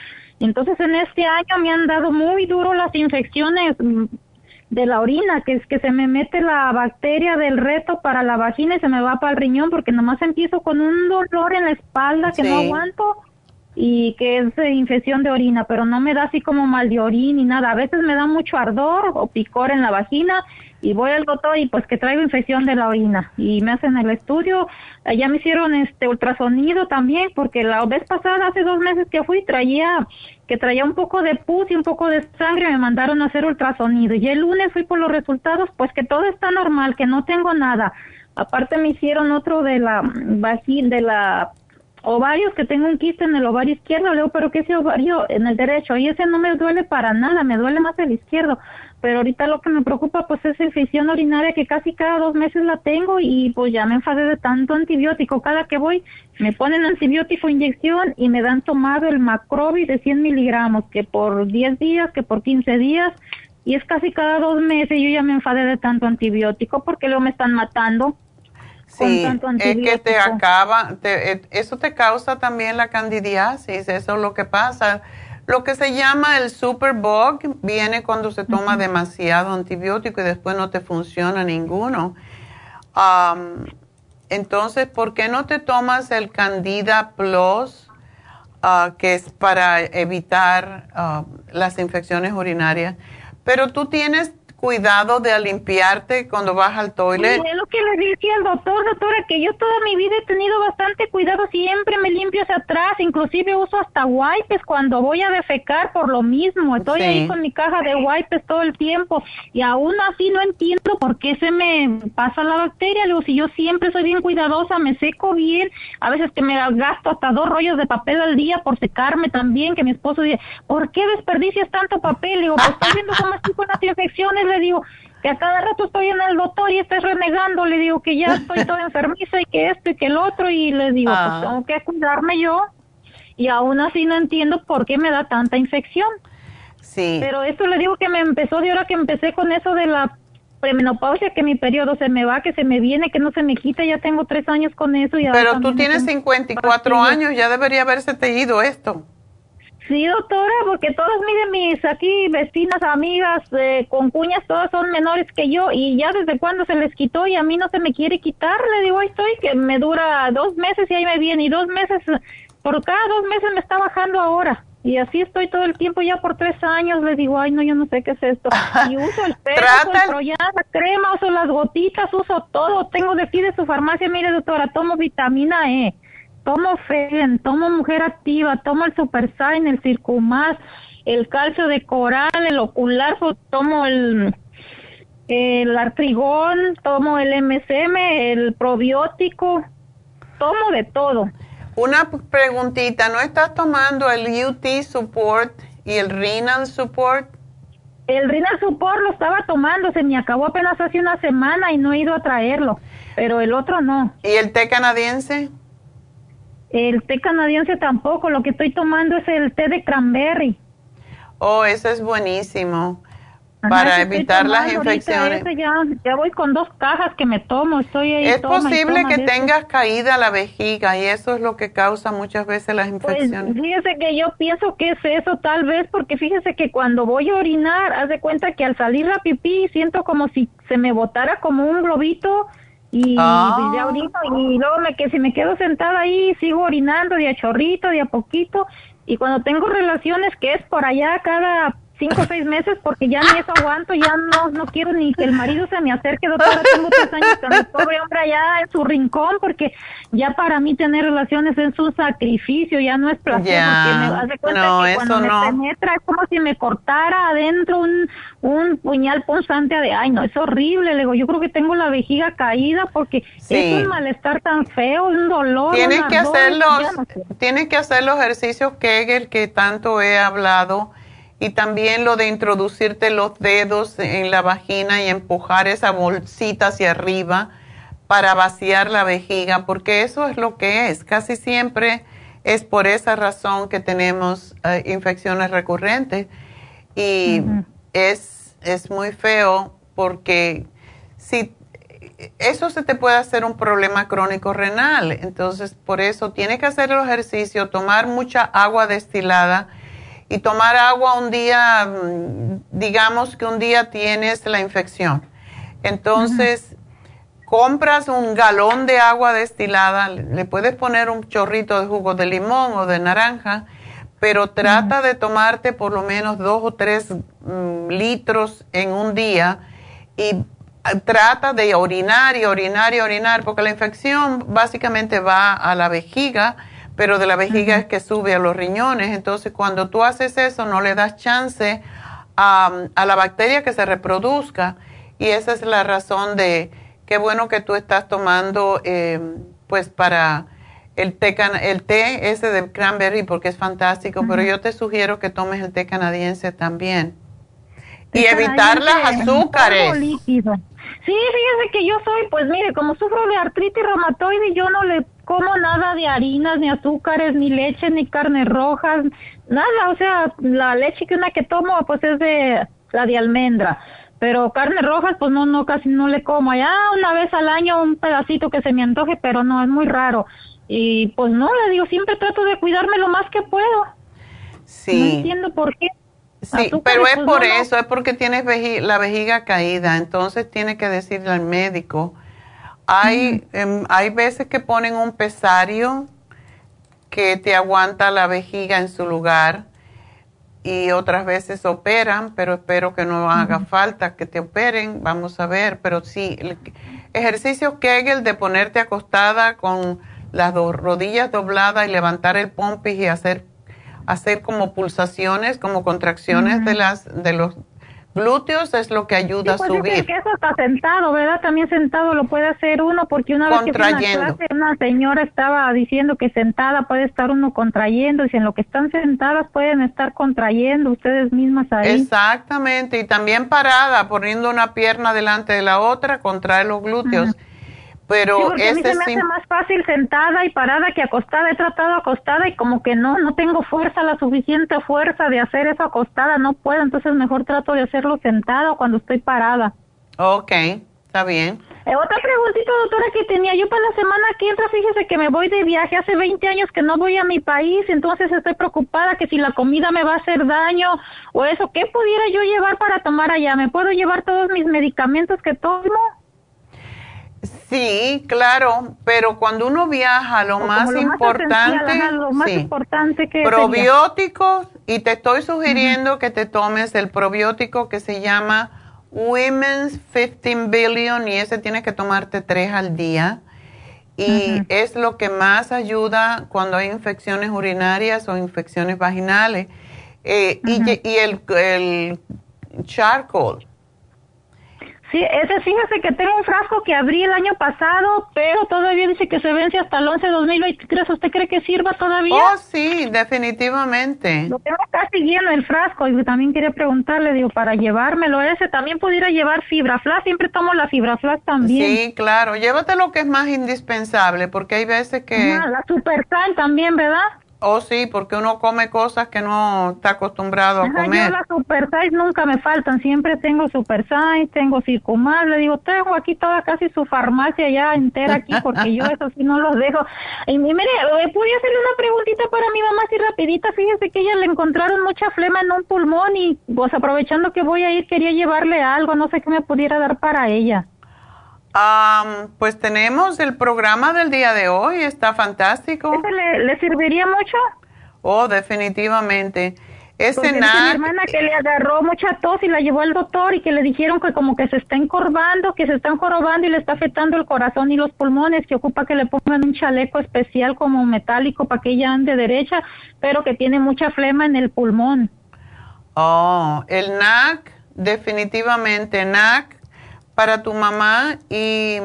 Entonces en este año me han dado muy duro las infecciones mm, de la orina, que es que se me mete la bacteria del reto para la vagina y se me va para el riñón porque nomás empiezo con un dolor en la espalda que no aguanto y que es infección de orina, pero no me da así como mal de orina ni nada. A veces me da mucho ardor o picor en la vagina y voy al doctor y pues que traigo infección de la orina. Y me hacen el estudio, ya me hicieron este ultrasonido también porque la vez pasada hace dos meses que fui traía que traía un poco de pus y un poco de sangre me mandaron a hacer ultrasonido. Y el lunes fui por los resultados pues que todo está normal que no tengo nada. Aparte me hicieron otro de la vagina de la ovarios que tengo un quiste en el ovario izquierdo, le digo, pero que ese ovario en el derecho, y ese no me duele para nada, me duele más el izquierdo, pero ahorita lo que me preocupa pues es infección urinaria que casi cada dos meses la tengo y pues ya me enfadé de tanto antibiótico, cada que voy me ponen antibiótico inyección y me dan tomado el macrobi de 100 miligramos, que por 10 días, que por 15 días, y es casi cada dos meses, yo ya me enfadé de tanto antibiótico porque luego me están matando Sí, es que te acaba, te, eso te causa también la candidiasis, eso es lo que pasa. Lo que se llama el superbug viene cuando se toma demasiado antibiótico y después no te funciona ninguno. entonces, ¿por qué no te tomas el Candida Plus, ah, que es para evitar ah, las infecciones urinarias? Pero tú tienes cuidado de limpiarte cuando vas al toilet. es lo que le dije al doctor, doctora, que yo toda mi vida he tenido bastante cuidado, siempre me limpio hacia atrás, inclusive uso hasta wipes cuando voy a defecar por lo mismo, estoy ahí con mi caja de wipes todo el tiempo y aún así no entiendo por qué se me pasa la bacteria, luego si yo siempre soy bien cuidadosa, me seco bien, a veces que me gasto hasta dos rollos de papel al día por secarme también, que mi esposo dice, ¿por qué desperdicias tanto papel? Digo, pues estoy viendo cómo estoy con las infecciones le digo que a cada rato estoy en el doctor y estoy renegando, le digo que ya estoy toda enfermiza y que esto y que el otro y le digo, pues ah. tengo que cuidarme yo y aún así no entiendo por qué me da tanta infección. Sí. Pero esto le digo que me empezó de ahora que empecé con eso de la premenopausia, que mi periodo se me va, que se me viene, que no se me quita, ya tengo tres años con eso. Y Pero tú tienes 54 años, ya debería haberse te ido esto. Sí, doctora, porque todas, miren, mis aquí vecinas, amigas, eh, con cuñas, todas son menores que yo y ya desde cuando se les quitó y a mí no se me quiere quitar, le digo, ahí estoy, que me dura dos meses y ahí me viene y dos meses, por cada dos meses me está bajando ahora. Y así estoy todo el tiempo, ya por tres años, le digo, ay, no, yo no sé qué es esto. Y uso el pelo, uso el la crema, uso las gotitas, uso todo. Tengo de aquí de su farmacia, mire, doctora, tomo vitamina E tomo FEN, tomo Mujer Activa, tomo el Super Sign, el Circumas, el calcio de coral, el ocular, tomo el, el artrigón, tomo el MSM, el probiótico, tomo de todo. Una preguntita, ¿no estás tomando el UT Support y el Renal Support? El Renal Support lo estaba tomando, se me acabó apenas hace una semana y no he ido a traerlo, pero el otro no. ¿Y el té canadiense? El té canadiense tampoco, lo que estoy tomando es el té de cranberry. Oh, eso es buenísimo. para evitar las infecciones. Ya, voy con dos cajas que me tomo, estoy ahí. Es posible que tengas caída la vejiga y eso es lo que causa muchas veces las pues, infecciones. fíjese que yo pienso que es eso tal vez porque fíjese que cuando voy a orinar, haz de cuenta que al salir la pipí siento como si se me botara como un globito y ah. y luego me que si me quedo sentada ahí sigo orinando de a chorrito de a poquito y cuando tengo relaciones que es por allá cada cinco o seis meses porque ya ni eso aguanto, ya no, no quiero ni que el marido se me acerque, doctora, tengo tres años con el pobre hombre allá en su rincón porque ya para mí tener relaciones es un sacrificio, ya no es placer, porque me hace cuenta que cuando me penetra es como si me cortara adentro un, un puñal punzante de, ay no, es horrible, le digo, yo creo que tengo la vejiga caída porque es un malestar tan feo, un dolor. Tienes que hacer los, tienes que hacer los ejercicios Kegel que tanto he hablado y también lo de introducirte los dedos en la vagina y empujar esa bolsita hacia arriba para vaciar la vejiga, porque eso es lo que es. Casi siempre es por esa razón que tenemos eh, infecciones recurrentes. Y es, es muy feo porque si eso se te puede hacer un problema crónico renal, entonces por eso tienes que hacer el ejercicio, tomar mucha agua destilada y tomar agua un día, mm, digamos que un día tienes la infección. Entonces, compras un galón de agua destilada, le puedes poner un chorrito de jugo de limón o de naranja, pero trata de tomarte por lo menos dos o tres mm, litros en un día y ah, trata de orinar y orinar y orinar, porque la infección básicamente va a la vejiga pero de la vejiga es que sube a los riñones. Entonces, cuando tú haces eso, no le das chance a, la bacteria que se reproduzca. Y esa es la razón de qué bueno que tú estás tomando, em, pues, para el té, el té ese de cranberry, porque es fantástico, pero yo te sugiero que tomes el té canadiense también. Y evitar las azúcares. Sí, fíjese que yo soy, pues mire, como sufro de artritis reumatoide, yo no le como nada de harinas, ni azúcares, ni leche, ni carnes rojas, nada, o sea, la leche que una que tomo pues es de la de almendra, pero carnes rojas pues no, no, casi no le como, ya una vez al año un pedacito que se me antoje, pero no, es muy raro. Y pues no, le digo, siempre trato de cuidarme lo más que puedo. Sí. No entiendo por qué. Sí, pero es por eso, es porque tienes la vejiga caída, entonces tiene que decirle al médico. Hay, em, hay veces que ponen un pesario que te aguanta la vejiga en su lugar y otras veces operan, pero espero que no haga falta que te operen, vamos a ver, pero sí, el ejercicio Kegel de ponerte acostada con las dos rodillas dobladas y levantar el pompis y hacer hacer como pulsaciones, como contracciones de las de los glúteos es lo que ayuda a pues subir. que eso está sentado, ¿verdad? También sentado lo puede hacer uno porque una vez que una, clase, una señora estaba diciendo que sentada puede estar uno contrayendo y si en lo que están sentadas pueden estar contrayendo ustedes mismas ahí. Exactamente, y también parada, poniendo una pierna delante de la otra, contrae los glúteos. Pero sí, a mí se me hace más fácil sentada y parada que acostada. He tratado acostada y como que no, no tengo fuerza, la suficiente fuerza de hacer eso acostada, no puedo. Entonces mejor trato de hacerlo sentada cuando estoy parada. Ok, está bien. Eh, otra preguntita, doctora, que tenía yo para la semana que entra, fíjese que me voy de viaje hace 20 años que no voy a mi país, entonces estoy preocupada que si la comida me va a hacer daño o eso, ¿qué pudiera yo llevar para tomar allá? ¿Me puedo llevar todos mis medicamentos que tomo? Sí, claro, pero cuando uno viaja, lo más importante, lo más importante que probióticos y te estoy sugiriendo que te tomes el probiótico que se llama Women's 15 Billion y ese tienes que tomarte tres al día y es lo que más ayuda cuando hay infecciones urinarias o infecciones vaginales. Eh, y, y el, el charcoal Sí, ese fíjese que tengo un frasco que abrí el año pasado, pero todavía dice que se vence hasta el 11 de 2023. ¿Usted cree que sirva todavía? Oh, sí, definitivamente. Lo tengo casi lleno el frasco y también quería preguntarle, digo, para llevármelo ese, también pudiera llevar fibra flash, siempre tomo la fibra flash también. Sí, claro, llévate lo que es más indispensable, porque hay veces que... la super también, ¿verdad? Oh, sí, porque uno come cosas que no está acostumbrado a comer. Yo las Super Size nunca me faltan, siempre tengo Super Size, tengo Circumal, le digo, tengo aquí toda casi su farmacia ya entera aquí, porque yo eso sí no los dejo. Y mire, eh, pude hacerle una preguntita para mi mamá así rapidita, fíjese que ella le encontraron mucha flema en un pulmón y pues aprovechando que voy a ir quería llevarle algo, no sé qué me pudiera dar para ella pues tenemos el programa del día de hoy, está fantástico. le, serviría mucho? Oh, definitivamente. Ese mi hermana que le agarró mucha tos y la llevó al doctor y que le dijeron que como que se está encorvando, que se está encorvando y le está afectando el corazón y los pulmones, que ocupa que le pongan un chaleco especial como metálico para que ella ande derecha, pero que tiene mucha flema en el pulmón. Oh, el NAC, definitivamente NAC para tu mamá y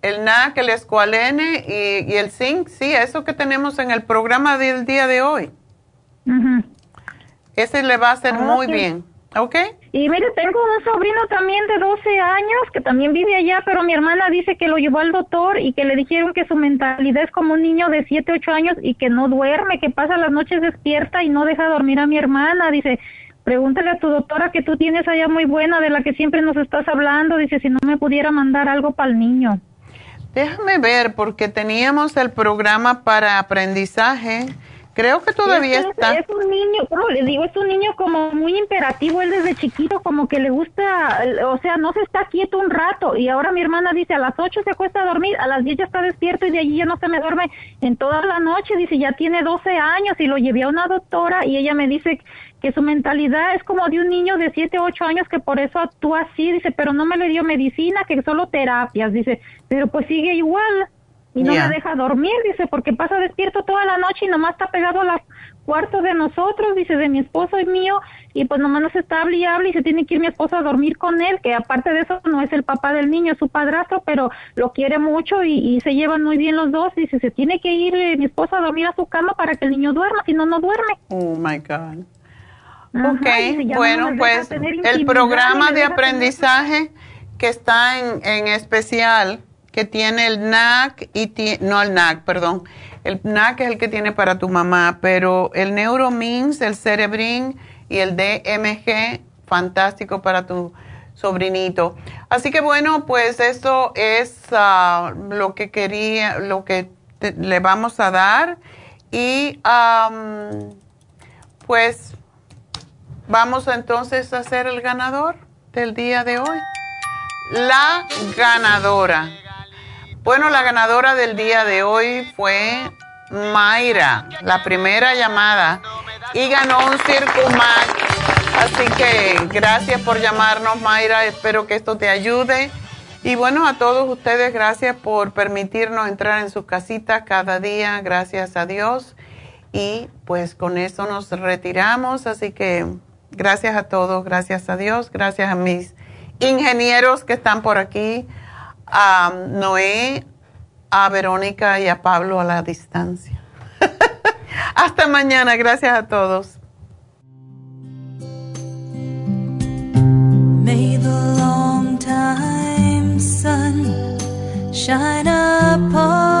el NAC, el escualene y, el zinc, sí, eso que tenemos en el programa del día de hoy. Ese le va a hacer muy bien. ¿Ok? Y mire, tengo un sobrino también de 12 años que también vive allá, pero mi hermana dice que lo llevó al doctor y que le dijeron que su mentalidad es como un niño de 7, 8 años y que no duerme, que pasa las noches despierta y no deja dormir a mi hermana. Dice, pregúntale a tu doctora que tú tienes allá muy buena, de la que siempre nos estás hablando, dice, si no me pudiera mandar algo para el niño. Déjame ver, porque teníamos el programa para aprendizaje. Creo que todavía está. Es un niño, como le digo, es un niño como muy imperativo, él desde chiquito como que le gusta, o sea, no se está quieto un rato. Y ahora mi hermana dice, a las 8 se acuesta a dormir, a las 10 ya está despierto y de allí ya no se me duerme en toda la noche. Dice, ya tiene 12 años y lo llevé a una doctora y ella me dice que su mentalidad es como de un niño de 7, 8 años que por eso actúa así, dice, pero no me le dio medicina, que solo terapias, dice, pero pues sigue igual y no me deja dormir, dice, porque pasa despierto toda la noche y nomás está pegado al cuarto de nosotros, dice, de mi esposo y mío, y pues nomás nos está hable y hable y se tiene que ir mi esposo a dormir con él, que aparte de eso no es el papá del niño, es su padrastro, pero lo quiere mucho y, se llevan muy bien los dos, dice, se tiene que ir eh, mi esposo a dormir a su cama para que el niño duerma, si no, no duerme. Oh, my God ok, bueno, pues el programa de aprendizaje que está en, en especial, que tiene el NAC y no el NAC, perdón, el NAC es el que tiene para tu mamá, pero el Neuromins, el Cerebrin y el DMG, fantástico para tu sobrinito. Así que bueno, pues eso es ah, lo que quería, lo que le vamos a dar y pues vamos entonces a hacer el ganador del día de hoy. La ganadora. Bueno, la ganadora del día de hoy fue Mayra, la primera llamada, y ganó un Circumax. Así que gracias por llamarnos, Mayra. Espero que esto te ayude. Y bueno, a todos ustedes, gracias por permitirnos entrar en sus casitas cada día, gracias a Dios. Y pues con eso nos retiramos. Así que gracias a todos, gracias a Dios, gracias a mis ingenieros que están por aquí, a Noé, a Verónica y a Pablo a la distancia. Hasta mañana, gracias a todos. May the long time sun shine upon